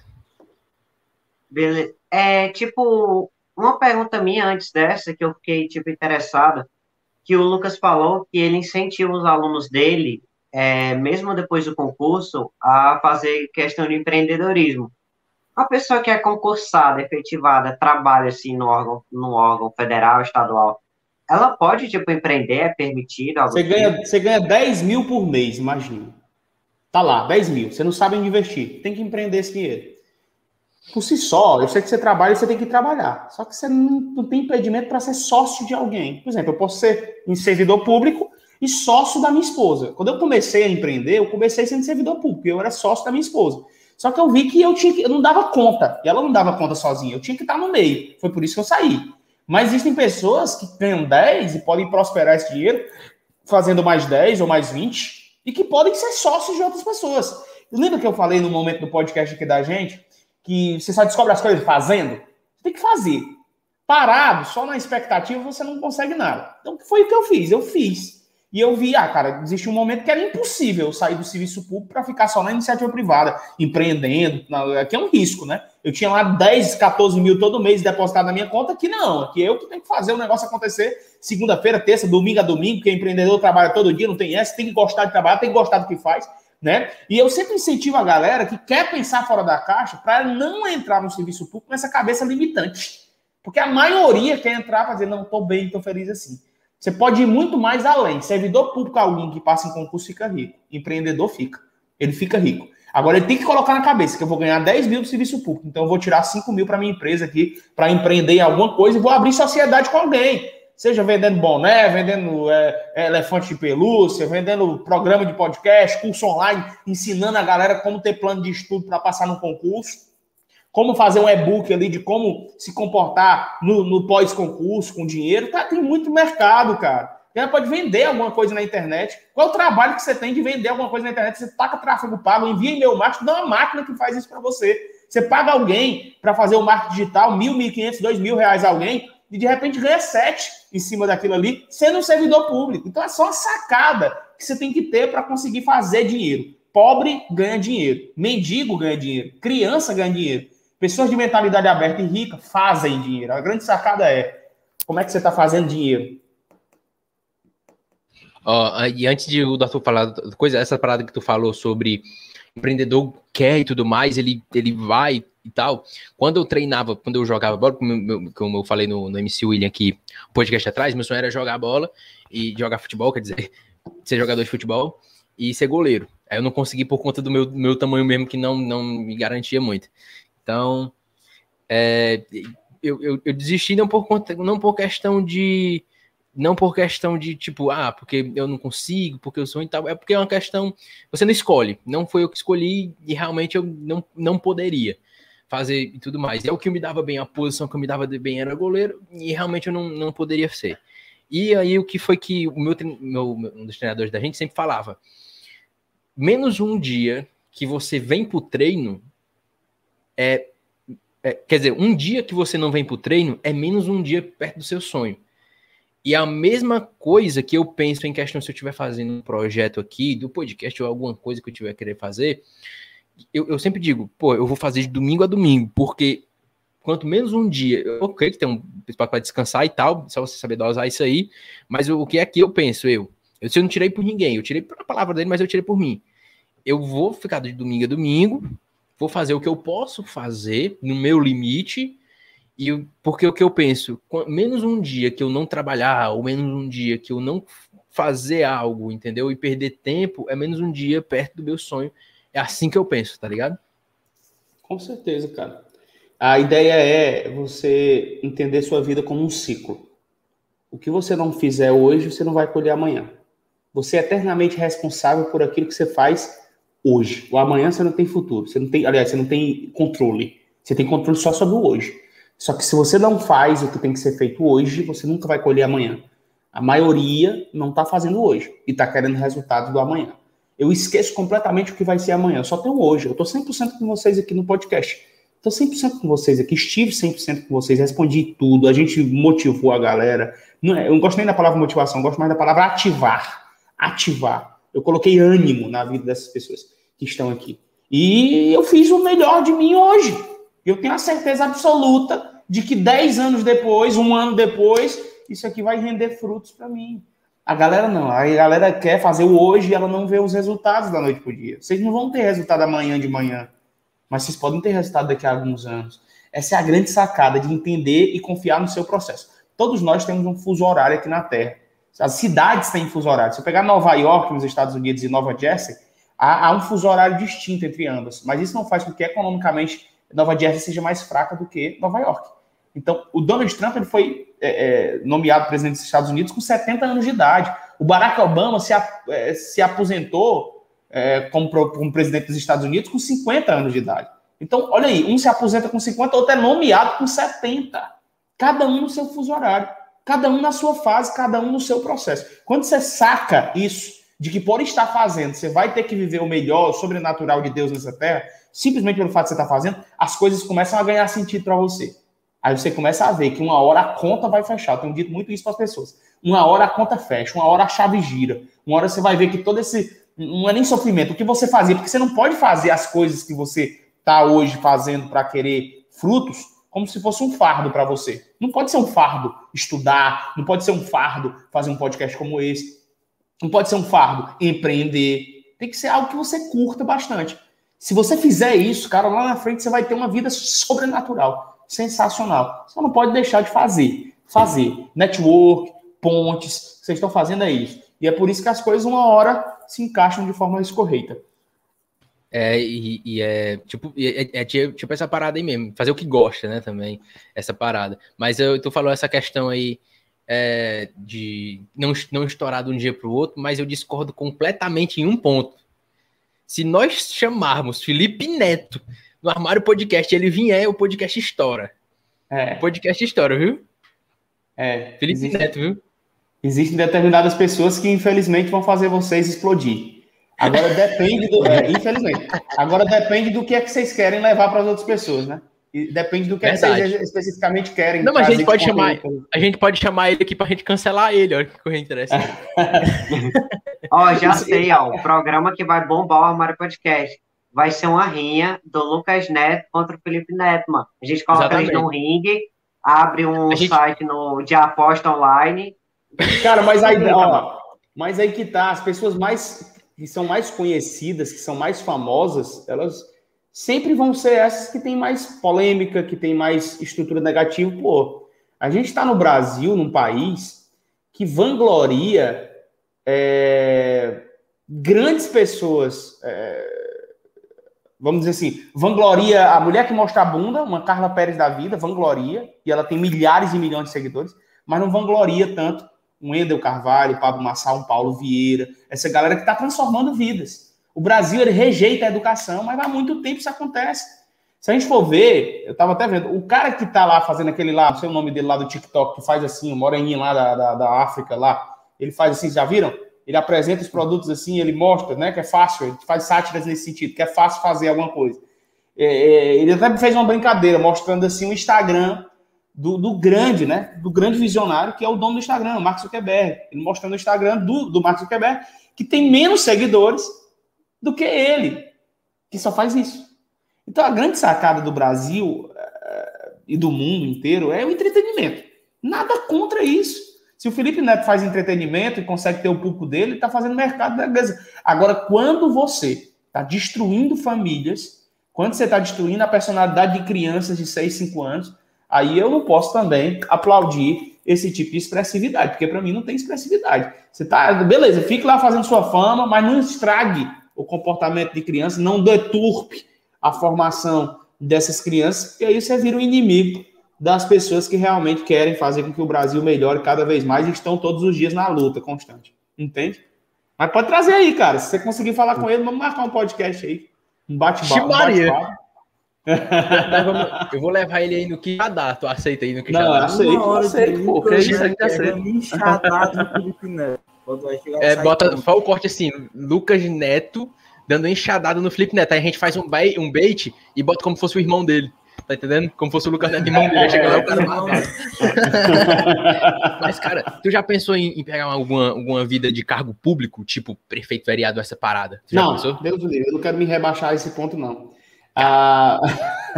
Beleza. É tipo, uma pergunta minha antes dessa, que eu fiquei, tipo, interessada, que o Lucas falou que ele incentiva os alunos dele, é, mesmo depois do concurso, a fazer questão de empreendedorismo. Uma pessoa que é concursada, efetivada, trabalha assim no órgão, no órgão federal, estadual, ela pode, tipo, empreender, é permitido? Você ganha, tipo? você ganha 10 mil por mês, imagina. Tá lá, 10 mil. Você não sabe onde investir. Tem que empreender esse dinheiro. Por si só, eu sei que você trabalha e você tem que trabalhar. Só que você não, não tem impedimento para ser sócio de alguém. Por exemplo, eu posso ser um servidor público e sócio da minha esposa. Quando eu comecei a empreender, eu comecei sendo servidor público. Eu era sócio da minha esposa. Só que eu vi que eu tinha que, eu não dava conta. E ela não dava conta sozinha. Eu tinha que estar no meio. Foi por isso que eu saí. Mas existem pessoas que ganham 10 e podem prosperar esse dinheiro fazendo mais 10 ou mais 20 e que podem ser sócios de outras pessoas. Lembra que eu falei no momento do podcast aqui da gente que você só descobre as coisas fazendo? Você tem que fazer. Parado, só na expectativa, você não consegue nada. Então, foi o que eu fiz. Eu fiz. E eu vi, ah, cara, existe um momento que era impossível sair do serviço público para ficar só na iniciativa privada, empreendendo, aqui é um risco, né? Eu tinha lá 10, 14 mil todo mês depositado na minha conta, que não, aqui eu que tenho que fazer o negócio acontecer segunda-feira, terça, domingo a domingo, porque empreendedor trabalha todo dia, não tem essa, tem que gostar de trabalhar, tem que gostar do que faz, né? E eu sempre incentivo a galera que quer pensar fora da caixa para não entrar no serviço público com essa cabeça limitante. Porque a maioria quer entrar para dizer, não, estou bem, estou feliz assim. Você pode ir muito mais além. Servidor público, alguém que passa em concurso, fica rico. Empreendedor fica. Ele fica rico. Agora, ele tem que colocar na cabeça que eu vou ganhar 10 mil do serviço público. Então, eu vou tirar 5 mil para minha empresa aqui, para empreender em alguma coisa e vou abrir sociedade com alguém. Seja vendendo boné, vendendo é, elefante de pelúcia, vendendo programa de podcast, curso online, ensinando a galera como ter plano de estudo para passar no concurso como fazer um e-book ali de como se comportar no, no pós-concurso com dinheiro. Tá, tem muito mercado, cara. Você pode vender alguma coisa na internet. Qual é o trabalho que você tem de vender alguma coisa na internet? Você taca tráfego pago, envia e-mail marketing, dá uma máquina que faz isso para você. Você paga alguém para fazer o marketing digital, mil, mil quinhentos, dois mil reais a alguém, e de repente ganha sete em cima daquilo ali, sendo um servidor público. Então é só uma sacada que você tem que ter para conseguir fazer dinheiro. Pobre ganha dinheiro, mendigo ganha dinheiro, criança ganha dinheiro. Pessoas de mentalidade aberta e rica fazem dinheiro. A grande sacada é como é que você está fazendo dinheiro? Ó, e antes de o Arthur falar coisa, essa parada que tu falou sobre empreendedor quer e tudo mais, ele, ele vai e tal. Quando eu treinava, quando eu jogava bola, como eu, falei no, no MC William aqui, podcast atrás, meu sonho era jogar bola e jogar futebol, quer dizer, <laughs> ser jogador de futebol e ser goleiro. Aí eu não consegui por conta do meu, meu tamanho mesmo, que não, não me garantia muito. Então, é, eu, eu, eu, desisti não por, conta, não por questão de. Não por questão de tipo, ah, porque eu não consigo, porque eu sou e tal. É porque é uma questão. Você não escolhe. Não foi eu que escolhi e realmente eu não, não poderia fazer e tudo mais. É o que me dava bem, a posição que me dava bem era goleiro, e realmente eu não, não poderia ser. E aí o que foi que o meu, meu um dos treinadores da gente sempre falava: menos um dia que você vem pro treino, é, é, quer dizer, um dia que você não vem para o treino é menos um dia perto do seu sonho. E a mesma coisa que eu penso em questão se eu estiver fazendo um projeto aqui, do podcast ou alguma coisa que eu tiver querer fazer, eu, eu sempre digo, pô, eu vou fazer de domingo a domingo, porque quanto menos um dia, eu creio que tem um para descansar e tal, só você saber dosar isso aí, mas o, que é que eu penso, eu? Eu, se eu não tirei por ninguém, eu tirei a palavra dele, mas eu tirei por mim. Eu vou ficar de domingo a domingo, vou fazer o que eu posso fazer no meu limite, e porque o que eu penso, menos um dia que eu não trabalhar, ou menos um dia que eu não fazer algo, entendeu? E perder tempo, é menos um dia perto do meu sonho. É assim que eu penso, tá ligado? Com certeza, cara. A ideia é você entender sua vida como um ciclo. O que você não fizer hoje, você não vai colher amanhã. Você é eternamente responsável por aquilo que você faz hoje. O amanhã você não tem futuro. Você não tem, aliás, você não tem controle. Você tem controle só sobre o hoje. Só que se você não faz o que tem que ser feito hoje, você nunca vai colher amanhã. A maioria não está fazendo hoje e está querendo resultado do amanhã. Eu esqueço completamente o que vai ser amanhã. Eu só tenho hoje. Eu estou 100% com vocês aqui no podcast. Estou 100% com vocês aqui. Estive 100% com vocês. Respondi tudo. A gente motivou a galera. Não é, eu não gosto nem da palavra motivação. Eu gosto mais da palavra ativar. Ativar. Eu coloquei ânimo na vida dessas pessoas que estão aqui. E eu fiz o melhor de mim hoje. Eu tenho a certeza absoluta de que 10 anos depois, um ano depois, isso aqui vai render frutos para mim. A galera não, a galera quer fazer o hoje e ela não vê os resultados da noite pro dia. Vocês não vão ter resultado amanhã de manhã, mas vocês podem ter resultado daqui a alguns anos. Essa é a grande sacada de entender e confiar no seu processo. Todos nós temos um fuso horário aqui na Terra. As cidades têm fuso horário. Se eu pegar Nova York, nos Estados Unidos, e Nova Jersey, há, há um fuso horário distinto entre ambas. Mas isso não faz com que economicamente Nova Jersey seja mais fraca do que Nova York. Então, o Donald Trump ele foi é, é, nomeado presidente dos Estados Unidos com 70 anos de idade. O Barack Obama se, é, se aposentou é, como, como, presidente dos Estados Unidos com 50 anos de idade. Então, olha aí, um se aposenta com 50, outro é nomeado com 70. Cada um no seu fuso horário, cada um na sua fase, cada um no seu processo. Quando você saca isso, de que por estar fazendo, você vai ter que viver o melhor, o sobrenatural de Deus nessa terra, simplesmente pelo fato de você estar fazendo, as coisas começam a ganhar sentido para você. Aí você começa a ver que uma hora a conta vai fechar. Eu tenho dito muito isso para as pessoas. Uma hora a conta fecha, uma hora a chave gira. Uma hora você vai ver que todo esse. Não é nem sofrimento, o que você fazia, porque você não pode fazer as coisas que você está hoje fazendo para querer frutos como se fosse um fardo para você. Não pode ser um fardo estudar, não pode ser um fardo fazer um podcast como esse, não pode ser um fardo empreender. Tem que ser algo que você curta bastante. Se você fizer isso, cara, lá na frente você vai ter uma vida sobrenatural sensacional. Só não pode deixar de fazer. Fazer. Network, pontes, vocês estão fazendo é isso. E é por isso que as coisas, uma hora, se encaixam de forma escorreita. É, e, e é, tipo, é, é, tipo essa parada aí mesmo, fazer o que gosta, né, também, essa parada. Mas eu, tu falou essa questão aí é, de não, não estourar de um dia para o outro, mas eu discordo completamente em um ponto. Se nós chamarmos Felipe Neto no Armário Podcast ele vier, o podcast estoura. É. O podcast estoura, viu? É. Felipe existe, Neto, viu? Existem determinadas pessoas que, infelizmente, vão fazer vocês explodir. Agora depende do. É, infelizmente. Agora depende do que é que vocês querem levar para as outras pessoas, né? E depende do que, é que vocês especificamente querem. Não, mas a gente pode chamar. A gente pode chamar ele aqui para a gente cancelar ele, olha que coisa interessante. <laughs> ó, já sei, ó. O programa que vai bombar o Armário Podcast vai ser uma rinha do Lucas Neto contra o Felipe Neto, mano. A gente coloca Exatamente. eles num ringue, abre um gente... site no, de aposta online. Cara, mas aí, ó, mas aí que tá, as pessoas mais que são mais conhecidas, que são mais famosas, elas sempre vão ser essas que têm mais polêmica, que têm mais estrutura negativa. Pô, a gente está no Brasil, num país que vangloria é, grandes pessoas. É, vamos dizer assim, vangloria a mulher que mostra a bunda, uma Carla Pérez da vida, vangloria, e ela tem milhares e milhões de seguidores, mas não vangloria tanto um Endel Carvalho, Pablo Massal, um Paulo Vieira, essa galera que está transformando vidas. O Brasil ele rejeita a educação, mas há muito tempo isso acontece. Se a gente for ver, eu estava até vendo, o cara que está lá fazendo aquele lá, não sei o nome dele lá do TikTok, que faz assim, o moreninho lá da, da, da África lá, ele faz assim, já viram? ele apresenta os produtos assim, ele mostra, né, que é fácil, ele faz sátiras nesse sentido, que é fácil fazer alguma coisa. É, é, ele até fez uma brincadeira mostrando assim o Instagram do, do, grande, né, do grande visionário que é o dono do Instagram, Mark Zuckerberg. Ele mostrando o Instagram do, do Mark Zuckerberg, que tem menos seguidores do que ele, que só faz isso. Então a grande sacada do Brasil uh, e do mundo inteiro é o entretenimento. Nada contra isso. Se o Felipe Neto faz entretenimento e consegue ter o público dele, ele está fazendo mercado da beleza. Agora, quando você está destruindo famílias, quando você está destruindo a personalidade de crianças de 6, 5 anos, aí eu não posso também aplaudir esse tipo de expressividade, porque para mim não tem expressividade. Você tá, beleza, fique lá fazendo sua fama, mas não estrague o comportamento de criança, não deturpe a formação dessas crianças, porque aí você vira um inimigo das pessoas que realmente querem fazer com que o Brasil melhore cada vez mais e estão todos os dias na luta constante. Entende? Mas pode trazer aí, cara. Se você conseguir falar com ele, vamos marcar um podcast aí. Um bate-papo. Bate eu vou levar ele aí no que já dá. Tu aceita aí no que já dá? Não, aceito, aceito, pô. É, bota só o corte assim, Lucas Neto dando enxadada no Felipe Neto. Aí a gente faz um bait, um bait e bota como se fosse o irmão dele. Tá entendendo? Como fosse o Lucas Neto de mão dele. Chega lá o cara <laughs> Mas, cara, tu já pensou em, em, pegar alguma, alguma vida de cargo público, tipo prefeito vereador, essa parada? Tu não, Deus do livre, eu não quero me rebaixar a esse ponto, não. Ah,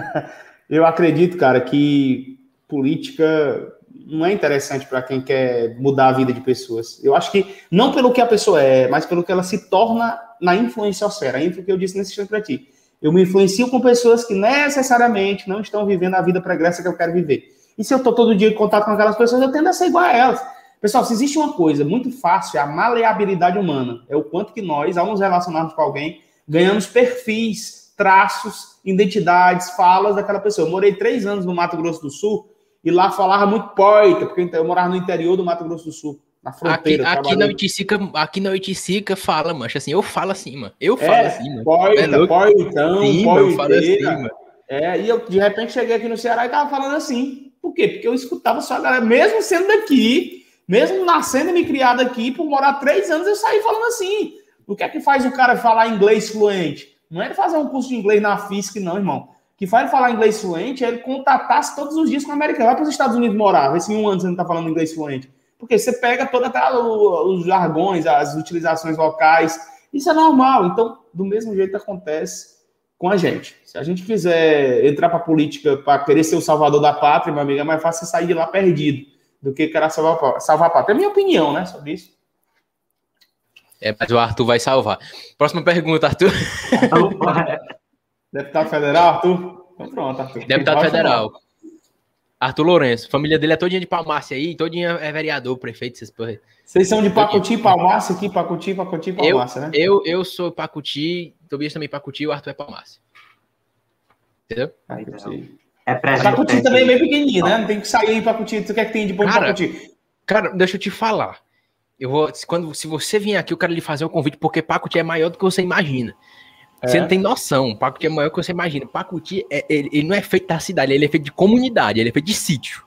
<laughs> eu acredito, cara, que política não é interessante para quem quer mudar a vida de pessoas. Eu acho que não pelo que a pessoa é, mas pelo que ela se torna na influenciosfera. Info que eu disse nesse instante para ti. Eu me influencio com pessoas que necessariamente não estão vivendo a vida pregressa que eu quero viver. E se eu estou todo dia em contato com aquelas pessoas, eu tendo a ser igual a elas. Pessoal, se existe uma coisa muito fácil, é a maleabilidade humana. É o quanto que nós, ao nos relacionarmos com alguém, ganhamos perfis, traços, identidades, falas daquela pessoa. Eu morei três anos no Mato Grosso do Sul e lá falava muito poeta, porque eu morava no interior do Mato Grosso do Sul, na fronteira. Aqui, aqui na Iticica, aqui na Iticica fala, mancha, assim, eu falo assim, mano. Eu falo é, assim, mano. Poeta, é poetão, Sim, poeteira. Assim, é, e eu de repente cheguei aqui no Ceará e tava falando assim. Por quê? Porque eu escutava só a galera, mesmo sendo daqui, mesmo nascendo e me criado aqui, por morar três anos, eu saí falando assim. O que é que faz o cara falar inglês fluente? Não é ele fazer um curso de inglês na FISC, não, irmão que faz falar inglês fluente é ele contatasse todos os dias com o americano. Vai para os Estados Unidos morar, vê se em um ano você não está falando inglês fluente. Porque você pega todos os jargões, as utilizações locais. Isso é normal. Então, do mesmo jeito acontece com a gente. Se a gente quiser entrar para a política para querer ser o salvador da pátria, meu amigo, é mais fácil sair de lá perdido do que querer salvar, salvar a pátria. É a minha opinião, né, sobre isso. É, mas o Arthur vai salvar. Próxima pergunta, Arthur. <laughs> Deputado federal, Arthur? Então pronto, Arthur. Deputado federal. Arthur Lourenço. Família dele é todinha de Palmácia aí, todinha é vereador, prefeito, essas porra. Vocês são de Pacuti, Palmácia aqui, Pacuti, Pacuti, Palmácia, né? Eu, eu sou Pacuti, Tobias também Pacuti, o Arthur é Palmácia. Entendeu? Aí, é Pacuti também é bem pequenininho, né? Não tem que sair aí Pacuti. Tu quer que tem de bom cara, Pacuti? Cara, deixa eu te falar. Eu vou, quando, se você vir aqui, eu quero lhe fazer um convite, porque Pacuti é maior do que você imagina. Você não é. tem noção. Pacuti é maior que você imagina. Pacuti, é, ele, ele, não é feito da cidade, ele é feito de comunidade, ele é feito de sítio.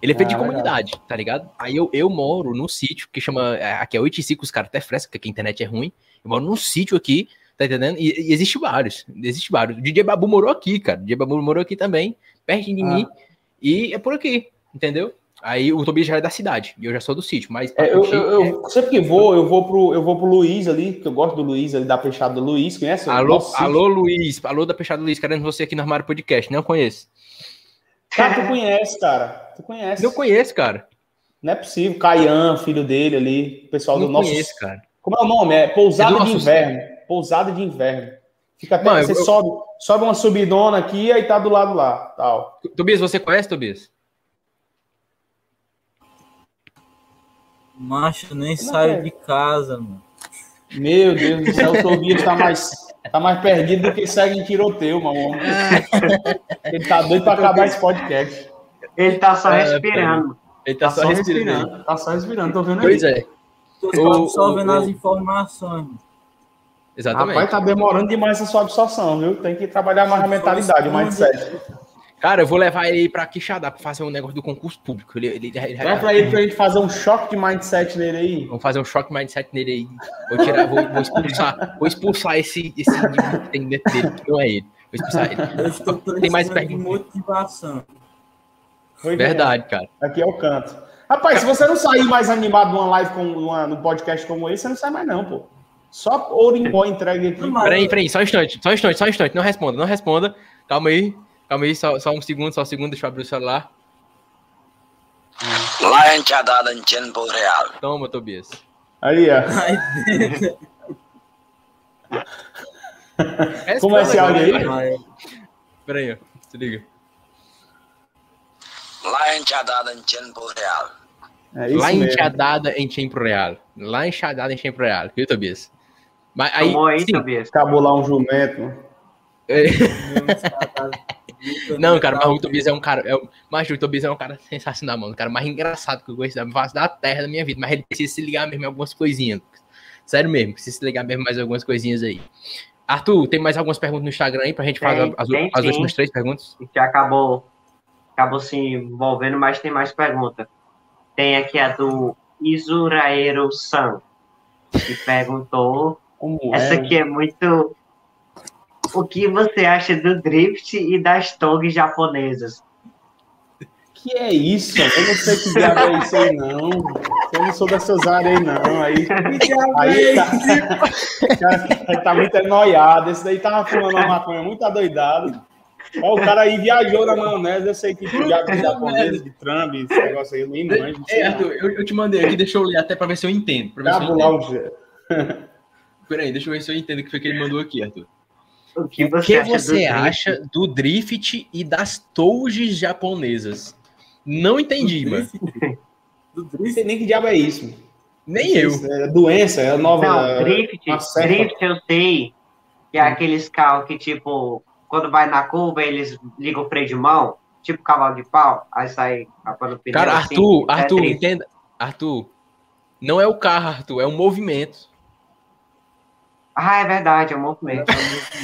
Ele é feito de ah, comunidade, tá ligado? Aí eu, eu moro num sítio que chama. É, aqui é 85, os caras até frescam, porque a internet é ruim. Eu moro num sítio aqui, tá entendendo? E, e existe vários. Existe vários. O DJ Babu morou aqui, cara. O DJ Babu morou aqui também, perto de ah. mim. E é por aqui, entendeu? Aí o Tobias já é da cidade, e eu já sou do sítio, mas. É, eu, eu, eu, sempre que vou, eu vou pro, eu vou pro Luiz ali, que eu gosto do Luiz ali, da Peixada do Luiz, conhece? Alô, alô Luiz, alô da Peixada do Luiz, querendo você aqui no Armário Podcast, não conheço. Cara, tu conhece, cara. Tu conhece. Eu conheço, cara. Não é possível. Caian, filho dele ali, o pessoal não do nosso. Conheço, cara. Como é o nome? É Pousada é de Inverno. Pousada de Inverno. Fica até. Mano, você eu... sobe, sobe uma subidona aqui, aí tá do lado lá. Tal. Tobias, você conhece, Tobias? Macho, nem Como saio é? de casa, mano. Meu Deus do céu, o Tobias tá mais, tá mais perdido do que segue em tiroteio, mano. <laughs> Ele tá doido pra acabar esse podcast. Ele tá só é, respirando. Ele tá, tá só, só respirando. respirando. Tá só respirando, tô vendo pois aí. Pois é. Tô só vendo as informações. Exatamente. Rapaz, tá demorando demais a sua absorção, viu? Tem que trabalhar mais a mentalidade, o mindset. Cara, eu vou levar ele pra Quixadá pra fazer um negócio do concurso público. Ele, ele, ele, Leva ele pra gente fazer um choque de mindset nele aí. Vamos fazer um choque de mindset nele aí. Vou tirar, vou, vou expulsar, vou expulsar esse, esse que tem dentro dele, que não é ele. Vou expulsar ele. Eu estou tem mais perto. motivação. Foi Verdade, cara. Aqui é o canto. Rapaz, se você não sair mais animado numa live com uma, num podcast como esse, você não sai mais, não, pô. Só ouro em pó entregue aqui. Peraí, peraí, só um instante, só um instante, só um instante. Não responda, não responda. Calma aí. Calma aí, só, só um segundo, só um segundo, deixa eu abrir o celular. Lá enxadada em tempo real. Toma, Tobias. Aí, ó. Como é esse áudio aí? Peraí, ó. Se liga. Lá enxadada em tempo real. É Lá enxadada em tempo real. Lá enxadada em tempo real. Viu, Tobias? Mas aí, Tomou aí, sim, Tobias. Acabou lá um jumento. É. Não, cara, mas o Tobias é um cara. É, mas o Tobias é um cara sensacional, mano. O cara mais engraçado que eu gosto da face da terra da minha vida. Mas ele precisa se ligar mesmo em algumas coisinhas. Sério mesmo, precisa se ligar mesmo mais algumas coisinhas aí. Arthur, tem mais algumas perguntas no Instagram aí pra gente tem, fazer as, tem, as últimas três perguntas? Que acabou, acabou se envolvendo, mas tem mais perguntas. Tem aqui a do Isuraero San, que perguntou. Como essa é? aqui é muito o que você acha do drift e das togs japonesas? Que é isso? Eu não sei que diabo é isso aí, não. Eu não sou dessas áreas aí, não. Aí, aí é tá, cara, tá muito anoiado. Esse daí tava fumando uma maconha muito adoidado. Ó, o cara aí viajou na maionese, eu sei que já de japonês, de Trump, esse negócio aí, eu nem manjo. É. Arthur, eu, eu te mandei aqui, deixa eu ler até pra ver se eu entendo. Pra ver se eu entendo. Peraí, deixa eu ver se eu entendo o que foi que ele mandou aqui, Arthur. O que O você, que acha, você do drift? acha do drift e das touges japonesas? Não entendi, Do mano. drift. Do Não drift. sei nem que diabo é isso. Nem eu. É doença, é a nova. Não, drift, drift eu sei que é aqueles carros que, tipo, quando vai na curva, eles ligam o freio de mão, tipo cavalo de pau, aí sai rapando o pneu. Cara, assim, Arthur, é Arthur, drift. entenda. Arthur, não é o carro, Arthur, é o movimento. Ah, é verdade, é um movimento.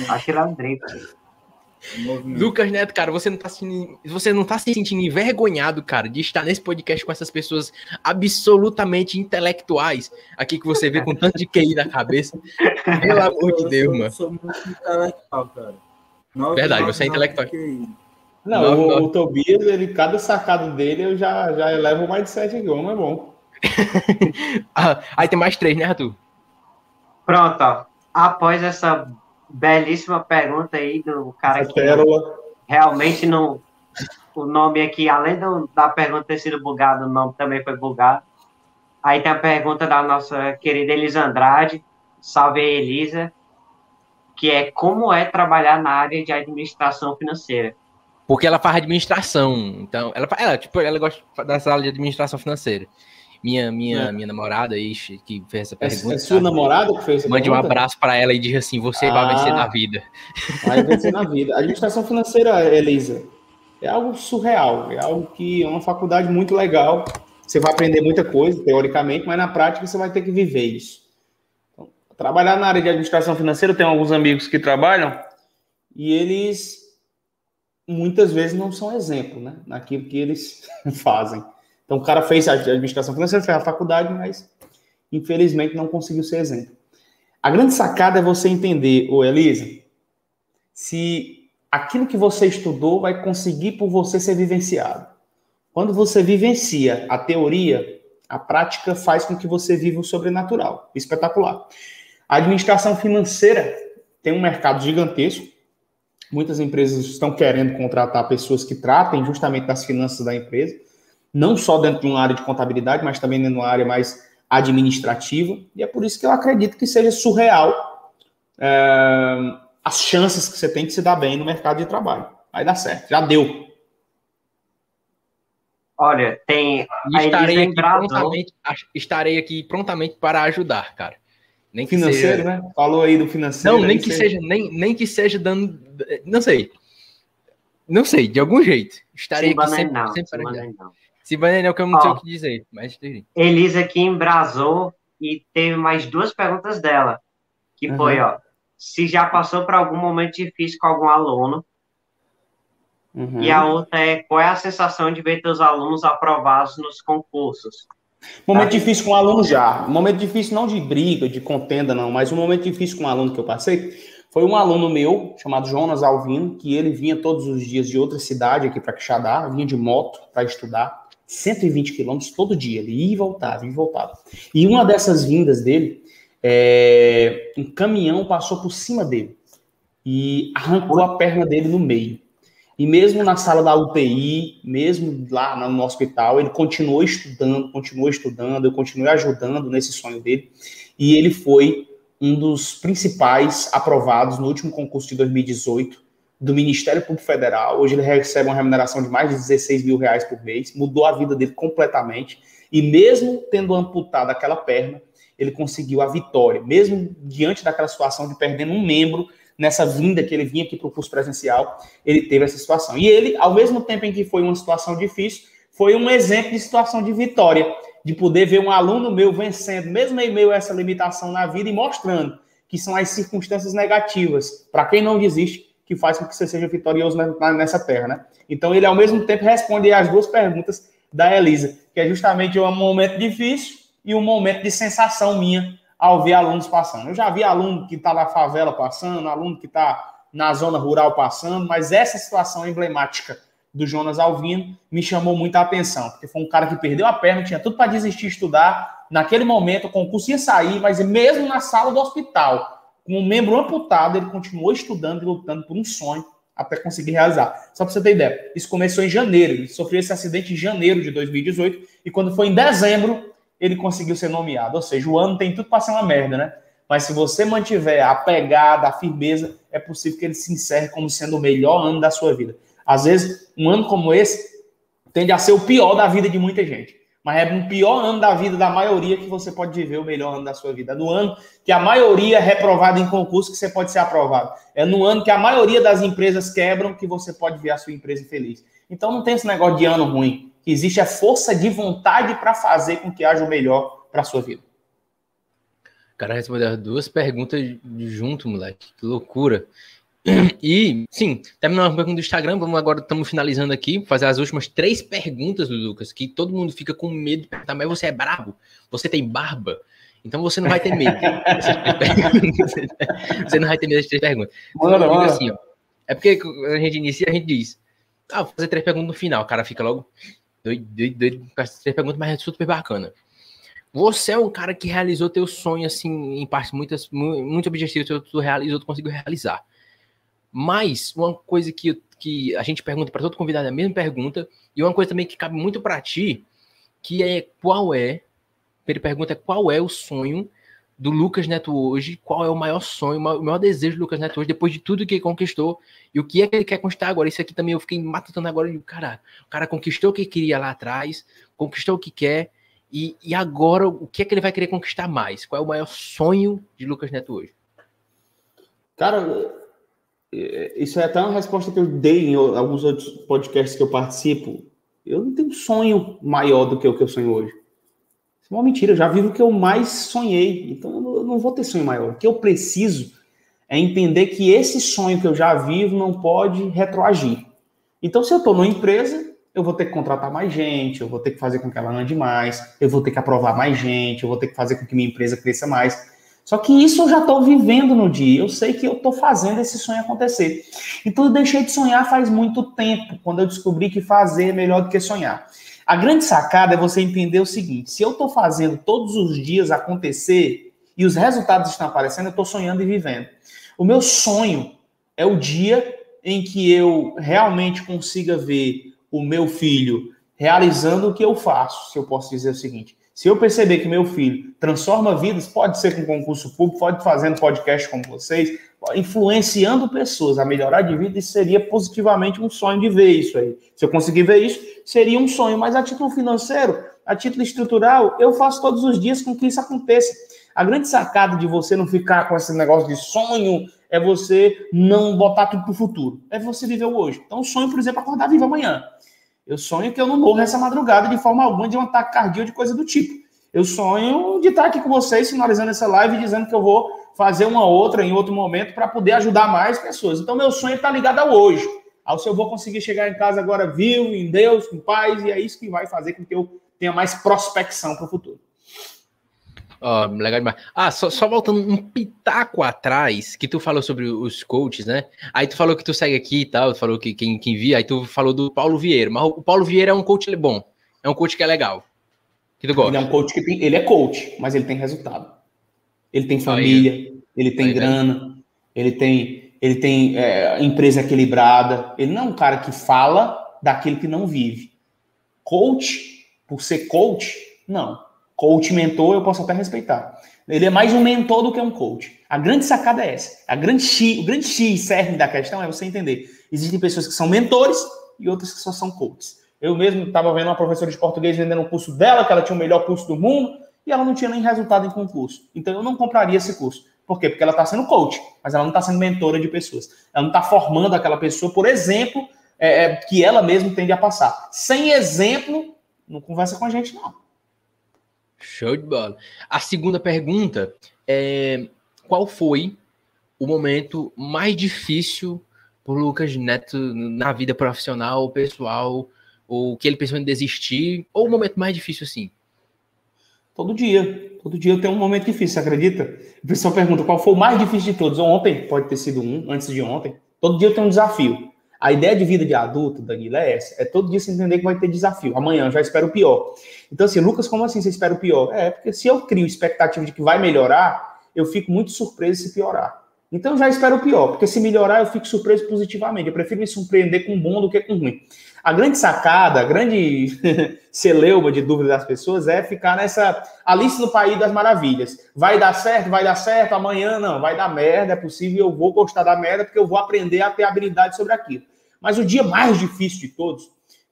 Aquilo é um drift. Movimento. Lucas Neto, cara, você não tá se, você não tá se sentindo envergonhado, cara, de estar nesse podcast com essas pessoas absolutamente intelectuais aqui que você vê com tanto de QI na cabeça. Pelo amor de Eu Deus, mano. sou muito intelectual, cara. Nove, Verdade, nove, você é nove intelectual. Não, Não, o, não. o Tobias, ele, cada sacado dele, eu já, já elevo mais de 7 aqui, o homem é bom. <laughs> Ah, aí tem mais três, né, Arthur? Pronto, ó. Após essa belíssima pergunta aí do cara Essa que pérola. realmente não. O nome aqui, além do- da pergunta ter sido bugado, o nome também foi bugado. Aí tem a pergunta da nossa querida Elisa Andrade. Salve aí, Elisa. Que é como é trabalhar na área de administração financeira. Porque ela faz administração. Então, ela, ela, tipo, ela gosta dessa área de administração financeira. Minha, minha, É. minha namorada aí, que fez essa É, pergunta. é sua namorada que fez essa Mande um pergunta? abraço pra ela e diga assim: você vai Ah. vencer na vida. Vai vencer na vida. A administração financeira, Elisa, é algo surreal. É algo que é uma faculdade muito legal. Você vai aprender muita coisa, teoricamente, mas na prática você vai ter que viver isso. Então, trabalhar na área de administração financeira, eu tenho alguns amigos que trabalham e eles muitas vezes não são exemplo, né? Naquilo que eles <laughs> fazem. Então, o cara fez a administração financeira, fez a faculdade, mas infelizmente não conseguiu ser exemplo. A grande sacada é você entender, ô Elisa, se aquilo que você estudou vai conseguir por você ser vivenciado. Quando você vivencia a teoria, a prática faz com que você viva o sobrenatural. Espetacular. A administração financeira tem um mercado gigantesco. Muitas empresas estão querendo contratar pessoas que tratem justamente das finanças da empresa, não só dentro de uma área de contabilidade, mas também dentro de uma área mais administrativa. E é por isso que eu acredito que seja surreal é, as chances que você tem de se dar bem no mercado de trabalho. Vai dar certo, já deu. Olha, tem. E A estarei Elisa aqui, prontamente, estarei aqui prontamente para ajudar, cara. Nem que Financeiro, seja. né? Falou aí do financeiro. Não, nem que você- seja, nem, nem que seja dando. Não sei. Não sei, de algum jeito. Estarei Simba aqui sempre, não, sempre para ajudar. não. Se banner é o que eu não sei Ó. o que dizer, mas. Elisa aqui embrasou e teve mais duas perguntas dela. Que Uhum. foi, ó. Se já passou por algum momento difícil com algum aluno. Uhum. E a outra é qual é a sensação de ver teus alunos aprovados nos concursos? Momento difícil com o aluno já. Momento difícil não de briga, de contenda, não, mas um momento difícil com um aluno que eu passei foi um aluno meu, chamado Jonas Alvino, que ele vinha todos os dias de outra cidade aqui para Quixadá, vinha de moto para estudar, 120 quilômetros todo dia, ele ia e voltava, ia e voltava. E uma dessas vindas dele, é, um caminhão passou por cima dele e arrancou a perna dele no meio. E mesmo na sala da UTI, mesmo lá no hospital, ele continuou estudando, continuou estudando, eu continuei ajudando nesse sonho dele. E ele foi um dos principais aprovados no último concurso de 2018 do Ministério Público Federal. Hoje ele recebe uma remuneração de mais de 16 mil reais por mês, mudou a vida dele completamente. E mesmo tendo amputado aquela perna, ele conseguiu a vitória, mesmo diante daquela situação de perdendo um membro nessa vinda que ele vinha aqui para o curso presencial, ele teve essa situação. E ele, ao mesmo tempo em que foi uma situação difícil, foi um exemplo de situação de vitória, de poder ver um aluno meu vencendo, mesmo em meio a essa limitação na vida e mostrando que são as circunstâncias negativas, para quem não desiste, que faz com que você seja vitorioso nessa terra, né? Então ele, ao mesmo tempo, responde às duas perguntas da Elisa, que é justamente um momento difícil e um momento de sensação minha ao ver alunos passando. Eu já vi aluno que está na favela passando, aluno que está na zona rural passando, mas essa situação emblemática do Jonas Alvino me chamou muita atenção, porque foi um cara que perdeu a perna, tinha tudo para desistir de estudar. Naquele momento, o concurso ia sair, mas mesmo na sala do hospital, com um membro amputado, ele continuou estudando e lutando por um sonho, até conseguir realizar. Só para você ter ideia, isso começou em janeiro, ele sofreu esse acidente em janeiro de 2018, e quando foi em dezembro, ele conseguiu ser nomeado. Ou seja, o ano tem tudo para ser uma merda, né? Mas se você mantiver a pegada, a firmeza, é possível que ele se encerre como sendo o melhor ano da sua vida. Às vezes, um ano como esse tende a ser o pior da vida de muita gente. Mas é no pior ano da vida da maioria que você pode viver o melhor ano da sua vida. É no ano que a maioria é reprovada em concurso que você pode ser aprovado. É no ano que a maioria das empresas quebram que você pode ver a sua empresa feliz. Então não tem esse negócio de ano ruim. Existe a força de vontade para fazer com que haja o melhor para a sua vida. O cara respondeu duas perguntas junto, moleque. Que loucura. <clears throat> E, sim, terminando a pergunta do Instagram, vamos agora, estamos finalizando aqui, fazer as últimas três perguntas do Lucas, que todo mundo fica com medo de perguntar, mas você é brabo? Você tem barba? Então você não vai ter medo. <laughs> você não vai ter medo das três perguntas. Mano. Assim, ó, é porque a gente inicia, a gente diz, ah, vou fazer três perguntas no final, o cara fica logo doido, doido, doido, com as três perguntas, mas é super bacana. Você é um cara que realizou teu sonho, assim, em parte, muitas, muitos objetivos tu realizou, tu conseguiu realizar. Mas uma coisa que, que a gente pergunta para todo convidado é a mesma pergunta, e uma coisa também que cabe muito para ti, que é qual é, ele pergunta qual é o sonho do Lucas Neto hoje, qual é o maior sonho, o maior desejo do Lucas Neto hoje, depois de tudo que ele conquistou, e o que é que ele quer conquistar agora. Isso aqui também eu fiquei matando agora, e cara, o cara conquistou o que queria lá atrás, conquistou o que quer, e, e agora o que é que ele vai querer conquistar mais? Qual é o maior sonho de Lucas Neto hoje? Cara, é, isso é até uma resposta que eu dei em alguns outros podcasts que eu participo. Eu não tenho sonho maior do que o que eu sonho hoje. Isso é uma mentira, eu já vivo o que eu mais sonhei. Então eu não vou ter sonho maior. O que eu preciso é entender que esse sonho que eu já vivo não pode retroagir. Então, se eu estou numa empresa, eu vou ter que contratar mais gente, eu vou ter que fazer com que ela ande mais, eu vou ter que aprovar mais gente, eu vou ter que fazer com que minha empresa cresça mais. Só que isso eu já estou vivendo no dia. Eu sei que eu estou fazendo esse sonho acontecer. Então eu deixei de sonhar faz muito tempo, quando eu descobri que fazer é melhor do que sonhar. A grande sacada é você entender o seguinte: se eu estou fazendo todos os dias acontecer e os resultados estão aparecendo, eu estou sonhando e vivendo. O meu sonho é o dia em que eu realmente consiga ver o meu filho realizando o que eu faço, se eu posso dizer o seguinte. Se eu perceber que meu filho transforma vidas, pode ser com concurso público, pode fazendo podcast como vocês, influenciando pessoas a melhorar de vida, isso seria positivamente um sonho de ver isso aí. Se eu conseguir ver isso, seria um sonho. Mas a título financeiro, a título estrutural, eu faço todos os dias com que isso aconteça. A grande sacada de você não ficar com esse negócio de sonho é você não botar tudo para o futuro. É você viver o hoje. Então, o sonho, por exemplo, é acordar vivo amanhã. Eu sonho que eu não morro essa madrugada de forma alguma de um ataque cardíaco de coisa do tipo. Eu sonho de estar aqui com vocês, finalizando essa live, dizendo que eu vou fazer uma outra em outro momento para poder ajudar mais pessoas. Então, meu sonho está ligado ao hoje. Ao se eu vou conseguir chegar em casa agora vivo, em Deus, com paz, e é isso que vai fazer com que eu tenha mais prospecção para o futuro. Oh, legal demais. Ah, só, só, voltando um pitaco atrás, que tu falou sobre os coaches, né? Aí tu falou que tu segue aqui e tal, tu falou que quem, quem via, aí tu falou do Paulo Vieira. Mas o Paulo Vieira é um coach bom, é um coach que é legal. Que tu gosta. Ele é um coach que tem, ele é coach, mas ele tem resultado. Ele tem família, aí. ele tem aí, grana, ele tem, ele tem é, empresa equilibrada. Ele não é um cara que fala daquilo que não vive. Coach, por ser coach, não Coach, mentor, eu posso até respeitar. Ele é mais um mentor do que um coach. A grande sacada é essa. A grande X, o grande X cerne da questão é você entender. Existem pessoas que são mentores e outras que só são coaches. Eu mesmo estava vendo uma professora de português vendendo um curso dela, que ela tinha o melhor curso do mundo, e ela não tinha nem resultado em concurso. Então eu não compraria esse curso. Por quê? Porque ela está sendo coach, mas ela não está sendo mentora de pessoas. Ela não está formando aquela pessoa, por exemplo, é, é, que ela mesma tende a passar. Sem exemplo, não conversa com a gente, não. Show de bola. A segunda pergunta é: qual foi o momento mais difícil para Lucas Neto na vida profissional, pessoal, ou que ele pensou em desistir, ou o momento mais difícil assim? Todo dia. Todo dia eu tenho um momento difícil, você acredita? O pessoal pergunta qual foi o mais difícil de todos. Ontem, pode ter sido um, antes de ontem. Todo dia eu tenho um desafio. A ideia de vida de adulto, Danilo, é essa. É todo dia você entender que vai ter desafio. Amanhã eu já espero o pior. Então, assim, Lucas, como assim você espera o pior? É, porque se eu crio expectativa de que vai melhorar, eu fico muito surpreso se piorar. Então eu já espero o pior, porque se melhorar eu fico surpreso positivamente. Eu prefiro me surpreender com bom do que com ruim. A grande sacada, a grande <laughs> celeuma de dúvida das pessoas é ficar nessa Alice no País das Maravilhas. Vai dar certo, vai dar certo, amanhã não, vai dar merda, é possível, eu vou gostar da merda porque eu vou aprender a ter habilidade sobre aquilo. Mas o dia mais difícil de todos,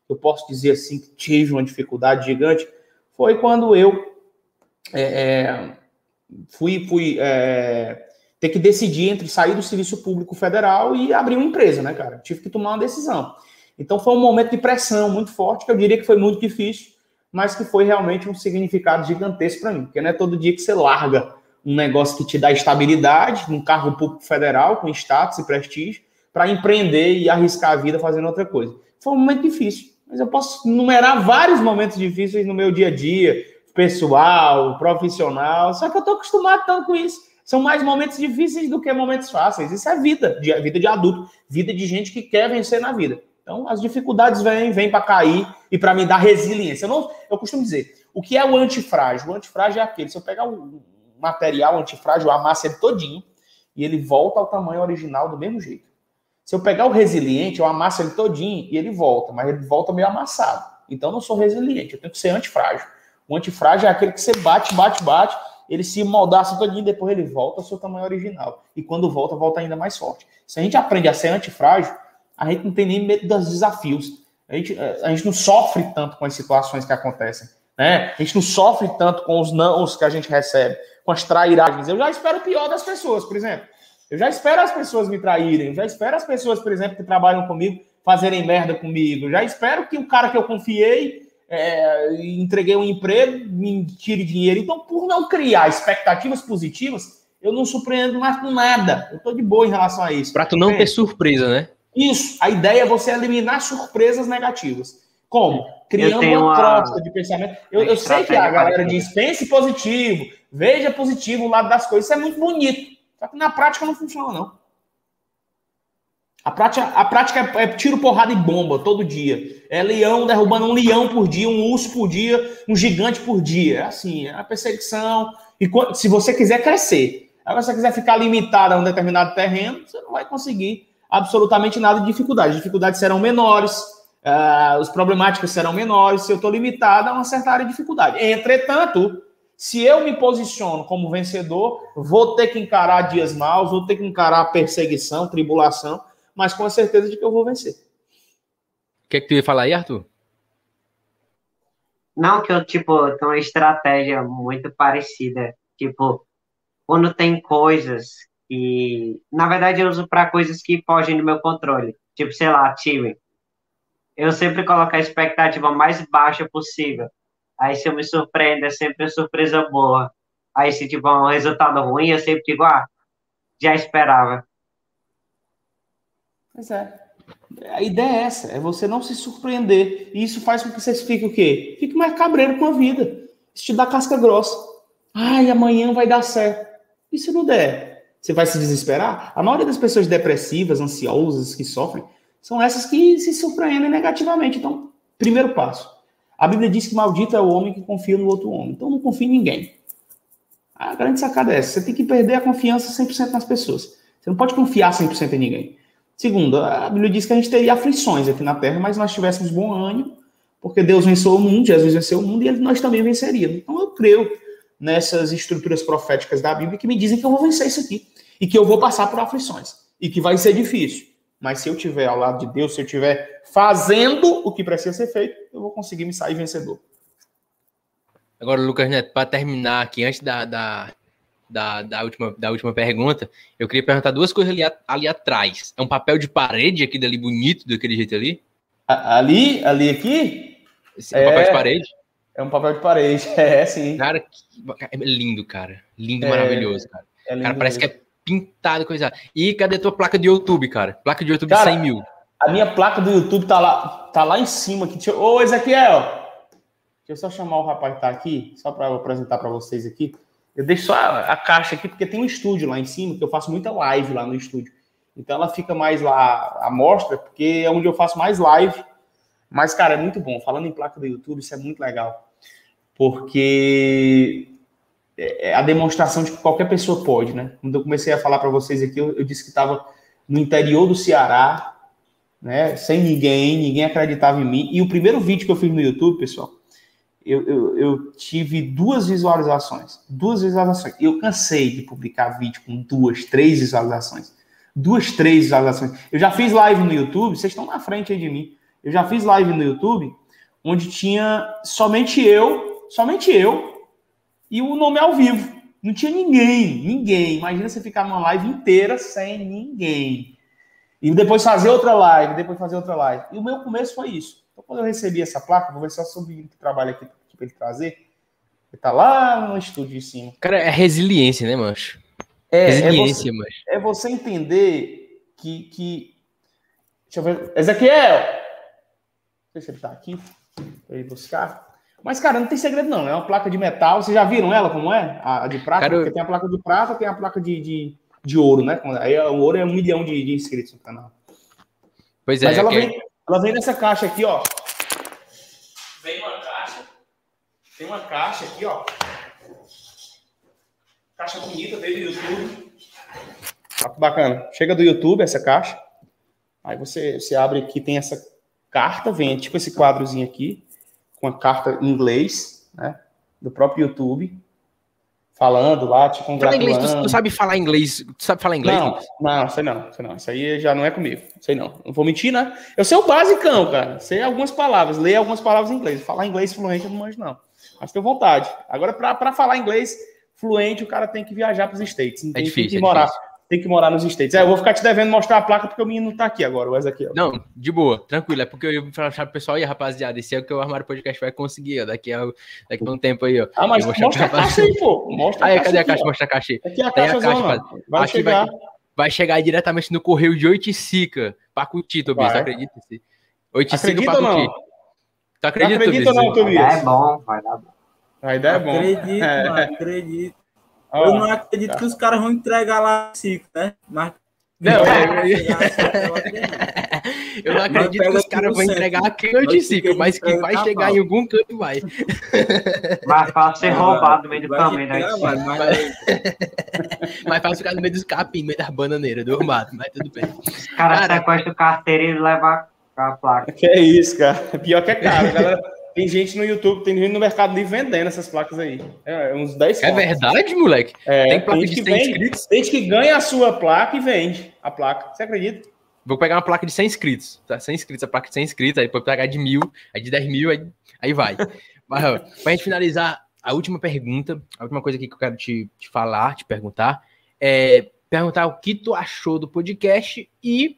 eu posso dizer assim, que tive uma dificuldade gigante, foi quando eu é, é, fui, fui é, ter que decidir entre sair do serviço público federal e abrir uma empresa, né, cara? Tive que tomar uma decisão. Então foi um momento de pressão muito forte, que eu diria que foi muito difícil, mas que foi realmente um significado gigantesco para mim, porque não é todo dia que você larga um negócio que te dá estabilidade, num cargo público federal, com status e prestígio, para empreender e arriscar a vida fazendo outra coisa. Foi um momento difícil, mas eu posso numerar vários momentos difíceis no meu dia a dia, pessoal, profissional, só que eu estou acostumado tanto com isso. São mais momentos difíceis do que momentos fáceis. Isso é vida, vida de adulto, vida de gente que quer vencer na vida. Então, as dificuldades vêm, vêm para cair e para me dar resiliência. Eu, não, eu costumo dizer, o que é o antifrágil? O antifrágil é aquele, se eu pegar um material antifrágil, eu amasso ele todinho e ele volta ao tamanho original do mesmo jeito. Se eu pegar o resiliente, eu amasso ele todinho e ele volta, mas ele volta meio amassado. Então, eu não sou resiliente, eu tenho que ser antifrágil. O antifrágil é aquele que você bate, bate, bate, ele se moldaça todinho depois ele volta ao seu tamanho original. E quando volta, volta ainda mais forte. Se a gente aprende a ser antifrágil, a gente não tem nem medo dos desafios. A gente, eh, a gente não sofre tanto com as situações que acontecem. Né? A gente não sofre tanto com os nãos que a gente recebe, com as trairagens. Eu já espero o pior das pessoas, por exemplo. Eu já espero as pessoas me traírem. Eu já espero as pessoas, por exemplo, que trabalham comigo fazerem merda comigo. Eu já espero que o cara que eu confiei, é, entreguei um emprego, me tire dinheiro. Então, por não criar expectativas positivas, eu não surpreendo mais com nada. Eu estou de boa em relação a isso. Para tu não ter surpresa, né? Isso. A ideia é você eliminar surpresas negativas. Como? Criando uma troca de pensamento. Eu, eu sei que a galera diz pense positivo, veja positivo o lado das coisas. Isso é muito bonito. Só que na prática não funciona, não. A prática, a prática é, é tiro, porrada e bomba todo dia. É leão derrubando um leão por dia, um urso por dia, um gigante por dia. É assim, é a perseguição. E se você quiser crescer, agora se você quiser ficar limitado a um determinado terreno, você não vai conseguir absolutamente nada de dificuldade. As dificuldades serão menores, uh, as problemáticas serão menores, se eu estou limitado a uma certa área de dificuldade. Entretanto, se eu me posiciono como vencedor, vou ter que encarar dias maus, vou ter que encarar perseguição, tribulação, mas com a certeza de que eu vou vencer. O que, é que tu ia falar aí, Arthur? Não, que eu, tipo, tenho uma estratégia muito parecida. Tipo, quando tem coisas e, na verdade, eu uso para coisas que fogem do meu controle. Tipo, sei lá, time. Eu sempre coloco a expectativa mais baixa possível. Aí, se eu me surpreendo, é sempre uma surpresa boa. Aí, se tiver um resultado ruim, eu sempre digo, ah, já esperava. Pois é. A ideia é essa, é você não se surpreender. E isso faz com que você fique o quê? Fique mais cabreiro com a vida. Isso te dá casca grossa. Ai, amanhã vai dar certo. E se não der? Você vai se desesperar? A maioria das pessoas depressivas, ansiosas, que sofrem, são essas que se surpreendem negativamente. Então, primeiro passo. A Bíblia diz que maldito é o homem que confia no outro homem. Então, não confie em ninguém. A grande sacada é essa. Você tem que perder a confiança 100% nas pessoas. Você não pode confiar 100% em ninguém. Segundo, a Bíblia diz que a gente teria aflições aqui na Terra, mas nós tivéssemos bom ânimo, porque Deus venceu o mundo, Jesus venceu o mundo e nós também venceríamos. Então, eu creio nessas estruturas proféticas da Bíblia que me dizem que eu vou vencer isso aqui e que eu vou passar por aflições e que vai ser difícil. Mas se eu tiver ao lado de Deus, se eu estiver fazendo o que precisa ser feito, eu vou conseguir me sair vencedor. Agora, Lucas Neto, para terminar aqui, antes da, da, da, da, última, da última pergunta, eu queria perguntar duas coisas ali, ali atrás. É um papel de parede aqui dali bonito, daquele jeito ali? Ali? Ali aqui? Esse é, é papel de parede? É um papel de parede, <laughs> é, sim. Cara, é lindo, cara. Lindo, é, maravilhoso, cara. É lindo cara, parece mesmo. que é pintado, coisa. E cadê tua placa de YouTube, cara? Placa de YouTube cara, 100 mil. A minha placa do YouTube tá lá, tá lá em cima. Aqui. Ô, Ezequiel! Deixa eu só chamar o rapaz que tá aqui, só para apresentar para vocês aqui. Eu deixo só a, a, caixa aqui, porque tem um estúdio lá em cima, que eu faço muita live lá no estúdio. Então ela fica mais lá à mostra, porque é onde eu faço mais live. Mas, cara, é muito bom. Falando em placa do YouTube, isso é muito legal porque é, é a demonstração de que qualquer pessoa pode, né? Quando eu comecei a falar para vocês aqui, eu, eu disse que estava no interior do Ceará, né? Sem ninguém, ninguém acreditava em mim. E o primeiro vídeo que eu fiz no YouTube, pessoal, eu, eu, eu, tive duas visualizações. Duas visualizações. Eu cansei de publicar vídeo com duas, três visualizações. Duas, três visualizações. Eu já fiz live no YouTube, vocês estão na frente aí de mim. Eu já fiz live no YouTube onde tinha somente eu, somente eu e o nome ao vivo. Não tinha ninguém, ninguém. Imagina você ficar numa live inteira sem ninguém. E depois fazer outra live, depois fazer outra live. E o meu começo foi isso. Então, quando eu recebi essa placa, vou ver se é o sobrinho que trabalha aqui para ele trazer. Ele tá lá no estúdio de cima. Cara, é resiliência, né, mancho? É, resiliência, é você, mancho. É você entender que, que. Deixa eu ver. Ezequiel! Não sei se ele tá aqui. Pra ir buscar. Mas, cara, não tem segredo, não. É uma placa de metal. Vocês já viram ela como é? A, de prata? Cara, Porque tem a placa de prata tem a placa de, de, de ouro, né? Aí o ouro é um milhão de, de inscritos no canal. Pois é. Mas ela, que... vem, ela vem nessa caixa aqui, ó. Vem uma caixa. Tem uma caixa aqui, ó. Caixa bonita, veio do YouTube. Olha que bacana. Chega do YouTube essa caixa. Aí você, você abre aqui, tem essa carta, vem tipo esse quadrozinho aqui com a carta em inglês, né? Do próprio YouTube, falando lá, te congratulando. Fala inglês, tu, sabe falar inglês? Tu sabe falar inglês? Não, não, sei não, sei não. Isso aí já não é comigo. Sei não. Não vou mentir, né? Eu sei o basicão, cara. Sei algumas palavras, leio algumas palavras em inglês. Falar inglês fluente eu não manjo, não. Mas tenho vontade. Agora, para falar inglês fluente, o cara tem que viajar para os States. Não é tem é difícil, que morar. É difícil tem que morar nos States. É, eu vou ficar te devendo mostrar a placa porque o menino não tá aqui agora, o Ezequiel. Não, de boa, tranquilo. É porque eu ia falar pro pessoal, e rapaziada, esse é o que o Armário Podcast vai conseguir, ó, daqui a, daqui a um tempo aí, ó. Ah, mas mostra a caixa aí, pô. Mostra aí, cadê a caixa? Mostra a caixa aí. Aqui é a caixa, a caixa. Vai Aqui chegar. Vai, vai, chegar diretamente no correio de Oiticica, Pacuti, Tobias, você acredita? Oiticica, Pacuti. Tu acredita, acredita não, Tobias? É bom, vai dar bom. A ideia é bom. Acredito, é. mano, acredito. Oh, eu não acredito tá. que os caras vão entregar lá cinco, né? Mas. Não, é, eu não acredito que os caras vão entregar aqui no Dicico, mas que vai chegar em algum canto vai. Mais fácil ser roubado no meio do caminho, né? Mais fácil ficar no meio dos capim, no meio das bananeiras, do mato, mas tudo bem. Os caras sequestram o carteiro e levam a placa. Que é isso, cara. Pior que é caro, galera. Tem gente no YouTube, tem gente no Mercado Livre vendendo essas placas aí. É, uns 10 É verdade, moleque? É, tem placa de 100 vende, inscritos. Tem gente que ganha a sua placa e vende a placa. Você acredita? Vou pegar uma placa de 100 inscritos. Tá? 100 inscritos, a placa de 100 inscritos, aí depois pegar de mil, aí de 10 mil, aí, aí vai. <laughs> Mas, ó, pra gente finalizar, a última pergunta, a última coisa aqui que eu quero te, te falar, te perguntar, é perguntar o que tu achou do podcast e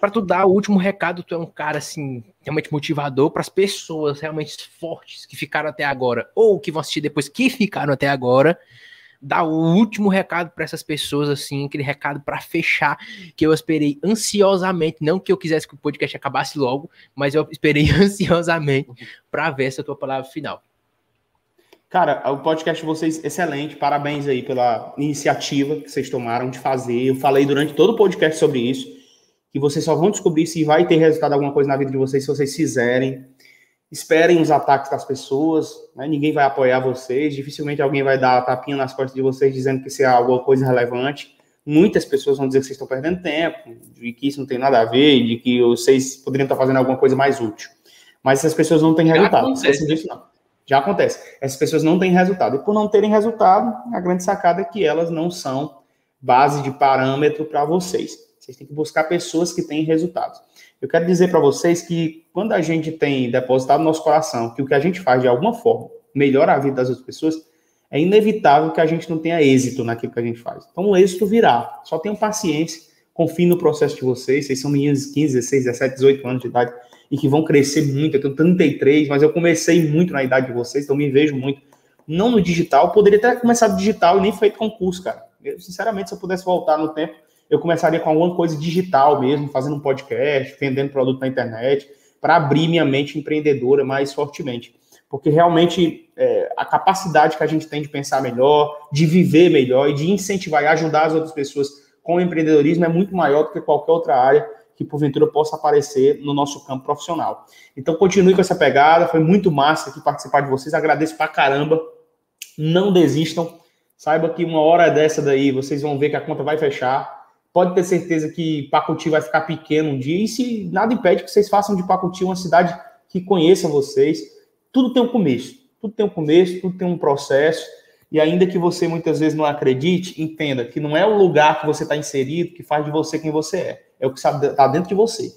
para tu dar o último recado, tu é um cara assim, realmente motivador para as pessoas realmente fortes que ficaram até agora ou que vão assistir depois que ficaram até agora. Dar o último recado para essas pessoas, assim, aquele recado para fechar, que eu esperei ansiosamente, não que eu quisesse que o podcast acabasse logo, mas eu esperei <laughs> ansiosamente para ver essa tua palavra final. Cara, o podcast de vocês, excelente. Parabéns aí pela iniciativa que vocês tomaram de fazer. Eu falei durante todo o podcast sobre isso que vocês só vão descobrir se vai ter resultado alguma coisa na vida de vocês se vocês fizerem. Esperem os ataques das pessoas, né? ninguém vai apoiar vocês, dificilmente alguém vai dar a tapinha nas costas de vocês dizendo que isso é alguma coisa relevante. Muitas pessoas vão dizer que vocês estão perdendo tempo, de que isso não tem nada a ver, de que vocês poderiam estar fazendo alguma coisa mais útil. Mas essas pessoas não têm resultado. Já acontece. Disso, não. Já acontece. Essas pessoas não têm resultado. E por não terem resultado, a grande sacada é que elas não são base de parâmetro para vocês. Vocês têm que buscar pessoas que têm resultados. Eu quero dizer para vocês que quando a gente tem depositado no nosso coração que o que a gente faz de alguma forma melhora a vida das outras pessoas, é inevitável que a gente não tenha êxito naquilo que a gente faz. Então o êxito virá. Só tenham paciência, confiem no processo de vocês. Vocês são meninos de 15, 16, 17, 18 anos de idade e que vão crescer muito. Eu tenho 33, mas eu comecei muito na idade de vocês, então me vejo muito. Não no digital, poderia ter começado digital e nem feito concurso, cara. Eu, sinceramente, se eu pudesse voltar no tempo, eu começaria com alguma coisa digital mesmo, fazendo um podcast, vendendo produto na internet, para abrir minha mente empreendedora mais fortemente. Porque realmente é, a capacidade que a gente tem de pensar melhor, de viver melhor e de incentivar e ajudar as outras pessoas com o empreendedorismo é muito maior do que qualquer outra área que porventura possa aparecer no nosso campo profissional. Então continue com essa pegada, foi muito massa aqui participar de vocês, agradeço pra caramba Não desistam. Saiba que uma hora dessa daí vocês vão ver que a conta vai fechar. Pode ter certeza que Pacuti vai ficar pequeno um dia. E se nada impede que vocês façam de Pacuti uma cidade que conheça vocês. Tudo tem um começo. Tudo tem um começo, tudo tem um processo. E ainda que você muitas vezes não acredite, entenda que não é o lugar que você está inserido que faz de você quem você é. É o que está dentro de você.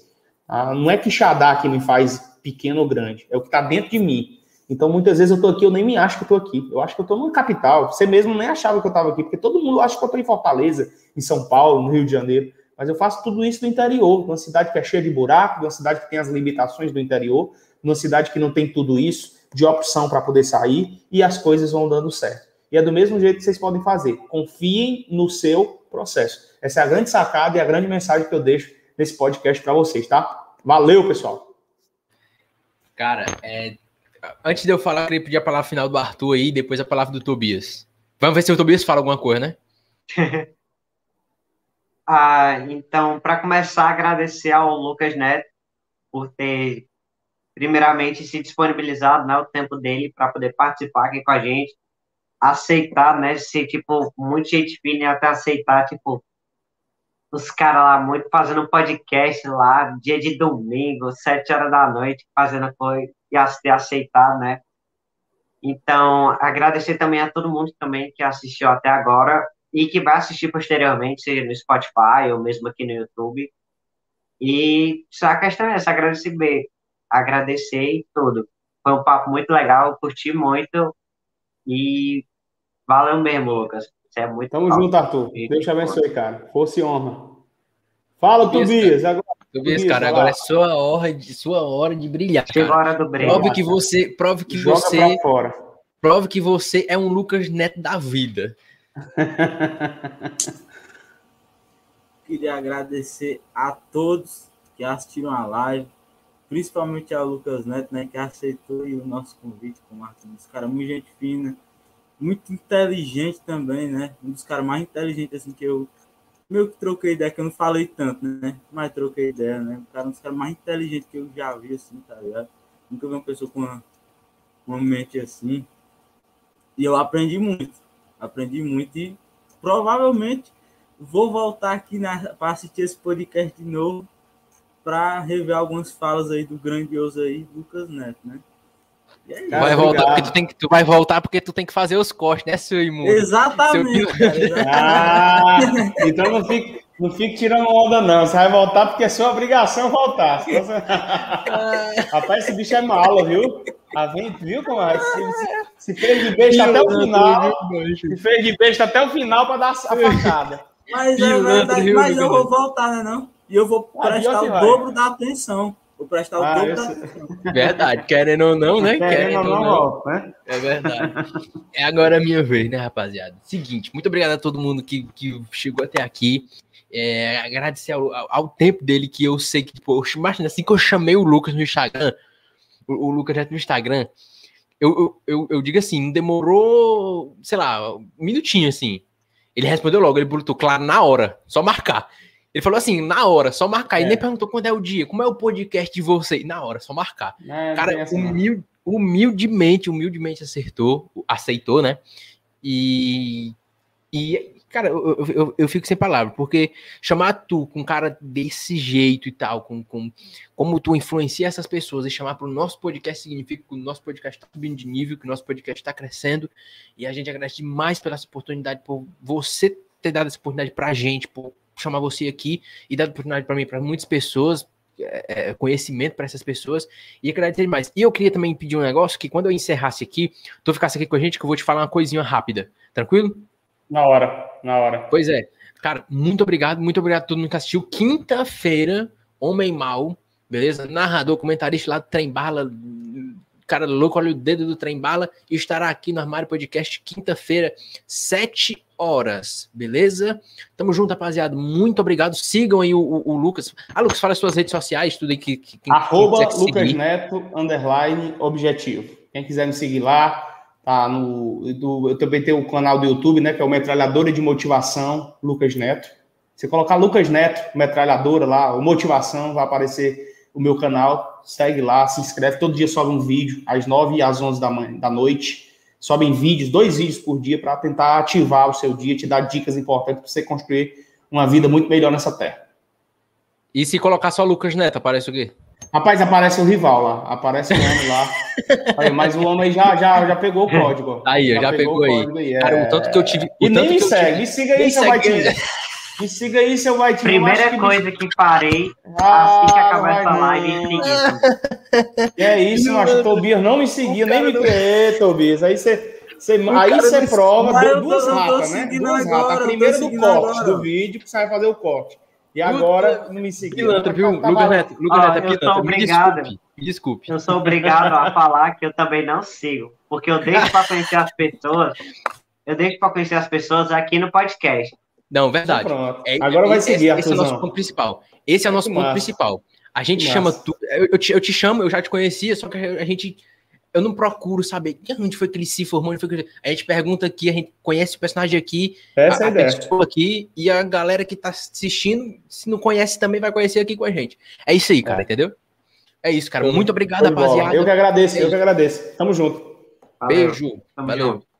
Ah, não é que Xadá que me faz pequeno ou grande, é o que está dentro de mim. Então, muitas vezes eu estou aqui, eu nem me acho que estou aqui. Eu acho que eu estou numa capital. Você mesmo nem achava que eu estava aqui, porque todo mundo acha que eu estou em Fortaleza, em São Paulo, no Rio de Janeiro. Mas eu faço tudo isso no interior, numa cidade que é cheia de buraco, numa cidade que tem as limitações do interior, numa cidade que não tem tudo isso de opção para poder sair e as coisas vão dando certo. E é do mesmo jeito que vocês podem fazer. Confiem no seu processo. Essa é a grande sacada e a grande mensagem que eu deixo nesse podcast para vocês, tá? Valeu, pessoal. Cara, é... antes de eu falar, eu queria pedir a palavra final do Arthur aí, depois a palavra do Tobias. Vamos ver se o Tobias fala alguma coisa, né? <laughs> ah, então, para começar, agradecer ao Lucas Neto por ter, primeiramente, se disponibilizado, né, o tempo dele para poder participar aqui com a gente, aceitar, né, ser, tipo, muito gente fina até aceitar, tipo, os caras lá muito fazendo podcast lá, dia de domingo, sete horas da noite, fazendo coisa e aceitar, né? Então, agradecer também a todo mundo também que assistiu até agora e que vai assistir posteriormente, seja no Spotify ou mesmo aqui no YouTube. E só a questão é essa, agradecer, agradecer e tudo. Foi um papo muito legal, curti muito e valeu mesmo, Lucas. Você é muito Tamo junto, Arthur. Deus te abençoe, cara. Fosse e honra. Fala, Tobias. Agora, Tobias, cara, agora é sua hora de, sua hora de brilhar. Chegou a hora do brilho. Prove que você, prove que Joga você, pra fora. prove que você é um Lucas Neto da vida. <laughs> Queria agradecer a todos que assistiram a live, principalmente ao Lucas Neto, né, que aceitou o nosso convite com o Martins. Cara, muito gente fina, muito inteligente também, né? Um dos caras mais inteligentes assim que eu meio que troquei ideia, que eu não falei tanto, né? Mas troquei ideia, né? O cara é um dos caras mais inteligentes que eu já vi, assim, tá ligado? Nunca vi uma pessoa com uma, uma mente assim. E eu aprendi muito. Aprendi muito e provavelmente vou voltar aqui para assistir esse podcast de novo para rever algumas falas aí do grandioso aí, Lucas Neto, né? Aí, cara, vai voltar porque tu, tem que, tu vai voltar porque tu tem que fazer os cortes, né, seu imundo? Exatamente. Seu... Cara, exatamente. Ah, então não fique, não fique tirando onda, não. Você vai voltar porque é sua obrigação voltar. <laughs> Você... <laughs> Rapaz, esse bicho é malo, viu? A gente viu como é? Se, se, fez de besta até o final. Se fez de besta até o final para dar a facada. Mas é verdade, mas eu vou voltar, né? Não? E eu vou prestar o dobro da atenção. Vou prestar o ah, dobro da <laughs> Verdade, querendo ou não, né? Querendo, querendo ou não, não. né? É verdade. É agora a minha vez, né, rapaziada? Seguinte, muito obrigado a todo mundo que, que chegou até aqui. É, agradecer ao, ao, tempo dele, que eu sei que, tipo, imagina assim que eu chamei o Lucas no Instagram, o, o Lucas já no Instagram, eu, eu, eu, eu, digo assim, não demorou, sei lá, um minutinho assim. Ele respondeu logo, ele botou claro na hora, só marcar. Ele falou assim, na hora, só marcar. É. E nem perguntou quando é o dia, como é o podcast de você. Na hora, só marcar. É, Cara, assim, humilde, humildemente, humildemente acertou, aceitou, né? E, e cara, eu, eu, eu, fico sem palavras, porque chamar tu com um cara desse jeito e tal, com, com como tu influencia essas pessoas e chamar para o nosso podcast significa que o nosso podcast está subindo de nível, que o nosso podcast está crescendo. E a gente agradece demais pela essa oportunidade, por você ter dado essa oportunidade para a gente, por chamar você aqui e dar oportunidade para mim, para muitas pessoas, é, é conhecimento para essas pessoas e agradecer demais. E eu queria também pedir um negócio que quando eu encerrasse aqui, tu ficasse aqui com a gente, que eu vou te falar uma coisinha rápida. Tranquilo? Na hora, na hora. Pois é. Cara, muito obrigado, muito obrigado a todo mundo que assistiu. Quinta-feira, Homem Mal, beleza? Narrador, comentarista lá do Trem Bala, cara louco, olha o dedo do Trem Bala, e estará aqui no Armário Podcast quinta-feira, sete horas, beleza? Tamo junto, rapaziada. Muito obrigado. Sigam aí o, o, o Lucas. Ah, Lucas, fala as suas redes sociais, tudo aí que. que Arroba que Lucas seguir. Neto, underline, objetivo. Quem quiser me seguir lá, tá no. Do, eu também tenho o canal do YouTube, né? Que é o Metralhadora de Motivação, Lucas Neto. Você colocar Lucas Neto, metralhadora lá, o motivação, vai aparecer o meu canal. Segue lá, se inscreve. Todo dia sobe um vídeo, às 9 e às 11 da, manhã, da noite sobem vídeos, dois vídeos por dia, para tentar ativar o seu dia, te dar dicas importantes para você construir uma vida muito melhor nessa terra. E se colocar só Lucas Neto, aparece o quê? Rapaz, aparece o rival lá, aparece o homem lá. <laughs> Aí, mas o homem aí já, já, já pegou o código. Aí, já, já pegou, pegou aí. aí. Cara, o tanto que eu tive. E nem me segue, me siga aí, Baitinho. Me siga aí, seu White. Primeira coisa que, que parei ah, assim que acabar essa live e É isso, macho. Tobias não me seguia, nem me crê, Tobias. Aí você. Você, aí você prova duas ratas, né? Duas ratas. A primeira do corte agora. do vídeo, que você vai fazer o corte. E agora não me seguiu. Pilantra, viu? Tá Lucas Neto, Lucas Neto é pilantra. Eu sou obrigado. Me desculpe, me desculpe. Eu sou obrigado a <laughs> falar que eu também não sigo. Porque eu deixo para conhecer as pessoas. Eu deixo para conhecer as pessoas aqui no podcast. Não, verdade. É, Agora vai seguir, esse, esse é o nosso ponto principal. Esse é o nosso que ponto massa. principal. A gente que chama tu, eu, eu, te, eu te chamo, eu já te conhecia, só que a gente eu não procuro saber onde foi que ele se formou, onde foi que ele... a gente pergunta aqui, a gente conhece o personagem aqui, Essa a, é a, a pessoa aqui e a galera que tá assistindo, se não conhece também vai conhecer aqui com a gente. É isso aí, cara, é. entendeu? É isso, cara. Muito obrigado, rapaziada. Eu que agradeço, eu que agradeço. Tamo junto. Valeu. Beijo. Tamo Valeu. Junto.